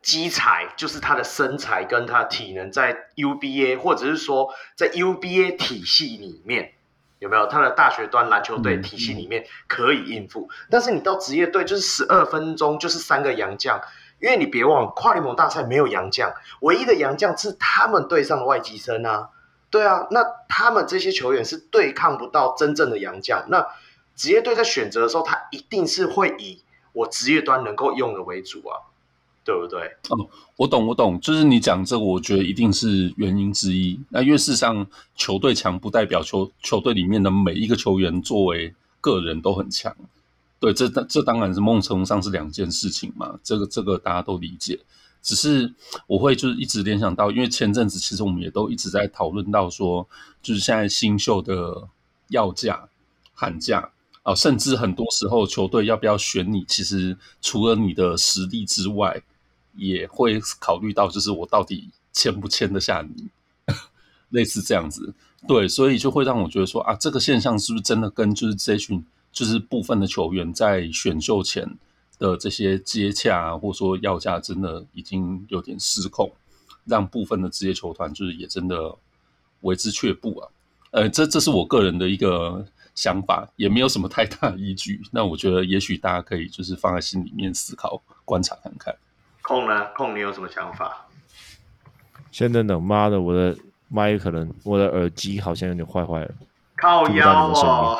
基材就是他的身材跟他体能，在 UBA 或者是说在 UBA 体系里面有没有他的大学端篮球队体系里面可以应付。但是你到职业队就是十二分钟就是三个洋将，因为你别忘了跨联盟大赛没有洋将，唯一的洋将是他们队上的外籍生啊。对啊，那他们这些球员是对抗不到真正的洋将。那职业队在选择的时候，他一定是会以我职业端能够用的为主啊，对不对？哦，我懂，我懂，就是你讲这个，我觉得一定是原因之一。那因为事实上，球队强不代表球球队里面的每一个球员作为个人都很强。对，这这当然是某种程度上是两件事情嘛。这个这个大家都理解。只是我会就是一直联想到，因为前阵子其实我们也都一直在讨论到说，就是现在新秀的要价喊价。啊，甚至很多时候球队要不要选你，其实除了你的实力之外，也会考虑到就是我到底签不签得下你，*laughs* 类似这样子。对，所以就会让我觉得说啊，这个现象是不是真的跟就是这群就是部分的球员在选秀前的这些接洽，或者说要价，真的已经有点失控，让部分的职业球团就是也真的为之却步啊。呃，这这是我个人的一个。想法也没有什么太大的依据，那我觉得也许大家可以就是放在心里面思考、观察看看。空呢？空，你有什么想法？先等等，妈的，我的麦可能我的耳机好像有点坏坏了，靠腰哦。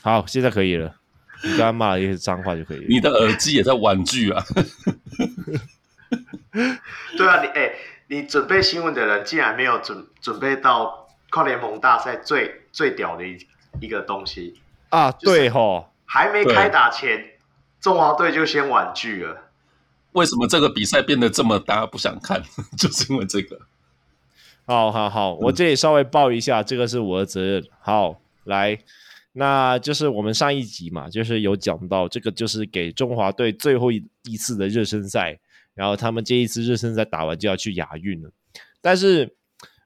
好，现在可以了。你刚刚骂了一些脏话就可以了。你的耳机也在玩具啊？*laughs* 对啊，你哎、欸，你准备新闻的人竟然没有准准备到跨联盟大赛最最屌的一。一个东西啊，对吼，还没开打前，中华队就先婉拒了。为什么这个比赛变得这么大家不想看？*laughs* 就是因为这个。好好好，我这里稍微报一下，嗯、这个是我的责任。好，来，那就是我们上一集嘛，就是有讲到这个，就是给中华队最后一一次的热身赛。然后他们这一次热身赛打完就要去亚运了，但是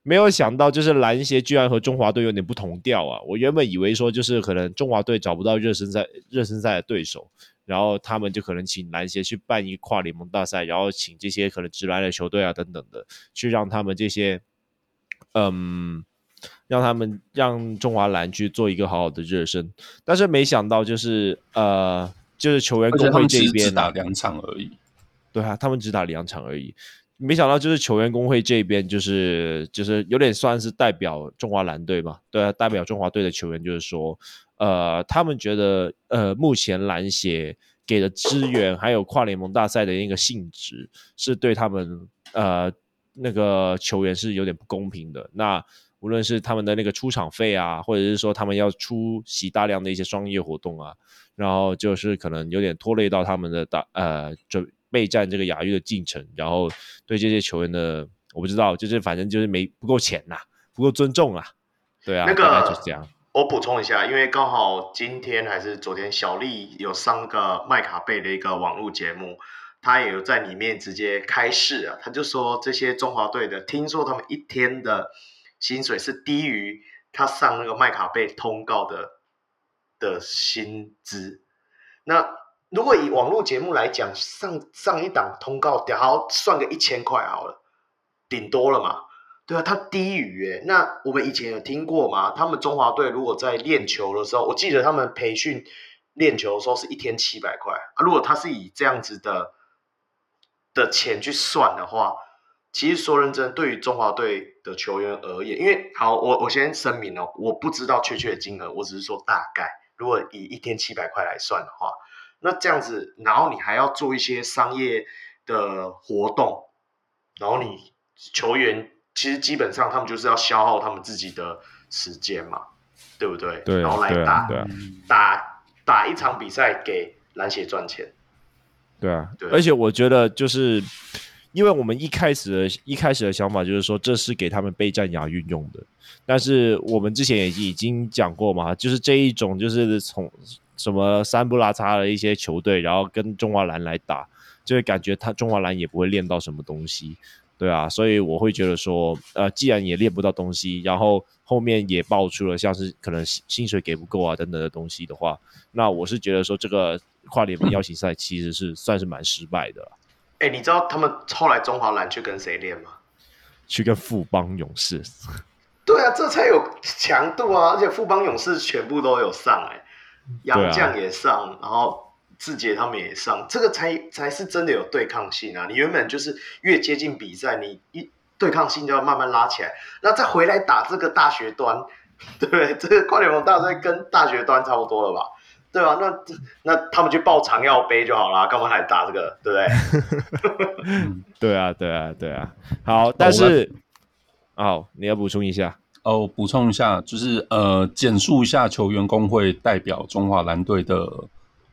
没有想到就是篮协居然和中华队有点不同调啊！我原本以为说就是可能中华队找不到热身赛热身赛的对手，然后他们就可能请篮协去办一跨联盟大赛，然后请这些可能直来的球队啊等等的去让他们这些嗯。让他们让中华篮去做一个好好的热身，但是没想到就是呃，就是球员工会这边只打两场而已。对啊，他们只打两场而已。没想到就是球员工会这边就是就是有点算是代表中华蓝队嘛，对啊，代表中华队的球员就是说，呃，他们觉得呃，目前篮协给的资源还有跨联盟大赛的那个性质是对他们呃那个球员是有点不公平的。那无论是他们的那个出场费啊，或者是说他们要出席大量的一些商业活动啊，然后就是可能有点拖累到他们的大呃准备战这个亚运的进程，然后对这些球员的我不知道，就是反正就是没不够钱呐、啊，不够尊重啊，对啊，那个就是这样。我补充一下，因为刚好今天还是昨天，小丽有上个麦卡贝的一个网络节目，她也有在里面直接开示啊，她就说这些中华队的，听说他们一天的。薪水是低于他上那个麦卡贝通告的的薪资。那如果以网络节目来讲，上上一档通告，好算个一千块好了，顶多了嘛？对啊，他低于诶。那我们以前有听过嘛？他们中华队如果在练球的时候，我记得他们培训练球的时候是一天七百块啊。如果他是以这样子的的钱去算的话。其实说认真，对于中华队的球员而言，因为好，我我先声明哦，我不知道确切的金额，我只是说大概。如果以一天七百块来算的话，那这样子，然后你还要做一些商业的活动，然后你球员其实基本上他们就是要消耗他们自己的时间嘛，对不对？对，然后来打打打一场比赛给篮协赚钱。对啊，对，而且我觉得就是。因为我们一开始的一开始的想法就是说，这是给他们备战亚运用的，但是我们之前也已经讲过嘛，就是这一种就是从什么三不拉差的一些球队，然后跟中华蓝来打，就会感觉他中华蓝也不会练到什么东西，对啊，所以我会觉得说，呃，既然也练不到东西，然后后面也爆出了像是可能薪水给不够啊等等的东西的话，那我是觉得说这个跨联盟邀请赛其实是算是蛮失败的。哎、欸，你知道他们后来中华蓝去跟谁练吗？去跟富邦勇士。*laughs* 对啊，这才有强度啊！而且富邦勇士全部都有上、欸，哎，洋将也上，啊、然后志杰他们也上，这个才才是真的有对抗性啊！你原本就是越接近比赛，你一对抗性就要慢慢拉起来，那再回来打这个大学端，*laughs* 对不对？这个跨联盟大赛跟大学端差不多了吧？对啊，那那他们去报长耀杯就好了，干嘛还打这个？对不对？*laughs* 对啊，对啊，对啊。好，但是，哦，你要补充一下哦，补充一下，就是呃，简述一下球员工会代表中华蓝队的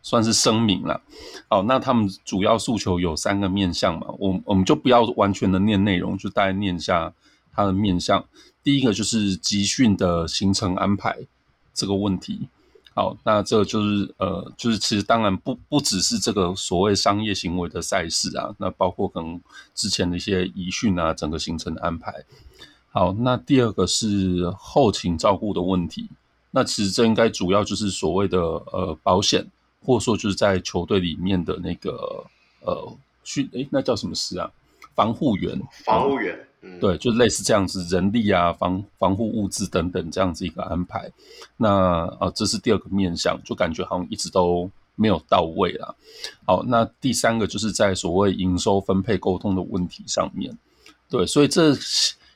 算是声明了。好，那他们主要诉求有三个面向嘛，我我们就不要完全的念内容，就大概念一下他的面向。第一个就是集训的行程安排这个问题。好，那这就是呃，就是其实当然不不只是这个所谓商业行为的赛事啊，那包括可能之前的一些移训啊，整个行程的安排。好，那第二个是后勤照顾的问题。那其实这应该主要就是所谓的呃保险，或者说就是在球队里面的那个呃训，诶，那叫什么师啊？防护员，防护员。对，就类似这样子，人力啊、防防护物资等等这样子一个安排。那呃，这是第二个面向，就感觉好像一直都没有到位啦。好，那第三个就是在所谓营收分配沟通的问题上面。对，所以这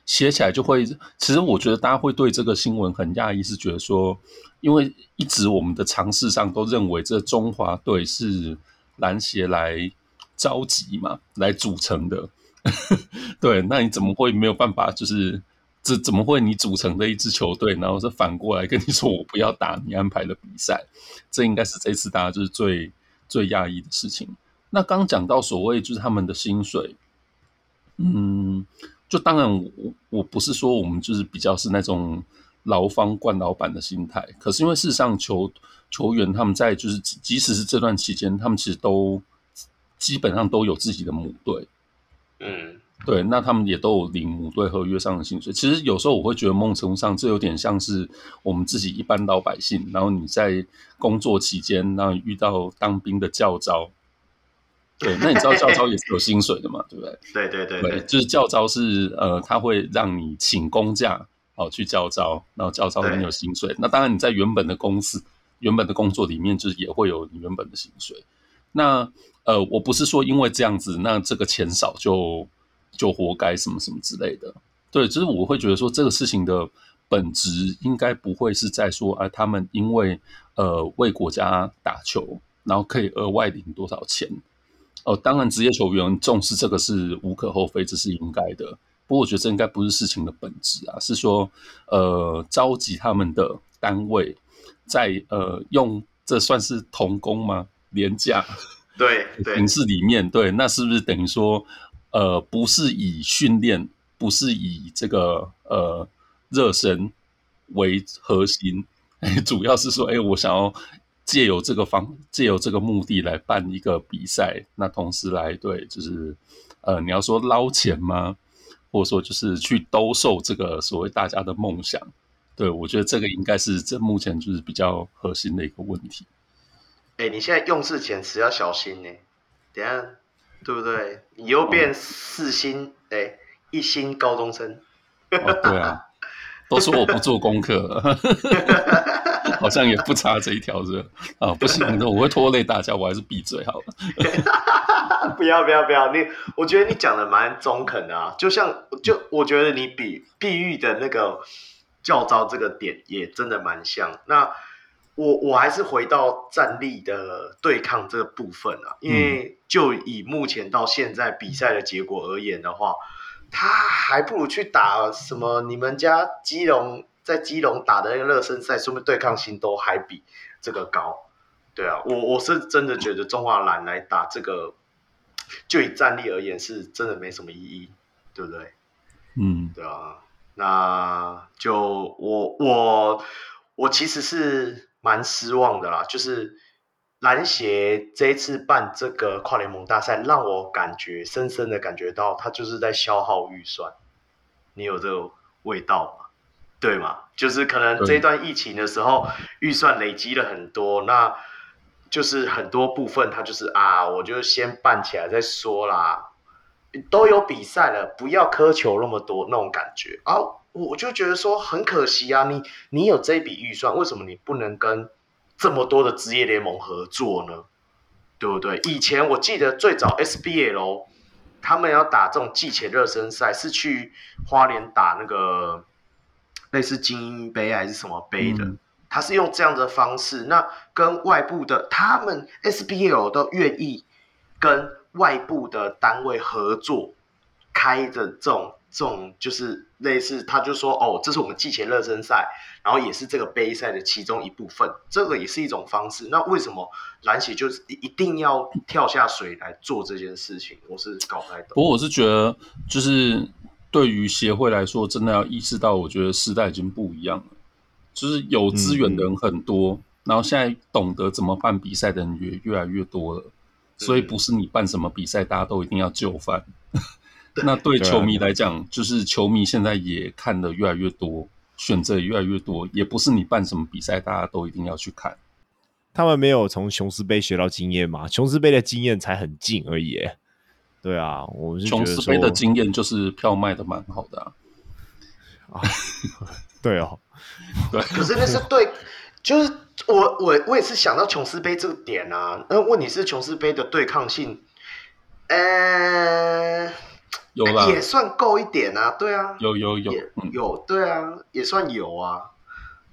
写起来就会，其实我觉得大家会对这个新闻很讶异，是觉得说，因为一直我们的常识上都认为这中华队是篮协来召集嘛，来组成的。*laughs* 对，那你怎么会没有办法？就是这怎么会你组成的一支球队，然后是反过来跟你说我不要打你安排的比赛？这应该是这次大家就是最最讶异的事情。那刚讲到所谓就是他们的薪水，嗯，就当然我我不是说我们就是比较是那种劳方惯老板的心态，可是因为事实上球球员他们在就是即使是这段期间，他们其实都基本上都有自己的母队。嗯，对，那他们也都有领母队合约上的薪水。其实有时候我会觉得，某种程度上这有点像是我们自己一般老百姓，然后你在工作期间，然后遇到当兵的教召。对，那你知道教招也是有薪水的嘛？对不对？*laughs* 对对对就是教招是呃，他会让你请公假哦去教招，然后教召里面有薪水。那当然你在原本的公司、原本的工作里面，就是也会有你原本的薪水。那呃，我不是说因为这样子，那这个钱少就就活该什么什么之类的。对，就是我会觉得说这个事情的本质应该不会是在说，啊、呃，他们因为呃为国家打球，然后可以额外领多少钱。哦，当然，职业球员重视这个是无可厚非，这是应该的。不过，我觉得这应该不是事情的本质啊，是说，呃，召集他们的单位在呃用这算是童工吗？廉价对形式里面，对，那是不是等于说，呃，不是以训练，不是以这个呃热身为核心，*laughs* 主要是说，哎，我想要。借由这个方，借由这个目的来办一个比赛，那同时来对，就是呃，你要说捞钱吗？或者说就是去兜售这个所谓大家的梦想？对，我觉得这个应该是这目前就是比较核心的一个问题。哎，你现在用字遣词要小心呢，等下对不对？你又变四星哎、嗯，一星高中生。哦，对啊，都说我不做功课。*laughs* 好像也不差这一条是吧？*laughs* 啊，不行，我会拖累大家，我还是闭嘴好了。*laughs* 不要不要不要，你我觉得你讲的蛮中肯的啊，就像就我觉得你比碧玉的那个教招这个点也真的蛮像。那我我还是回到战力的对抗这个部分啊，因为就以目前到现在比赛的结果而言的话，他还不如去打什么你们家基隆。在基隆打的那个热身赛，说不定对抗性都还比这个高。对啊，我我是真的觉得中华蓝来打这个，就以战力而言，是真的没什么意义，对不对？嗯，对啊。那就我我我其实是蛮失望的啦，就是篮协这一次办这个跨联盟大赛，让我感觉深深的感觉到，他就是在消耗预算。你有这个味道吗？对嘛，就是可能这段疫情的时候，预算累积了很多，那就是很多部分，它就是啊，我就先办起来再说啦。都有比赛了，不要苛求那么多那种感觉啊。我就觉得说很可惜啊，你你有这笔预算，为什么你不能跟这么多的职业联盟合作呢？对不对？以前我记得最早 SBL 他们要打这种季前热身赛，是去花莲打那个。类似精英杯还是什么杯的，嗯，他是用这样的方式，那跟外部的他们 SBL 都愿意跟外部的单位合作开的这种这种，就是类似，他就说哦，这是我们季前热身赛，然后也是这个杯赛的其中一部分，这个也是一种方式。那为什么篮协就是一定要跳下水来做这件事情？我是搞不太懂。不过我是觉得就是。对于协会来说，真的要意识到，我觉得时代已经不一样了。就是有资源的人很多，嗯，然后现在懂得怎么办比赛的人也越来越多了。所以不是你办什么比赛，大家都一定要就范。*laughs* 那对球迷来讲，就是球迷现在也看的越来越多，选择也越来越多。也不是你办什么比赛，大家都一定要去看。他们没有从琼斯杯学到经验吗？琼斯杯的经验才很近而已。对啊，我是觉得琼斯杯的经验就是票卖的蛮好的啊。啊 *laughs* 对哦，*laughs* 对，可是那是对，就是我我我也是想到琼斯杯这个点啊。那问题是琼斯杯的对抗性，呃，有啦，也算够一点啊。对啊，有有有有，对啊，也算有啊。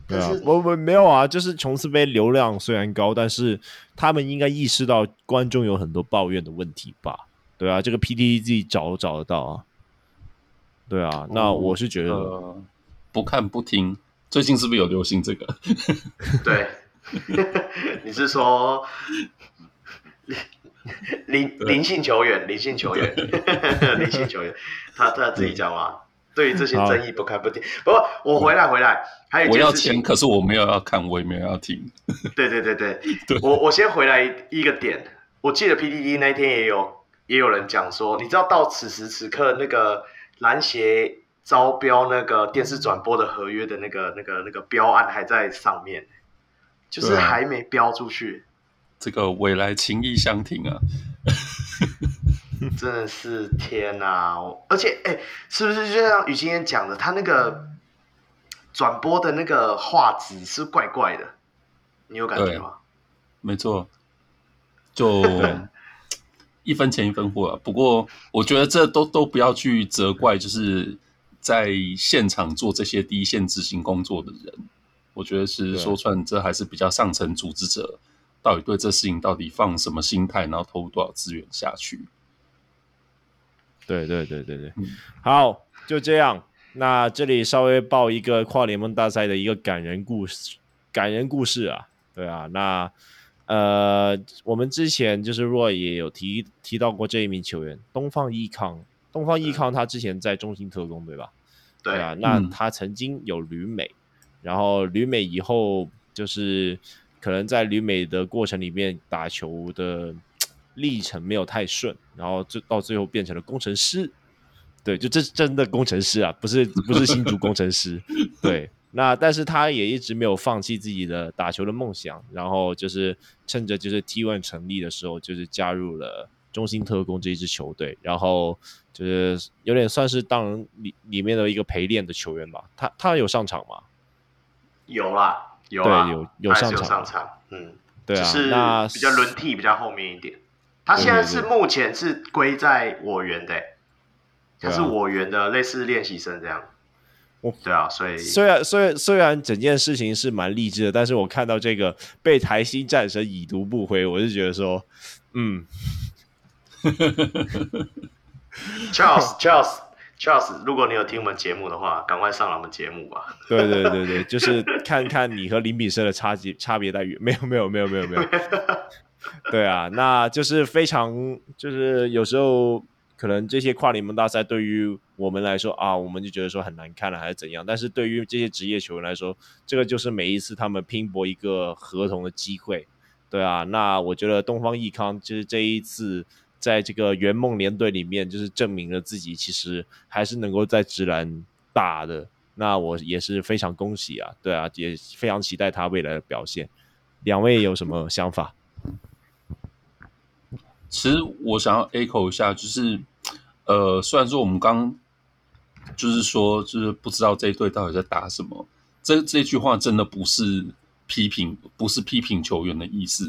对啊，我我没有啊，就是琼斯杯流量虽然高，但是他们应该意识到观众有很多抱怨的问题吧。对啊，这个 PTT 自己找都找得到啊。对啊，那我是觉得、呃、不看不听。最近是不是有流行这个？*laughs* 对，*laughs* 你是说灵灵性球员？灵性球员？灵性球员？*laughs* 他他自己讲嘛？对于这些争议不看不听。不过我回来回来，还有我要听，可是我没有要看，我也没有要听。对对对对，对我我先回来一个点，我记得 PDD 那天也有。也有人讲说，你知道到此时此刻那个篮协招标那个电视转播的合约的那个那个那个标案还在上面，就是还没标出去。这个未来情意相挺啊，真的是天哪、啊！而且哎，是不是就像雨今天讲的，他那个转播的那个画质是怪怪的，你有感觉吗？没错，就一分钱一分货啊。不过我觉得这都都不要去责怪，就是在现场做这些第一线执行工作的人。我觉得是说穿，这还是比较上层组织者。到底对这事情到底放什么心态，然后投入多少资源下去？对对对对对，嗯、好，就这样。那这里稍微报一个跨联盟大赛的一个感人故事，感人故事啊，对啊。那呃，我们之前就是 Roy 也有提提到过这一名球员东方益康，东方益康他之前在中信特工对吧？对啊，那他曾经有旅美，嗯、然后旅美以后就是。可能在旅美的过程里面打球的历程没有太顺，然后就到最后变成了工程师。对，就这真的工程师啊，不是不是新竹工程师。*laughs* 对，那但是他也一直没有放弃自己的打球的梦想，然后就是趁着就是 T1 成立的时候，就是加入了中心特工这一支球队，然后就是有点算是当里里面的一个陪练的球员吧。他他有上场吗？有啦。有对，有有上场，有上场，嗯，对啊，是比较轮替比较后面一点。他现在是目前是归在我园的，他是我园的类似练习生这样。对啊，所以虽然虽然虽然整件事情是蛮励志的，但是我看到这个被台新战神已读不回，我就觉得说，嗯，Charles *laughs* Charles。Charles，如果你有听我们节目的话，赶快上来我们节目吧。对对对对，就是看看你和林炳生的差距差别待遇，没有没有没有没有没有。*laughs* 对啊，那就是非常就是有时候可能这些跨联盟大赛对于我们来说啊，我们就觉得说很难看了还是怎样，但是对于这些职业球员来说，这个就是每一次他们拼搏一个合同的机会。对啊，那我觉得东方益康就是这一次。在这个圆梦联队里面，就是证明了自己其实还是能够在职篮打的。那我也是非常恭喜啊，对啊，也非常期待他未来的表现。两位有什么想法？其实我想要 echo 一下，就是呃，虽然说我们刚就是说，就是不知道这一队到底在打什么，这这句话真的不是批评，不是批评球员的意思。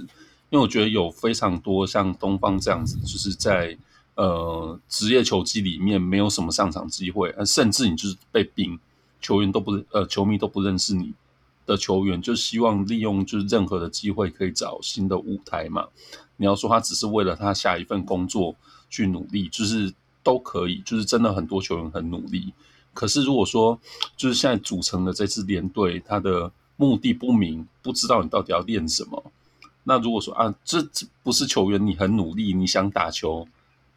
因为我觉得有非常多像东方这样子，就是在呃职业球季里面没有什么上场机会，甚至你就是被冰，球员都不呃球迷都不认识你的球员，就希望利用就是任何的机会可以找新的舞台嘛。你要说他只是为了他下一份工作去努力，就是都可以，就是真的很多球员很努力。可是如果说就是现在组成的这支联队，他的目的不明，不知道你到底要练什么。那如果说啊，这这不是球员，你很努力，你想打球，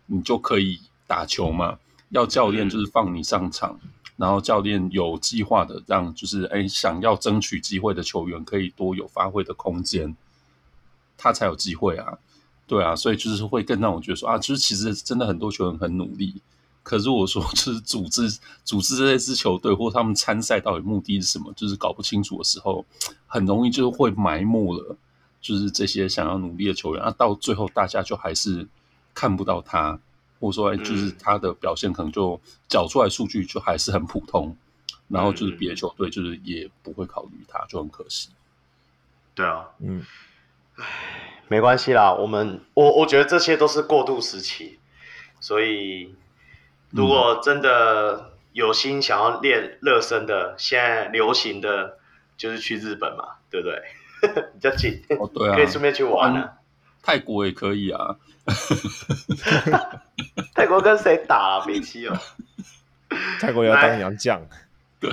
你就可以打球嘛？要教练就是放你上场，然后教练有计划的让就是哎想要争取机会的球员可以多有发挥的空间，他才有机会啊。对啊，所以就是会更让我觉得说啊，就是其实真的很多球员很努力，可是我说就是组织组织这支球队或他们参赛到底目的是什么，就是搞不清楚的时候，很容易就会埋没了。就是这些想要努力的球员，啊，到最后大家就还是看不到他，或者说，哎，就是他的表现可能就缴出来数据就还是很普通，然后就是别的球队就是也不会考虑他，就很可惜。对啊，嗯，唉，没关系啦，我们我我觉得这些都是过渡时期，所以如果真的有心想要练热身的，现在流行的就是去日本嘛，对不对？*laughs* 比较近哦，对啊，可以顺便去玩呢、啊。泰国也可以啊。*laughs* 泰国跟谁打啊？没戏哦。*laughs* 泰国要当洋将。对，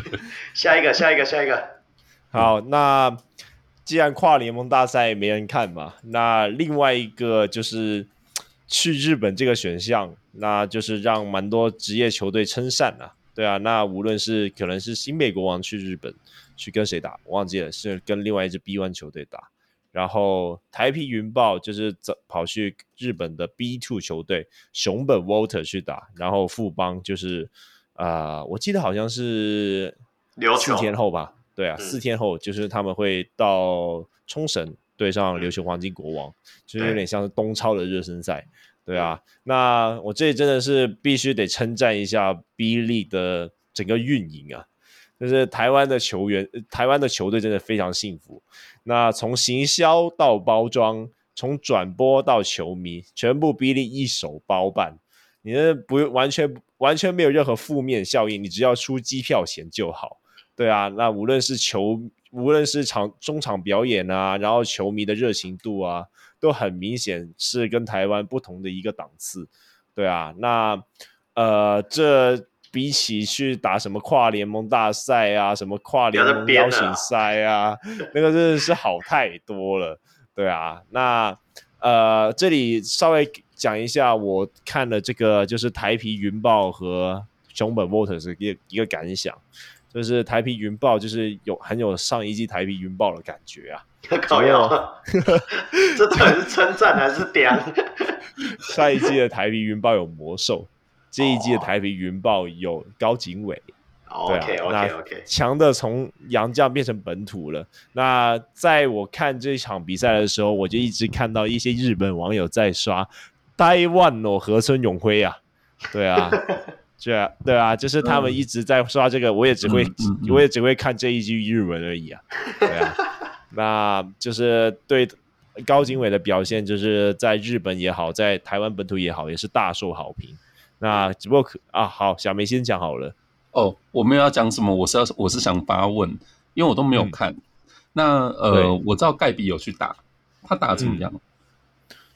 下一个，下一个，下一个。好，那既然跨联盟大赛没人看嘛，那另外一个就是 *tsk* 去日本这个选项，那就是让蛮多职业球队称赞了。对啊，那无论是可能是新北国王去日本。去跟谁打？我忘记了，是跟另外一支 B One 球队打。然后台啤云豹就是走跑去日本的 B two 球队熊本 Water 去打，然后富邦就是啊、呃，我记得好像是四天后吧，对啊，嗯、四天后就是他们会到冲绳对上琉球黄金国王，嗯、就是有点像是东超的热身赛，对啊，那我这里真的是必须得称赞一下 B League 的整个运营啊。就是台湾的球员，台湾的球队真的非常幸福。那从行销到包装，从转播到球迷，全部 B League 一手包办。你这不完全完全没有任何负面效应，你只要出机票钱就好。对啊，那无论是球，无论是场中场表演啊，然后球迷的热情度啊，都很明显是跟台湾不同的一个档次。对啊，那呃这。比起去打什么跨联盟大赛啊，什么跨联盟邀请赛啊，*laughs* 那个真的是好太多了，对啊。那呃，这里稍微讲一下，我看了这个就是台皮云豹和熊本 Waters 一个一个感想，就是台啤云豹就是有很有上一季台啤云豹的感觉啊。*laughs* 靠腰，*laughs* 这到底是称赞还是屌？*laughs* 上一季的台啤云豹有魔兽。这一季的台啤云豹有高景伟，oh. 对啊，OK OK OK，强的从洋将变成本土了。那在我看这场比赛的时候，我就一直看到一些日本网友在刷台湾哦，和村永辉啊，对啊，对啊，对啊，就是他们一直在刷这个，我也只会，我也只会看这一句日文而已啊，对啊，那就是对高景伟的表现，就是在日本也好，在台湾本土也好，也是大受好评。那只不过可啊，好，小梅先讲好了。哦，我没有要讲什么，我是要我是想发问，因为我都没有看。嗯、那呃，我知道盖比有去打，他打的怎么样？嗯、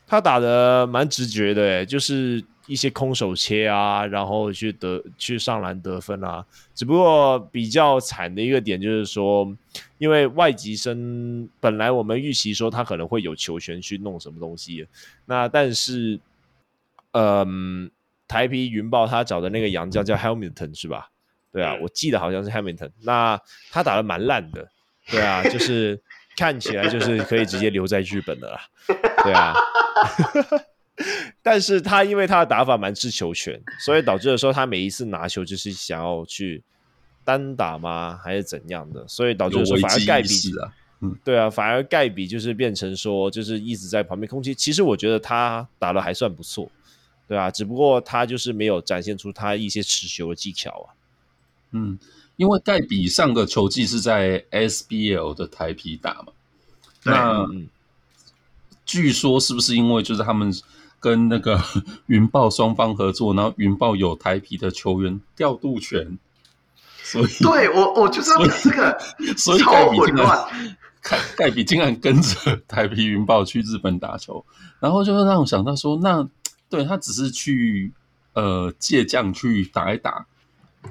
他打的蛮直觉的，就是一些空手切啊，然后去得去上篮得分啊。只不过比较惨的一个点就是说，因为外籍生本来我们预期说他可能会有球权去弄什么东西，那但是，嗯。台皮云豹他找的那个洋将叫 Hamilton 是吧？对啊，我记得好像是 Hamilton。那他打的蛮烂的，对啊，就是看起来就是可以直接留在日本的啦，对啊。*laughs* 但是他因为他的打法蛮吃球权，所以导致的时候他每一次拿球就是想要去单打吗？还是怎样的？所以导致的时候反而盖比啊，嗯，对啊，反而盖比就是变成说就是一直在旁边空气。其实我觉得他打的还算不错。对啊，只不过他就是没有展现出他一些持球的技巧啊。嗯，因为盖比上个球季是在 SBL 的台啤打嘛。那、嗯、据说是不是因为就是他们跟那个 *laughs* 云豹双方合作，然后云豹有台啤的球员调度权，所以对我我就是要讲这个，*laughs* 所以盖比竟然 *laughs* 盖比竟然跟着台啤云豹去日本打球，然后就会让我想到说那。对，他只是去呃借将去打一打，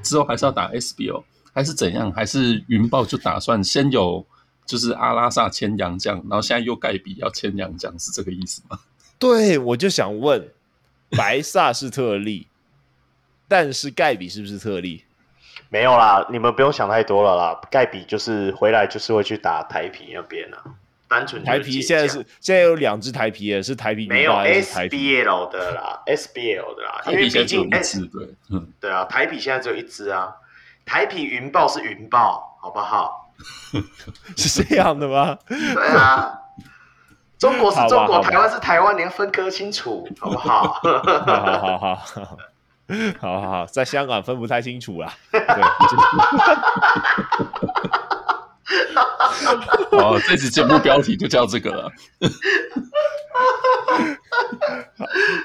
之后还是要打 SBL 还是怎样？还是云豹就打算先有就是阿拉萨签洋将，然后现在又盖比要签洋将，是这个意思吗？*laughs* 对，我就想问，白萨是特例，但是盖比是不是特例？没有啦，你们不用想太多了啦，盖比就是回来就是会去打台皮那边啊。单纯台皮现在是现在有两只台啤，是台皮没有 SBL 的啦，SBL 的啦，因为毕竟 S 对，嗯，对啊，台皮现在只有一只啊，台皮云豹是云豹，好不好？*laughs* 是这样的吗？对啊，中国是中国，台湾是台湾，你要分割清楚，好不好？好好好好 *laughs* 好好好，在香港分不太清楚啦。对。*laughs* 哦，这次节目标题就叫这个了。*laughs*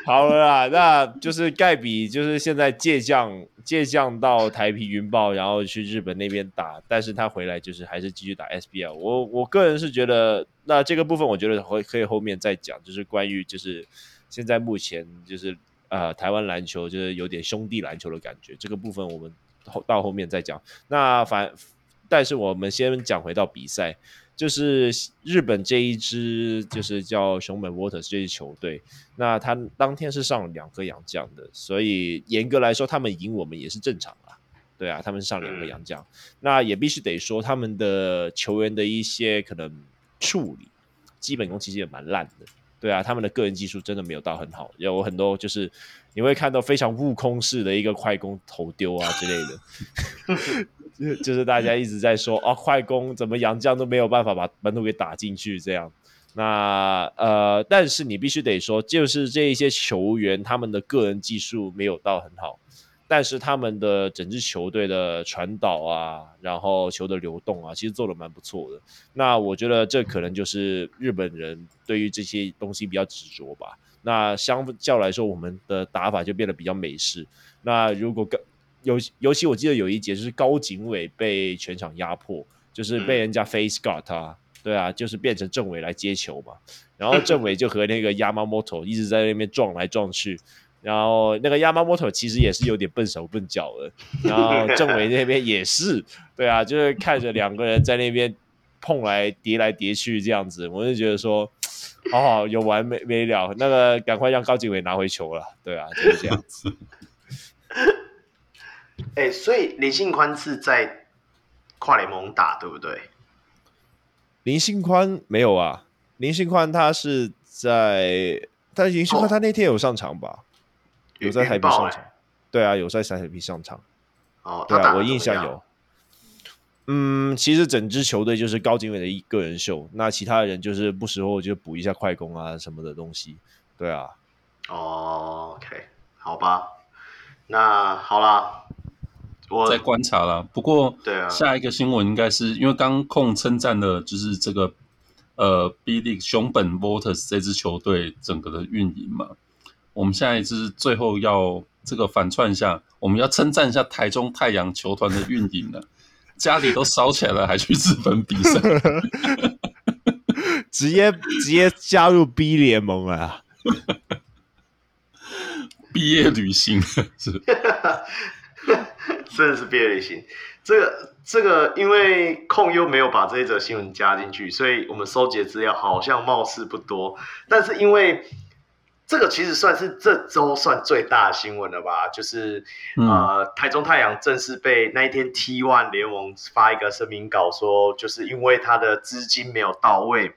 好了啦，那就是盖比，就是现在借将借将到台啤云豹，然后去日本那边打，但是他回来就是还是继续打 SBL。我我个人是觉得，那这个部分我觉得会可以后面再讲，就是关于就是现在目前就是呃台湾篮球就是有点兄弟篮球的感觉，这个部分我们后到后面再讲。那反。但是我们先讲回到比赛，就是日本这一支就是叫熊本 Waters 这支球队，那他当天是上了两个洋将的，所以严格来说，他们赢我们也是正常啊。对啊，他们上两个洋将，那也必须得说他们的球员的一些可能处理，基本功其实也蛮烂的。对啊，他们的个人技术真的没有到很好，有很多就是你会看到非常悟空式的一个快攻投丢啊之类的，*laughs* 就是大家一直在说啊，快攻怎么杨将都没有办法把本土给打进去这样。那呃，但是你必须得说，就是这一些球员他们的个人技术没有到很好。但是他们的整支球队的传导啊，然后球的流动啊，其实做的蛮不错的。那我觉得这可能就是日本人对于这些东西比较执着吧。那相较来说，我们的打法就变得比较美式。那如果跟尤尤其我记得有一节就是高景伟被全场压迫，就是被人家 face guard 啊，对啊，就是变成政委来接球嘛。然后政委就和那个 Yamamoto 一直在那边撞来撞去。然后那个 Yamamoto 其实也是有点笨手笨脚的，*laughs* 然后政委那边也是，*laughs* 对啊，就是看着两个人在那边碰来叠来叠去这样子，我就觉得说，好 *tsk* 好有完没没了，那个赶快让高景伟拿回球了，对啊，就是这样子。哎、欸，所以林信宽是在跨联盟打，对不对？林信宽没有啊，林信宽他是在，但林信宽他那天有上场吧？哦有在台北上场，对啊，有在台啤上场。哦，对啊，我印象有。嗯，其实整支球队就是高景伟的一个人秀，那其他人就是不时候就补一下快攻啊什么的东西。对啊。哦，OK，好吧。那好啦，我在观察啦。不过，对啊，下一个新闻应该是因为刚控称赞的就是这个呃，B League 熊本 Voters 这支球队整个的运营嘛。我们现在就是最后要这个反串一下，我们要称赞一下台中太阳球团的运营了。*laughs* 家里都烧起来了，还去日本比赛，*laughs* 直接直接加入 B 联盟啊！*laughs* 毕业旅行是，真的是毕业旅行。这个这个，因为控又没有把这一则新闻加进去，所以我们收集的资料好像貌似不多，但是因为。这个其实算是这周算最大的新闻了吧？就是、嗯、呃，台中太阳正式被那一天 T One 联盟发一个声明稿，说就是因为他的资金没有到位嘛，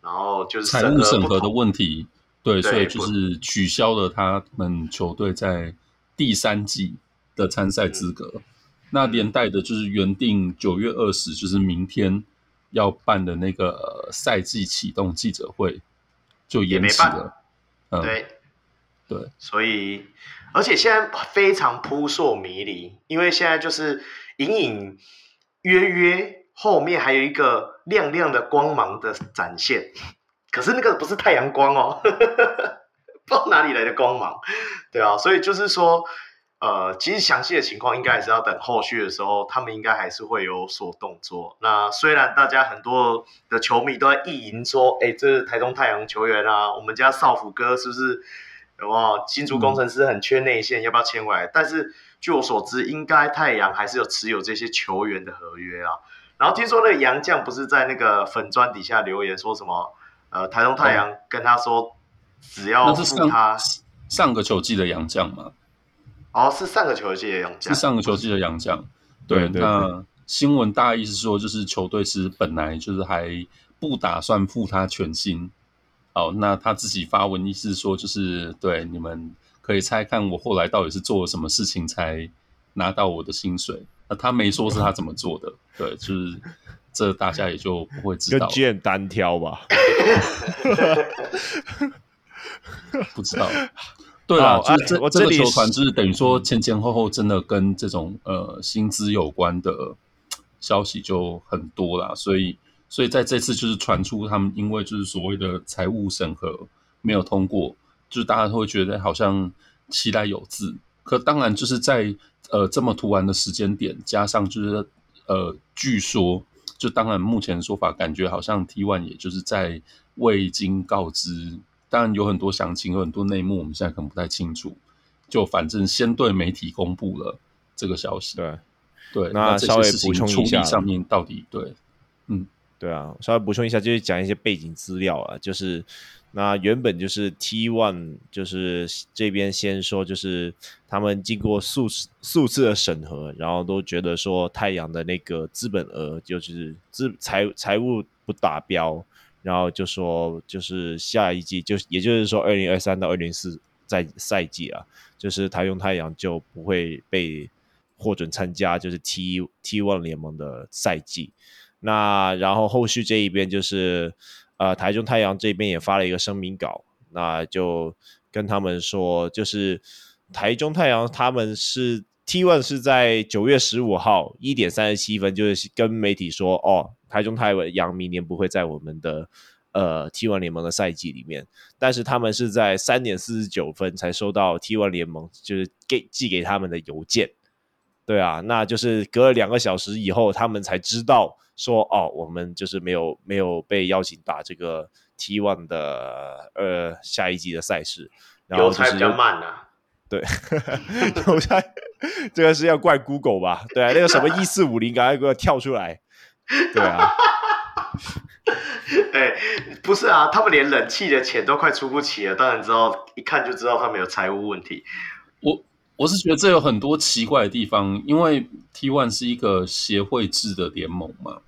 然后就是财务审核的问题，对，对，所以就是取消了他们球队在第三季的参赛资格。嗯、那连带的就是原定九月二十，就是明天要办的那个赛季启动记者会就延期了。对，对，所以，而且现在非常扑朔迷离，因为现在就是隐隐约约后面还有一个亮亮的光芒的展现，可是那个不是太阳光哦，*laughs* 不知道哪里来的光芒，对啊，所以就是说，呃，其实详细的情况应该还是要等后续的时候，他们应该还是会有所动作。那虽然大家很多的球迷都在意淫说，哎，这是台中太阳球员啊，我们家少辅哥是不是有没有新竹工程师很缺内线，嗯、要不要签回来？但是据我所知，应该太阳还是有持有这些球员的合约啊。然后听说那个杨将不是在那个粉砖底下留言说什么？呃，台中太阳跟他说，只要付他上，上个球季的杨将嘛。哦，是上个球季的洋将，是上个球季的洋将。对，那新闻大意是说，就是球队是本来就是还不打算付他全薪。哦，那他自己发文意思是说，就是对你们可以猜看我后来到底是做了什么事情才拿到我的薪水。那他没说是他怎么做的，对，就是这大家也就不会知道。就简单挑吧，*laughs* 不知道。对啊，就是这、啊、这个球团就是等于说前前后后真的跟这种呃薪资有关的消息就很多啦，所以所以在这次就是传出他们因为就是所谓的财务审核没有通过，就是大家会觉得好像期待有字，可当然就是在呃这么突然的时间点，加上就是呃据说就当然目前的说法感觉好像 T One 也就是在未经告知。当然有很多详情，有很多内幕，我们现在可能不太清楚。就反正先对媒体公布了这个消息。对对，那稍微补充一下，上面到底对，嗯，对啊，稍微补充一下，就是讲一些背景资料啊。就是那原本就是 T One 就是这边先说，就是他们经过数数次的审核，然后都觉得说太阳的那个资本额就是资财财务不达标。然后就说就是下一季就也就是说二零二三到二零四赛赛季啊，就是台中太阳就不会被获准参加就是 T T One 联盟的赛季。那然后后续这一边就是呃台中太阳这边也发了一个声明稿，那就跟他们说就是台中太阳他们是。T One 是在九月十五号一点三十七分，就是跟媒体说，哦，台中太阳明年不会在我们的呃 T1 联盟的赛季里面，但是他们是在三点四十九分才收到 T1 联盟就是给寄给他们的邮件，对啊，那就是隔了两个小时以后，他们才知道说，哦，我们就是没有没有被邀请打这个 T1 的呃下一季的赛事，然后就是比较慢啊。对，*laughs* 我猜这个是要怪 Google 吧？对啊，那个什么一四五零，赶快给我跳出来！*laughs* 对啊，*laughs* 哎，不是啊，他们连冷气的钱都快出不起了，当然知道，一看就知道他们有财务问题。我我是觉得这有很多奇怪的地方，因为 T One 是一个协会制的联盟嘛。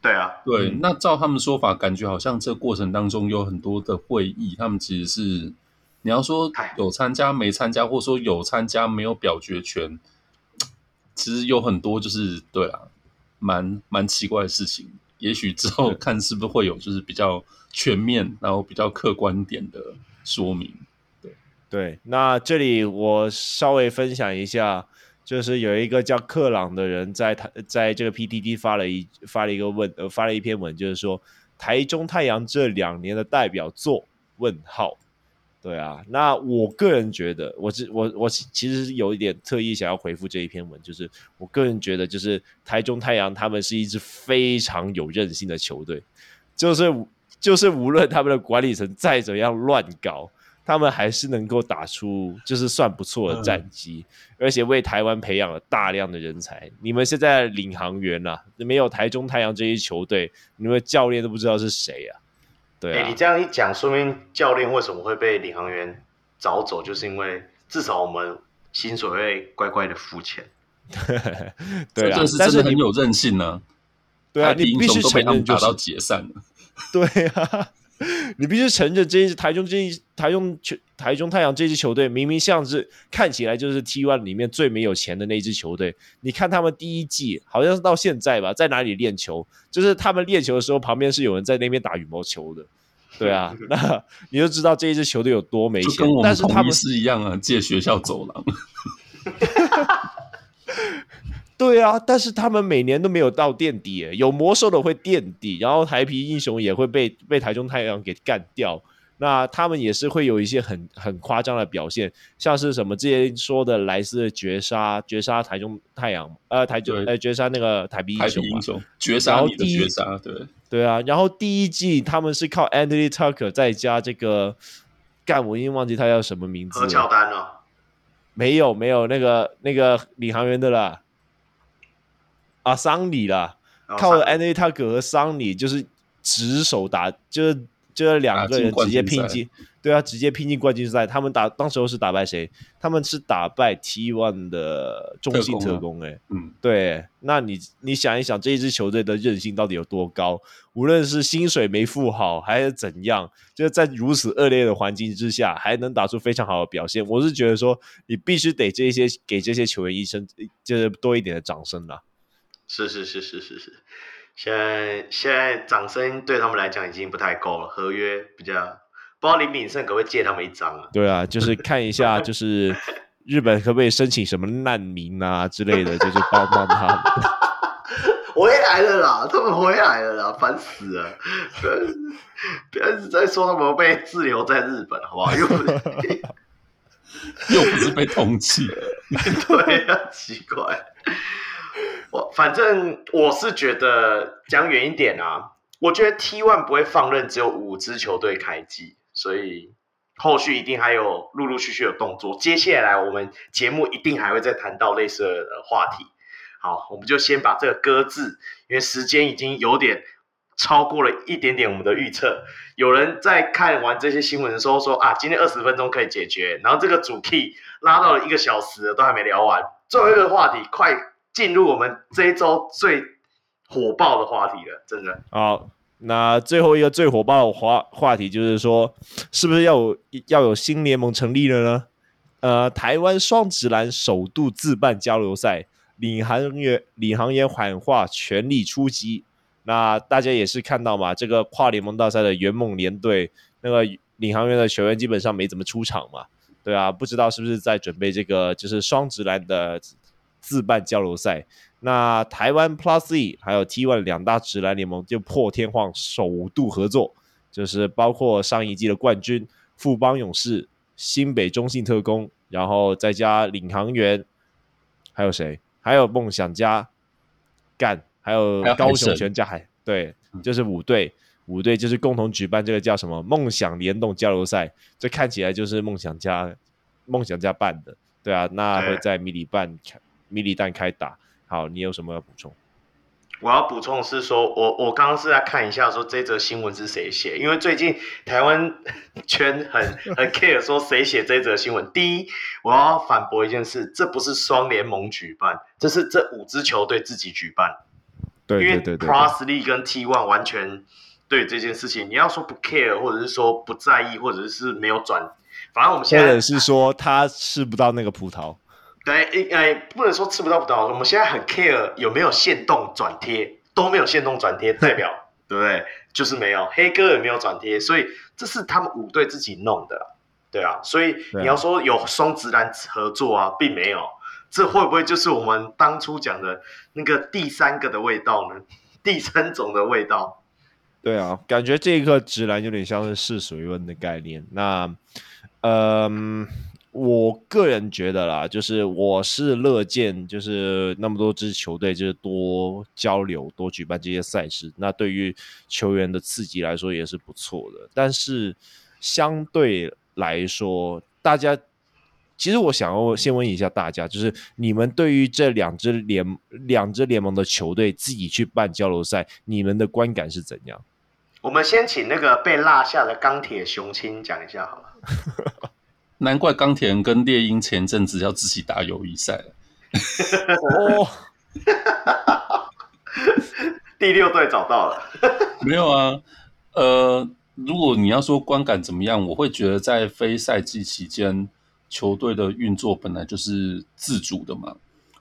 对啊，对，嗯、那照他们说法，感觉好像这过程当中有很多的会议，他们其实是。你要说有参加没参加，或者说有参加没有表决权，其实有很多就是对啊，蛮蛮奇怪的事情。也许之后看是不是会有就是比较全面，然后比较客观点的说明。对对，那这里我稍微分享一下，就是有一个叫克朗的人在他在这个 PTT 发了一发了一个问呃发了一篇文，就是说台中太阳这两年的代表作问号。对啊，那我个人觉得，我是我我其实有一点特意想要回复这一篇文，就是我个人觉得，就是台中太阳他们是一支非常有韧性的球队，就是就是无论他们的管理层再怎样乱搞，他们还是能够打出就是算不错的战绩，嗯、而且为台湾培养了大量的人才。你们现在领航员啊，没有台中太阳这一球队，你们教练都不知道是谁啊。对、啊，你这样一讲，说明教练为什么会被领航员找走，就是因为至少我们薪水会乖乖的付钱。*laughs* 对啊，但是很有韧性呢、啊。对啊，你必须承认，打到解散了。*laughs* 对啊，*laughs* 你必须承认，这一支台中这一台中球台中太阳这支球队，明明像是看起来就是 T One 里面最没有钱的那支球队。你看他们第一季好像是到现在吧，在哪里练球？就是他们练球的时候，旁边是有人在那边打羽毛球的。对啊，*laughs* 那你就知道这一支球队有多没钱。但是他们是一样啊，借学校走廊。*laughs* 对啊，但是他们每年都没有到垫底，有魔兽的会垫底，然后台皮英雄也会被被台中太阳给干掉。那他们也是会有一些很很夸张的表现，像是什么之前说的莱斯的绝杀，绝杀台中太阳，呃，台中呃绝杀那个台啤英雄嘛，绝杀你的绝杀，对。对啊，然后第一季他们是靠 Anthony Tucker 再加这个，干我已经忘记他叫什么名字了，何乔丹哦，没有没有那个那个领航员的啦，啊桑尼啦，哦、靠 Anthony Tucker 和桑尼就是直手打就是。这两个人直接拼进，对啊，直接拼进冠军赛。他们打当时候是打败谁？他们是打败 T One 的中信特工。哎，嗯，对。那你你想一想，这一支球队的韧性到底有多高？无论是薪水没付好，还是怎样，就是在如此恶劣的环境之下，还能打出非常好的表现。我是觉得说，你必须得这些给这些球员一声，就是多一点的掌声啦。是是是是是是。现在现在掌声对他们来讲已经不太够了，合约比较不知道林敏胜可不可以借他们一张啊？对啊，就是看一下，就是日本可不可以申请什么难民啊之类的，就是帮帮他们。*laughs* 回来了啦，他们回来了啦，烦死了！不要一直在说他们被滞留在日本，好不好？又不是 *laughs* 又不是被通缉，*laughs* 对啊，奇怪。我反正我是觉得讲远一点啊，我觉得 T1 不会放任只有五支球队开季，所以后续一定还有陆陆续续的动作。接下来我们节目一定还会再谈到类似的话题。好，我们就先把这个搁置，因为时间已经有点超过了一点点我们的预测。有人在看完这些新闻的时候说啊，今天二十分钟可以解决，然后这个主 key 拉到了一个小时，都还没聊完。最后一个话题，快！进入我们这一周最火爆的话题了，真的。好，那最后一个最火爆的话话题就是说，是不是要有要有新联盟成立了呢？呃，台湾双直男首度自办交流赛，领航员领航员喊话全力出击。那大家也是看到嘛，这个跨联盟大赛的圆梦联队，那个领航员的球员基本上没怎么出场嘛，对啊，不知道是不是在准备这个就是双直男的自办交流赛。那台湾 Plus E 还有 T One 两大直男联盟就破天荒首度合作，就是包括上一季的冠军富邦勇士、新北中信特工，然后再加领航员，还有谁？还有梦想家干。还有高雄全家海，对，就是五队，五队就是共同举办这个叫什么梦想联动交流赛，这看起来就是梦想家梦想家办的，对啊，那会在迷你办迷你蛋开打。好，你有什么要补充？我要补充的是说，我我刚刚是在看一下说这则新闻是谁写，因为最近台湾 *laughs* 圈很很 care 说谁写这则新闻。第一，我要反驳一件事，这不是双联盟举办，这是这五支球队自己举办。对，对，对，对，对，因为 Plus League 跟 T1 完全对这件事情，你要说不 care，或者是说不在意，或者是没有转，反正我们现在，是说他吃不到那个葡萄。对，哎，不能说吃不到葡萄，我们现在很 care 有没有限动转贴，都没有限动转贴，代表对不对？就是没有，黑哥也没有转贴，所以这是他们五队自己弄的，对啊，所以你要说有双直男合作啊，并没有。这会不会就是我们当初讲的那个第三个的味道呢？第三种的味道？对啊，感觉这个直男有点像是试水温的概念。那，嗯，我个人觉得啦，就是我是乐见，就是那么多支球队，就是多交流、多举办这些赛事。那对于球员的刺激来说也是不错的。但是相对来说，大家。其实我想要先问一下大家，就是你们对于这两支联两支联盟的球队自己去办交流赛，你们的观感是怎样？我们先请那个被落下的钢铁雄心讲一下好了。*laughs* 难怪钢铁人跟猎鹰前阵子要自己打友谊赛了。哦，*laughs* 第六队找到了。*laughs* 没有啊，呃，如果你要说观感怎么样，我会觉得在非赛季期间。球队的运作本来就是自主的嘛，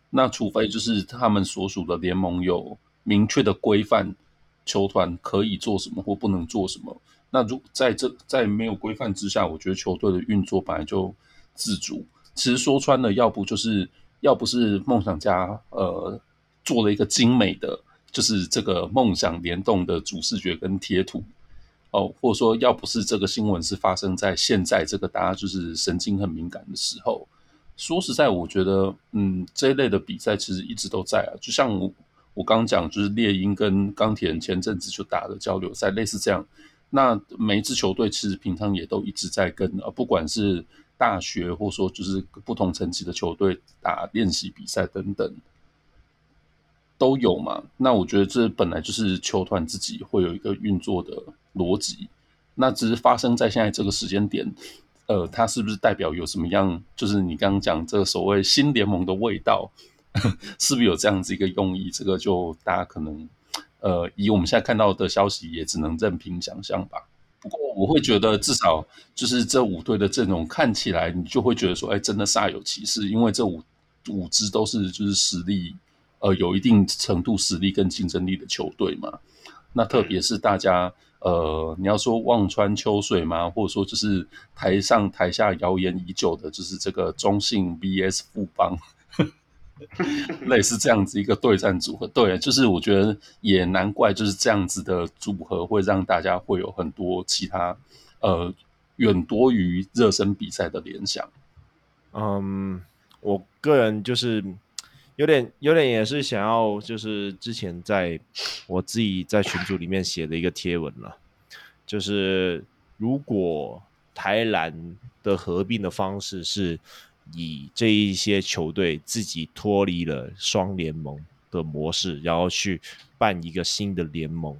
那除非就是他们所属的联盟有明确的规范，球团可以做什么或不能做什么。那如在这在没有规范之下，我觉得球队的运作本来就自主。其实说穿了，要不就是要不是梦想家呃做了一个精美的，就是这个梦想联动的主视觉跟贴图。哦，或者说，要不是这个新闻是发生在现在这个大家就是神经很敏感的时候，说实在，我觉得，嗯，这一类的比赛其实一直都在啊。就像我我刚讲，就是猎鹰跟钢铁人前阵子就打的交流赛，类似这样。那每一支球队其实平常也都一直在跟，呃，不管是大学或说就是不同层级的球队打练习比赛等等。都有嘛？那我觉得这本来就是球团自己会有一个运作的逻辑，那只是发生在现在这个时间点，呃，它是不是代表有什么样？就是你刚刚讲这个所谓新联盟的味道，*laughs* 是不是有这样子一个用意？这个就大家可能呃，以我们现在看到的消息，也只能任凭想象吧。不过我会觉得，至少就是这五队的阵容看起来，你就会觉得说，哎，真的煞有其事，因为这五五支都是就是实力。呃，有一定程度实力跟竞争力的球队嘛，那特别是大家呃，你要说望穿秋水嘛，或者说就是台上台下谣言已久的，就是这个中信 VS 富邦，*laughs* 类似这样子一个对战组合。对，就是我觉得也难怪，就是这样子的组合会让大家会有很多其他呃远多于热身比赛的联想。嗯，我个人就是。有点，有点也是想要，就是之前在我自己在群组里面写的一个贴文了，就是如果台篮的合并的方式是以这一些球队自己脱离了双联盟的模式，然后去办一个新的联盟，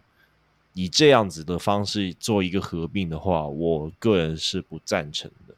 以这样子的方式做一个合并的话，我个人是不赞成的。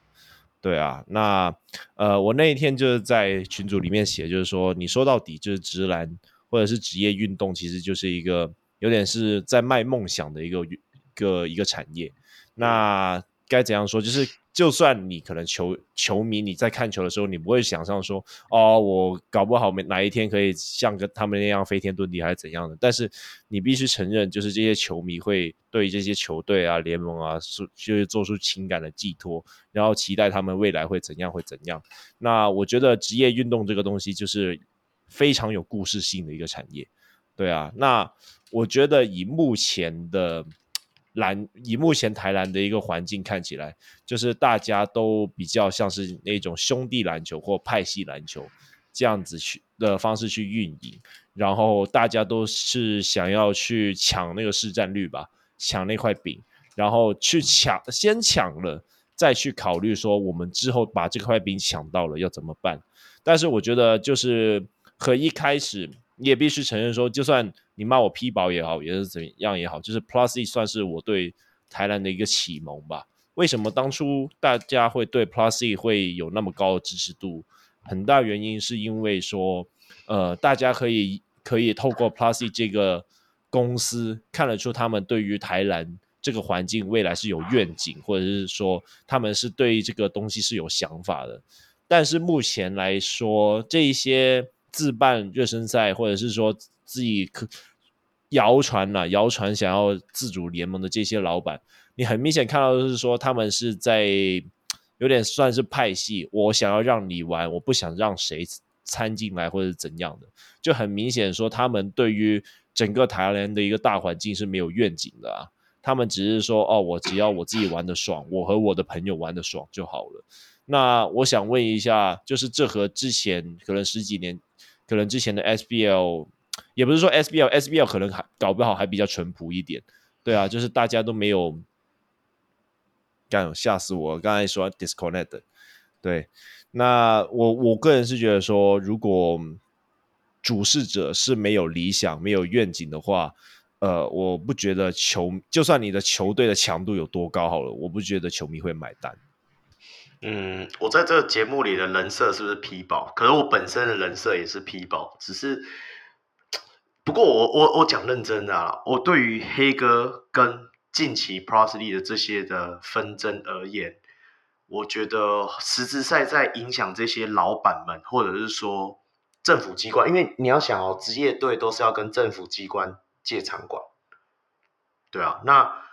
对啊，那呃，我那一天就是在群组里面写，就是说，你说到底就是直男或者是职业运动，其实就是一个有点是在卖梦想的一个一个一个产业。那该怎样说？就是。就算你可能球球迷，你在看球的时候，你不会想象说，哦，我搞不好没哪一天可以像跟他们那样飞天遁地，还是怎样的。但是你必须承认，就是这些球迷会对这些球队啊、联盟啊，是就是做出情感的寄托，然后期待他们未来会怎样，会怎样。那我觉得职业运动这个东西就是非常有故事性的一个产业，对啊。那我觉得以目前的。篮以目前台篮的一个环境看起来，就是大家都比较像是那种兄弟篮球或派系篮球这样子去的方式去运营，然后大家都是想要去抢那个市占率吧，抢那块饼，然后去抢，先抢了再去考虑说我们之后把这块饼抢到了要怎么办。但是我觉得就是和一开始。你也必须承认说，就算你骂我批薄也好，也是怎样也好，就是 Plus E 算是我对台南的一个启蒙吧。为什么当初大家会对 Plus E 会有那么高的支持度？很大原因是因为说，呃，大家可以可以透过 Plus E 这个公司看得出他们对于台南这个环境未来是有愿景，或者是说他们是对这个东西是有想法的。但是目前来说，这一些。自办热身赛，或者是说自己可谣传呐，谣传想要自主联盟的这些老板，你很明显看到的是说他们是在有点算是派系，我想要让你玩，我不想让谁参进来或者怎样的，就很明显说他们对于整个台湾的一个大环境是没有愿景的啊，他们只是说哦，我只要我自己玩的爽，我和我的朋友玩的爽就好了。那我想问一下，就是这和之前可能十几年。可能之前的 SBL 也不是说 SBL，SBL 可能还搞不好还比较淳朴一点，对啊，就是大家都没有，干吓死我！刚才说 disconnect，对，那我我个人是觉得说，如果主事者是没有理想、没有愿景的话，呃，我不觉得球，就算你的球队的强度有多高好了，我不觉得球迷会买单。嗯，我在这个节目里的人设是不是 P 宝？可是我本身的人设也是 P 宝，只是不过我我我讲认真的啦，我对于黑哥跟近期 Plus Lee 的这些的纷争而言，我觉得实质在在影响这些老板们，或者是说政府机关，因为你要想哦，职业队都是要跟政府机关借场馆，对啊，那。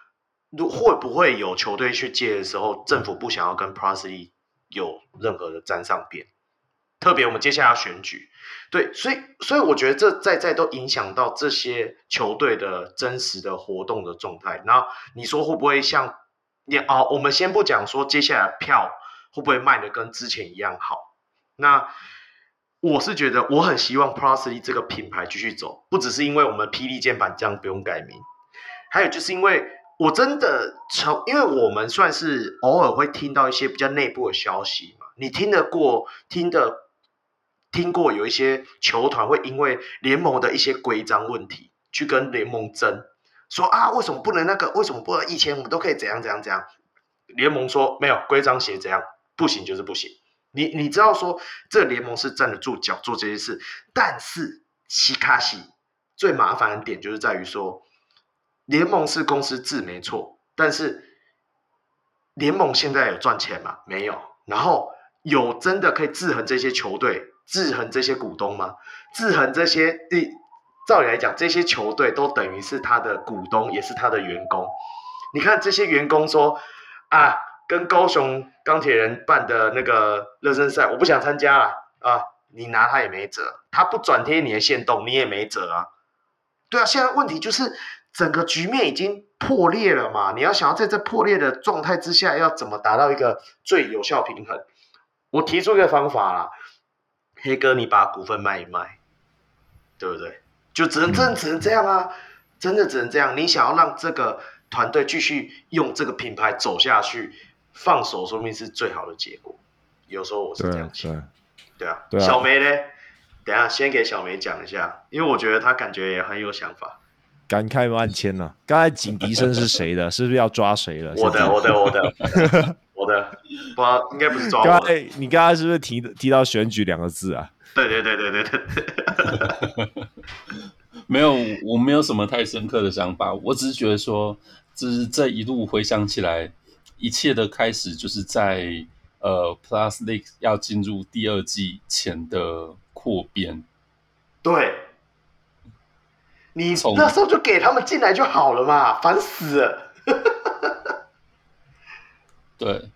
如会不会有球队去借的时候，政府不想要跟 Plus League 有任何的沾上边？特别我们接下来要选举，对，所以所以我觉得这在在都影响到这些球队的真实的活动的状态。然后你说会不会像你哦？我们先不讲说接下来票会不会卖的跟之前一样好。那我是觉得我很希望 Plus League 这个品牌继续走，不只是因为我们霹雳键盘这样不用改名，还有就是因为。我真的从，因为我们算是偶尔会听到一些比较内部的消息嘛，你听得过、听得听过有一些球团会因为联盟的一些规章问题去跟联盟争，说啊，为什么不能那个？为什么不能？以前我们都可以怎样怎样怎样？联盟说没有规章写怎样，不行就是不行。你你知道说这个联盟是站得住脚做这些事，但是西卡西最麻烦的点就是在于说。联盟是公司制没错，但是联盟现在有赚钱吗？没有。然后有真的可以制衡这些球队、制衡这些股东吗？制衡这些，照理来讲，这些球队都等于是他的股东，也是他的员工。你看这些员工说啊，跟高雄钢铁人办的那个热身赛，我不想参加了啊，你拿他也没辙，他不转贴你的限动，你也没辙啊。对啊，现在问题就是。整个局面已经破裂了嘛？你要想要在这破裂的状态之下，要怎么达到一个最有效平衡？我提出一个方法啦，黑哥，你把股份卖一卖，对不对？就只能真的只能这样啊，真的只能这样。你想要让这个团队继续用这个品牌走下去，放手说明是最好的结果。有时候我是这样想，对啊，对啊。小梅呢？等下先给小梅讲一下，因为我觉得她感觉也很有想法。感慨万千呐、啊！刚才警笛声是谁的？*laughs* 是不是要抓谁了？我的，我的，我的，我的，*laughs* 不，应该不是抓我。刚才你刚才是不是提提到选举两个字啊？对对对对对对。没有，我没有什么太深刻的想法，我只是觉得说，就是这一路回想起来，一切的开始就是在呃，Plus League 要进入第二季前的扩编。对，你那时候就给他们进来就好了嘛，烦死了。*laughs* 对，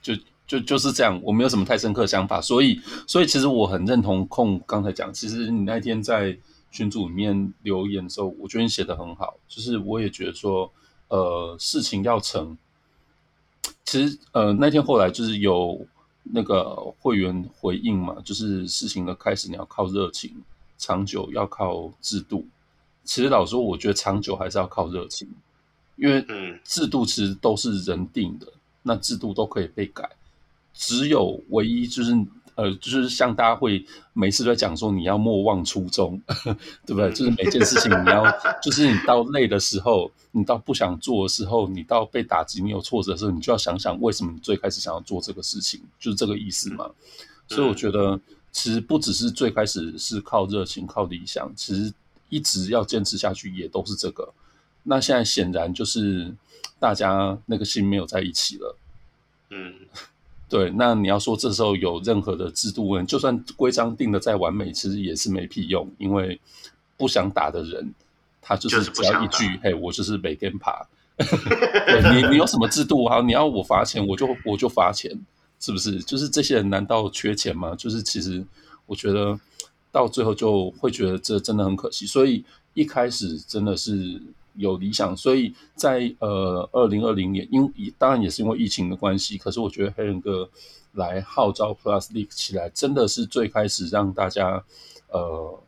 就就就是这样，我没有什么太深刻的想法，所以所以其实我很认同控刚才讲，其实你那天在群组里面留言的时候，我觉得你写的很好，就是我也觉得说，呃，事情要成，其实呃那天后来就是有那个会员回应嘛，就是事情的开始你要靠热情，长久要靠制度。其实老实说，我觉得长久还是要靠热情。因为制度其实都是人定的，那制度都可以被改，只有唯一就是呃，就是像大家会每次都在讲说你要莫忘初衷，*laughs* 对不对？就是每件事情你要，就是你到累的时候，你到不想做的时候，你到被打击、你有挫折的时候，你就要想想为什么你最开始想要做这个事情，就是这个意思嘛。所以我觉得，其实不只是最开始是靠热情、靠理想，其实一直要坚持下去也都是这个。那现在显然就是大家那个心没有在一起了，嗯，*laughs* 对。那你要说这时候有任何的制度问，就算规章定的再完美，其实也是没屁用，因为不想打的人，他就是只要一句“嘿，我就是每天爬”，*laughs* 对你你有什么制度啊？你要我罚钱，我就我就罚钱，是不是？就是这些人难道缺钱吗？就是其实我觉得到最后就会觉得这真的很可惜，所以一开始真的是。有理想，所以在呃二零二零年，因当然也是因为疫情的关系，可是我觉得黑人哥来号召 Plus League 起来，真的是最开始让大家呃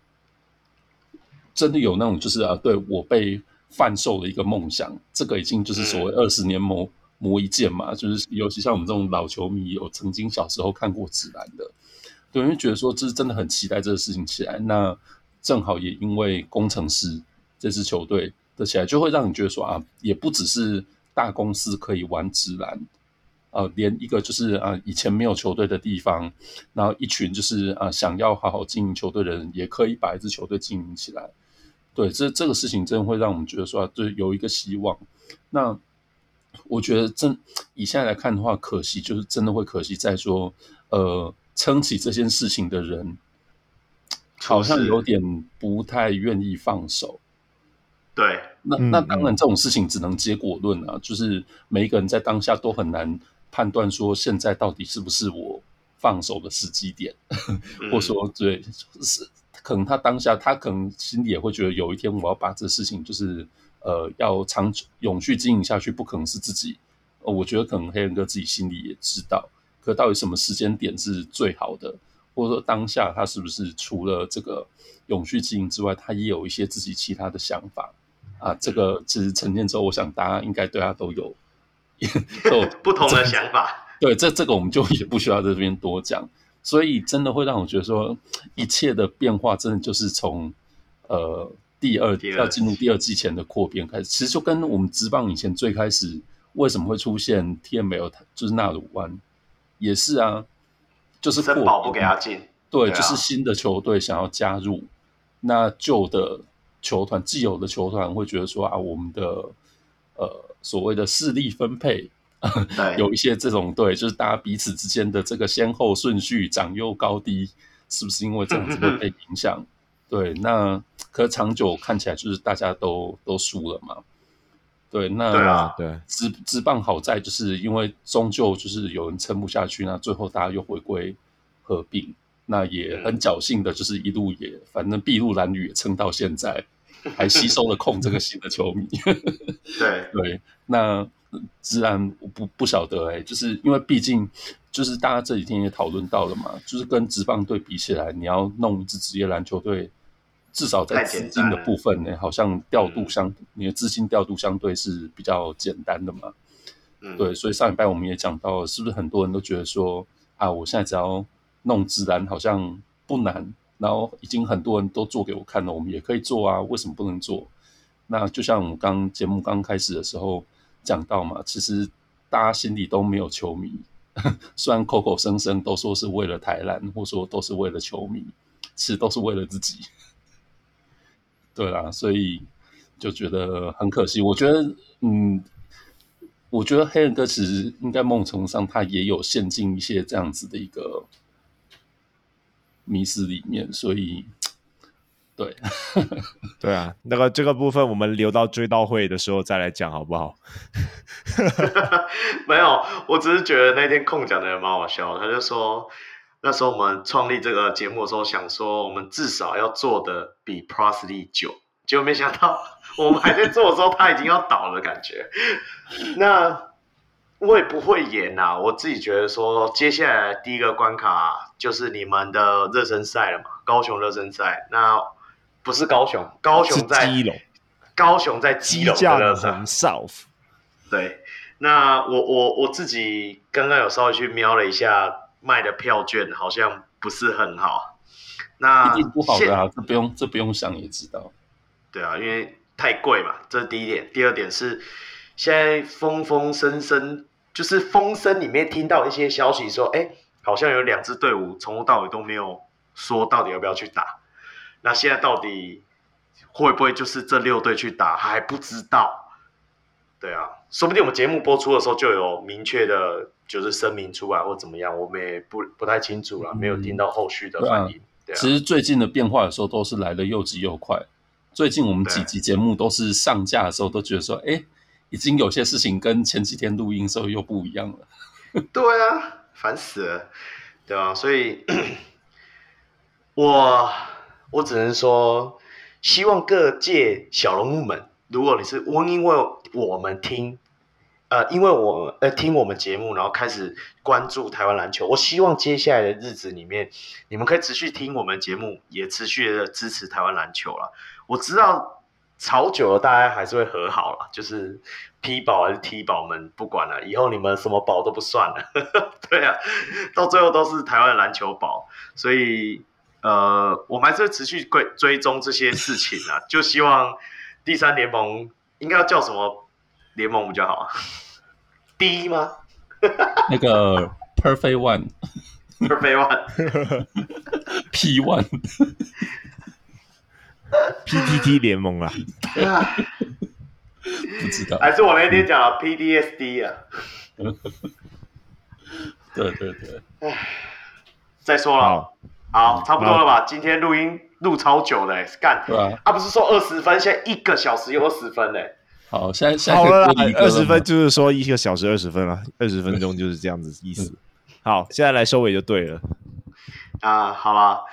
真的有那种就是啊，对我被贩售的一个梦想，这个已经就是所谓二十年磨磨一剑嘛，就是尤其像我们这种老球迷，有曾经小时候看过职篮的，对，因为觉得说这是真的很期待这个事情起来，那正好也因为工程师这支球队。的起来就会让你觉得说啊，也不只是大公司可以玩职篮，呃，连一个就是啊以前没有球队的地方，然后一群就是啊想要好好经营球队的人，也可以把一支球队经营起来。对，这这个事情真的会让我们觉得说啊，对，有一个希望。那我觉得真以现在来看的话，可惜就是真的会可惜在说，呃，撑起这件事情的人，好像有点不太愿意放手。对，那那当然，这种事情只能结果论啊，嗯嗯，就是每一个人在当下都很难判断说现在到底是不是我放手的时机点，嗯、或说对，是可能他当下他可能心里也会觉得有一天我要把这事情就是呃要长久永续经营下去，不可能是自己，呃，我觉得可能黑人哥自己心里也知道，可到底什么时间点是最好的，或者说当下他是不是除了这个永续经营之外，他也有一些自己其他的想法。啊，这个其实成年之后，我想大家应该对他都有 *laughs* 都有不同的想法。对，这这个我们就也不需要在这边多讲。所以真的会让我觉得说，一切的变化真的就是从呃第二要进入第二季前的扩编开始。其实就跟我们职棒以前最开始为什么会出现 TML，就是纳鲁湾，也是啊，就是森保不给他进，对，就是新的球队想要加入，那旧的。球团既有的球团会觉得说啊，我们的呃所谓的势力分配，*laughs* 有一些这种对，就是大家彼此之间的这个先后顺序、长幼高低，是不是因为这样子会被影响？对，那可是长久看起来就是大家都都输了嘛。对，那对啊，对，职职棒好在就是因为终究就是有人撑不下去，那最后大家又回归合并，那也很侥幸的，就是一路也反正筚路蓝缕也撑到现在。还吸收了控这个新的球迷，*laughs* 对对，那自然我不不晓得哎、欸，就是因为毕竟就是大家这几天也讨论到了嘛，就是跟职棒队比起来，你要弄一支职业篮球队，至少在资金的部分呢、欸，好像调度相、嗯、你的资金调度相对是比较简单的嘛。嗯，对，所以上礼拜我们也讲到，是不是很多人都觉得说啊，我现在只要弄职篮好像不难。然后已经很多人都做给我看了，我们也可以做啊，为什么不能做？那就像我们刚节目刚开始的时候讲到嘛，其实大家心里都没有球迷，*laughs* 虽然口口声声都说是为了台篮，或说都是为了球迷，其实都是为了自己。对啦，所以就觉得很可惜。我觉得，嗯，我觉得黑人哥其实应该某种程度上他也有陷进一些这样子的一个迷思里面，所以。对，*laughs* 对啊，那个这个部分我们留到追悼会的时候再来讲好不好？*laughs* 没有，我只是觉得那天空讲的也蛮好笑。他就说，那时候我们创立这个节目的时候，想说我们至少要做的比 Prosley 久，结果没想到我们还在做的时候，他已经要倒了，感觉。*laughs* 那我也不会演呐、啊，我自己觉得说，接下来第一个关卡就是你们的热身赛了嘛，高雄热身赛。那不是高雄，高雄在基隆，高雄在基隆的 South。对，那我我我自己刚刚有稍微去瞄了一下卖的票券，好像不是很好。那一定不好的啊，这不用这不用想也知道。对啊，因为太贵嘛，这是第一点。第二点是现在风风声声，就是风声里面听到一些消息说，哎，好像有两支队伍从头到尾都没有说到底要不要去打。那现在到底会不会就是这六队去打还不知道？对啊，说不定我们节目播出的时候就有明确的，就是声明出来或怎么样，我们也不不太清楚了，没有听到后续的反应。对啊，其实最近的变化的时候都是来的又急又快。最近我们几集节目都是上架的时候都觉得说，哎，已经有些事情跟前几天录音的时候又不一样了。*laughs* 对啊，烦死了，对啊，所以，*clears throat* 我。我只能说，希望各界小人物们，如果你是我，因为我们听，呃，因为我呃听我们节目，然后开始关注台湾篮球。我希望接下来的日子里面，你们可以持续听我们节目，也持续的支持台湾篮球了。我知道吵久了，大家还是会和好了，就是 P 宝还是 T 宝们不管了，以后你们什么宝都不算了。*laughs* 对啊，到最后都是台湾篮球宝，所以。呃，我们还是会持续追追踪这些事情啊，就希望第三联盟应该要叫什么联盟比较好第一吗？*laughs* 那个 Perfect One，Perfect *laughs* One，P *laughs* One，PTT 联盟啊？不知道，还是我那天讲的 PDSD 啊？对对对，再说了。好，差不多了吧？今天录音录超久的，干，啊不是说二十分，现在一个小时又二十分嘞。好，现在现在好了，二十分就是说一个小时二十分了，二十分钟就是这样子意思。好，现在来收尾就对了。啊，好了，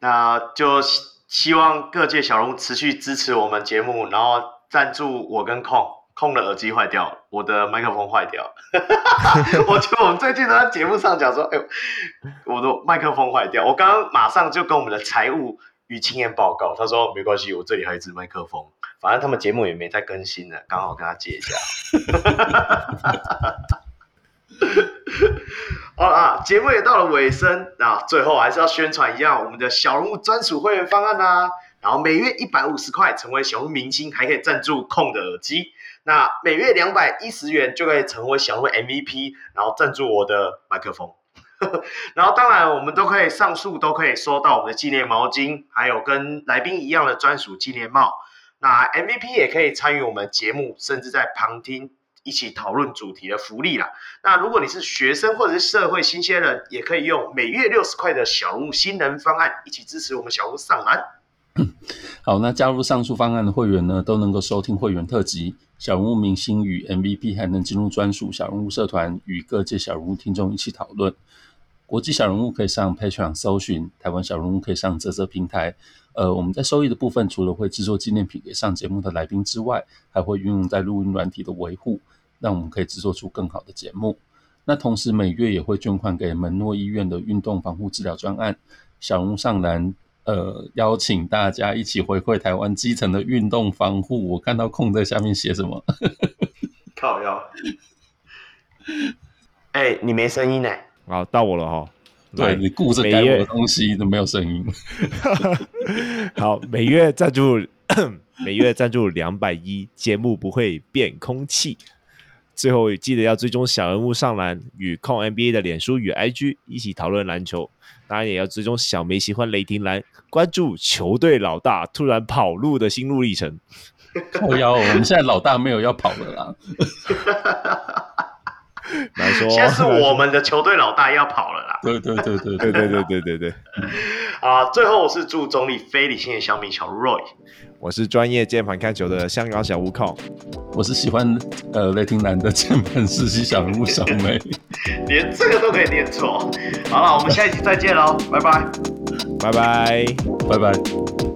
那就希望各界小人物持续支持我们节目，然后赞助我跟控。控的耳机坏掉，我的麦克风坏掉。*laughs* 我觉得我们最近都在节目上讲说，哎呦，我的麦克风坏掉。我刚刚马上就跟我们的财务与经验报告，他说没关系，我这里还有一支麦克风，反正他们节目也没再更新了，刚好跟他借一下。*laughs* 好了啊，节目也到了尾声啊，最后还是要宣传一下我们的小人物专属会员方案啊，然后每月一百五十块成为小人物明星，还可以赞助空的耳机。那每月两百一十元就可以成为小人物 MVP，然后赞助我的麦克风，*laughs* 然后当然我们都可以上述都可以收到我们的纪念毛巾，还有跟来宾一样的专属纪念帽。那 MVP 也可以参与我们节目，甚至在旁听一起讨论主题的福利啦。那如果你是学生或者是社会新鲜人，也可以用每月六十块的小人物新人方案一起支持我们小人物上篮。*coughs* 好，那加入上述方案的会员呢，都能够收听会员特辑。小人物明星与 MVP 还能进入专属小人物社团，与各界小人物听众一起讨论。国际小人物可以上 Patreon 搜寻，台湾小人物可以上啧啧平台。呃，我们在收益的部分，除了会制作纪念品给上节目的来宾之外，还会运用在录音软体的维护，让我们可以制作出更好的节目。那同时每月也会捐款给门诺医院的运动防护治疗专案。小人物上篮。呃，邀请大家一起回馈台湾基层的运动防护。我看到空在下面写什么？靠腰。哎、欸，你没声音呢？好，到我了哈。对，你顾着该我的东西都没有声音。*laughs* 好，每月赞助，*coughs* 每月赞助两百一，节目不会变空气。最后记得要追踪小人物上篮与控 NBA 的脸书与 IG，一起讨论篮球。当然也要追踪小梅喜欢雷霆蓝，关注球队老大突然跑路的心路历程。靠腰，我们现在老大没有要跑了啦。*laughs* *laughs* 来说，现在是我们的球队老大要跑了啦。对对对对对对对对对对。啊，最后我是祝中立非理性的小米小 Roy，我是专业键盘看球的香港小悟空，我是喜欢呃雷霆男的键盘实习小人物小梅，*laughs* 连这个都可以念错。好了，我们下一期再见喽，拜拜，拜拜，拜拜。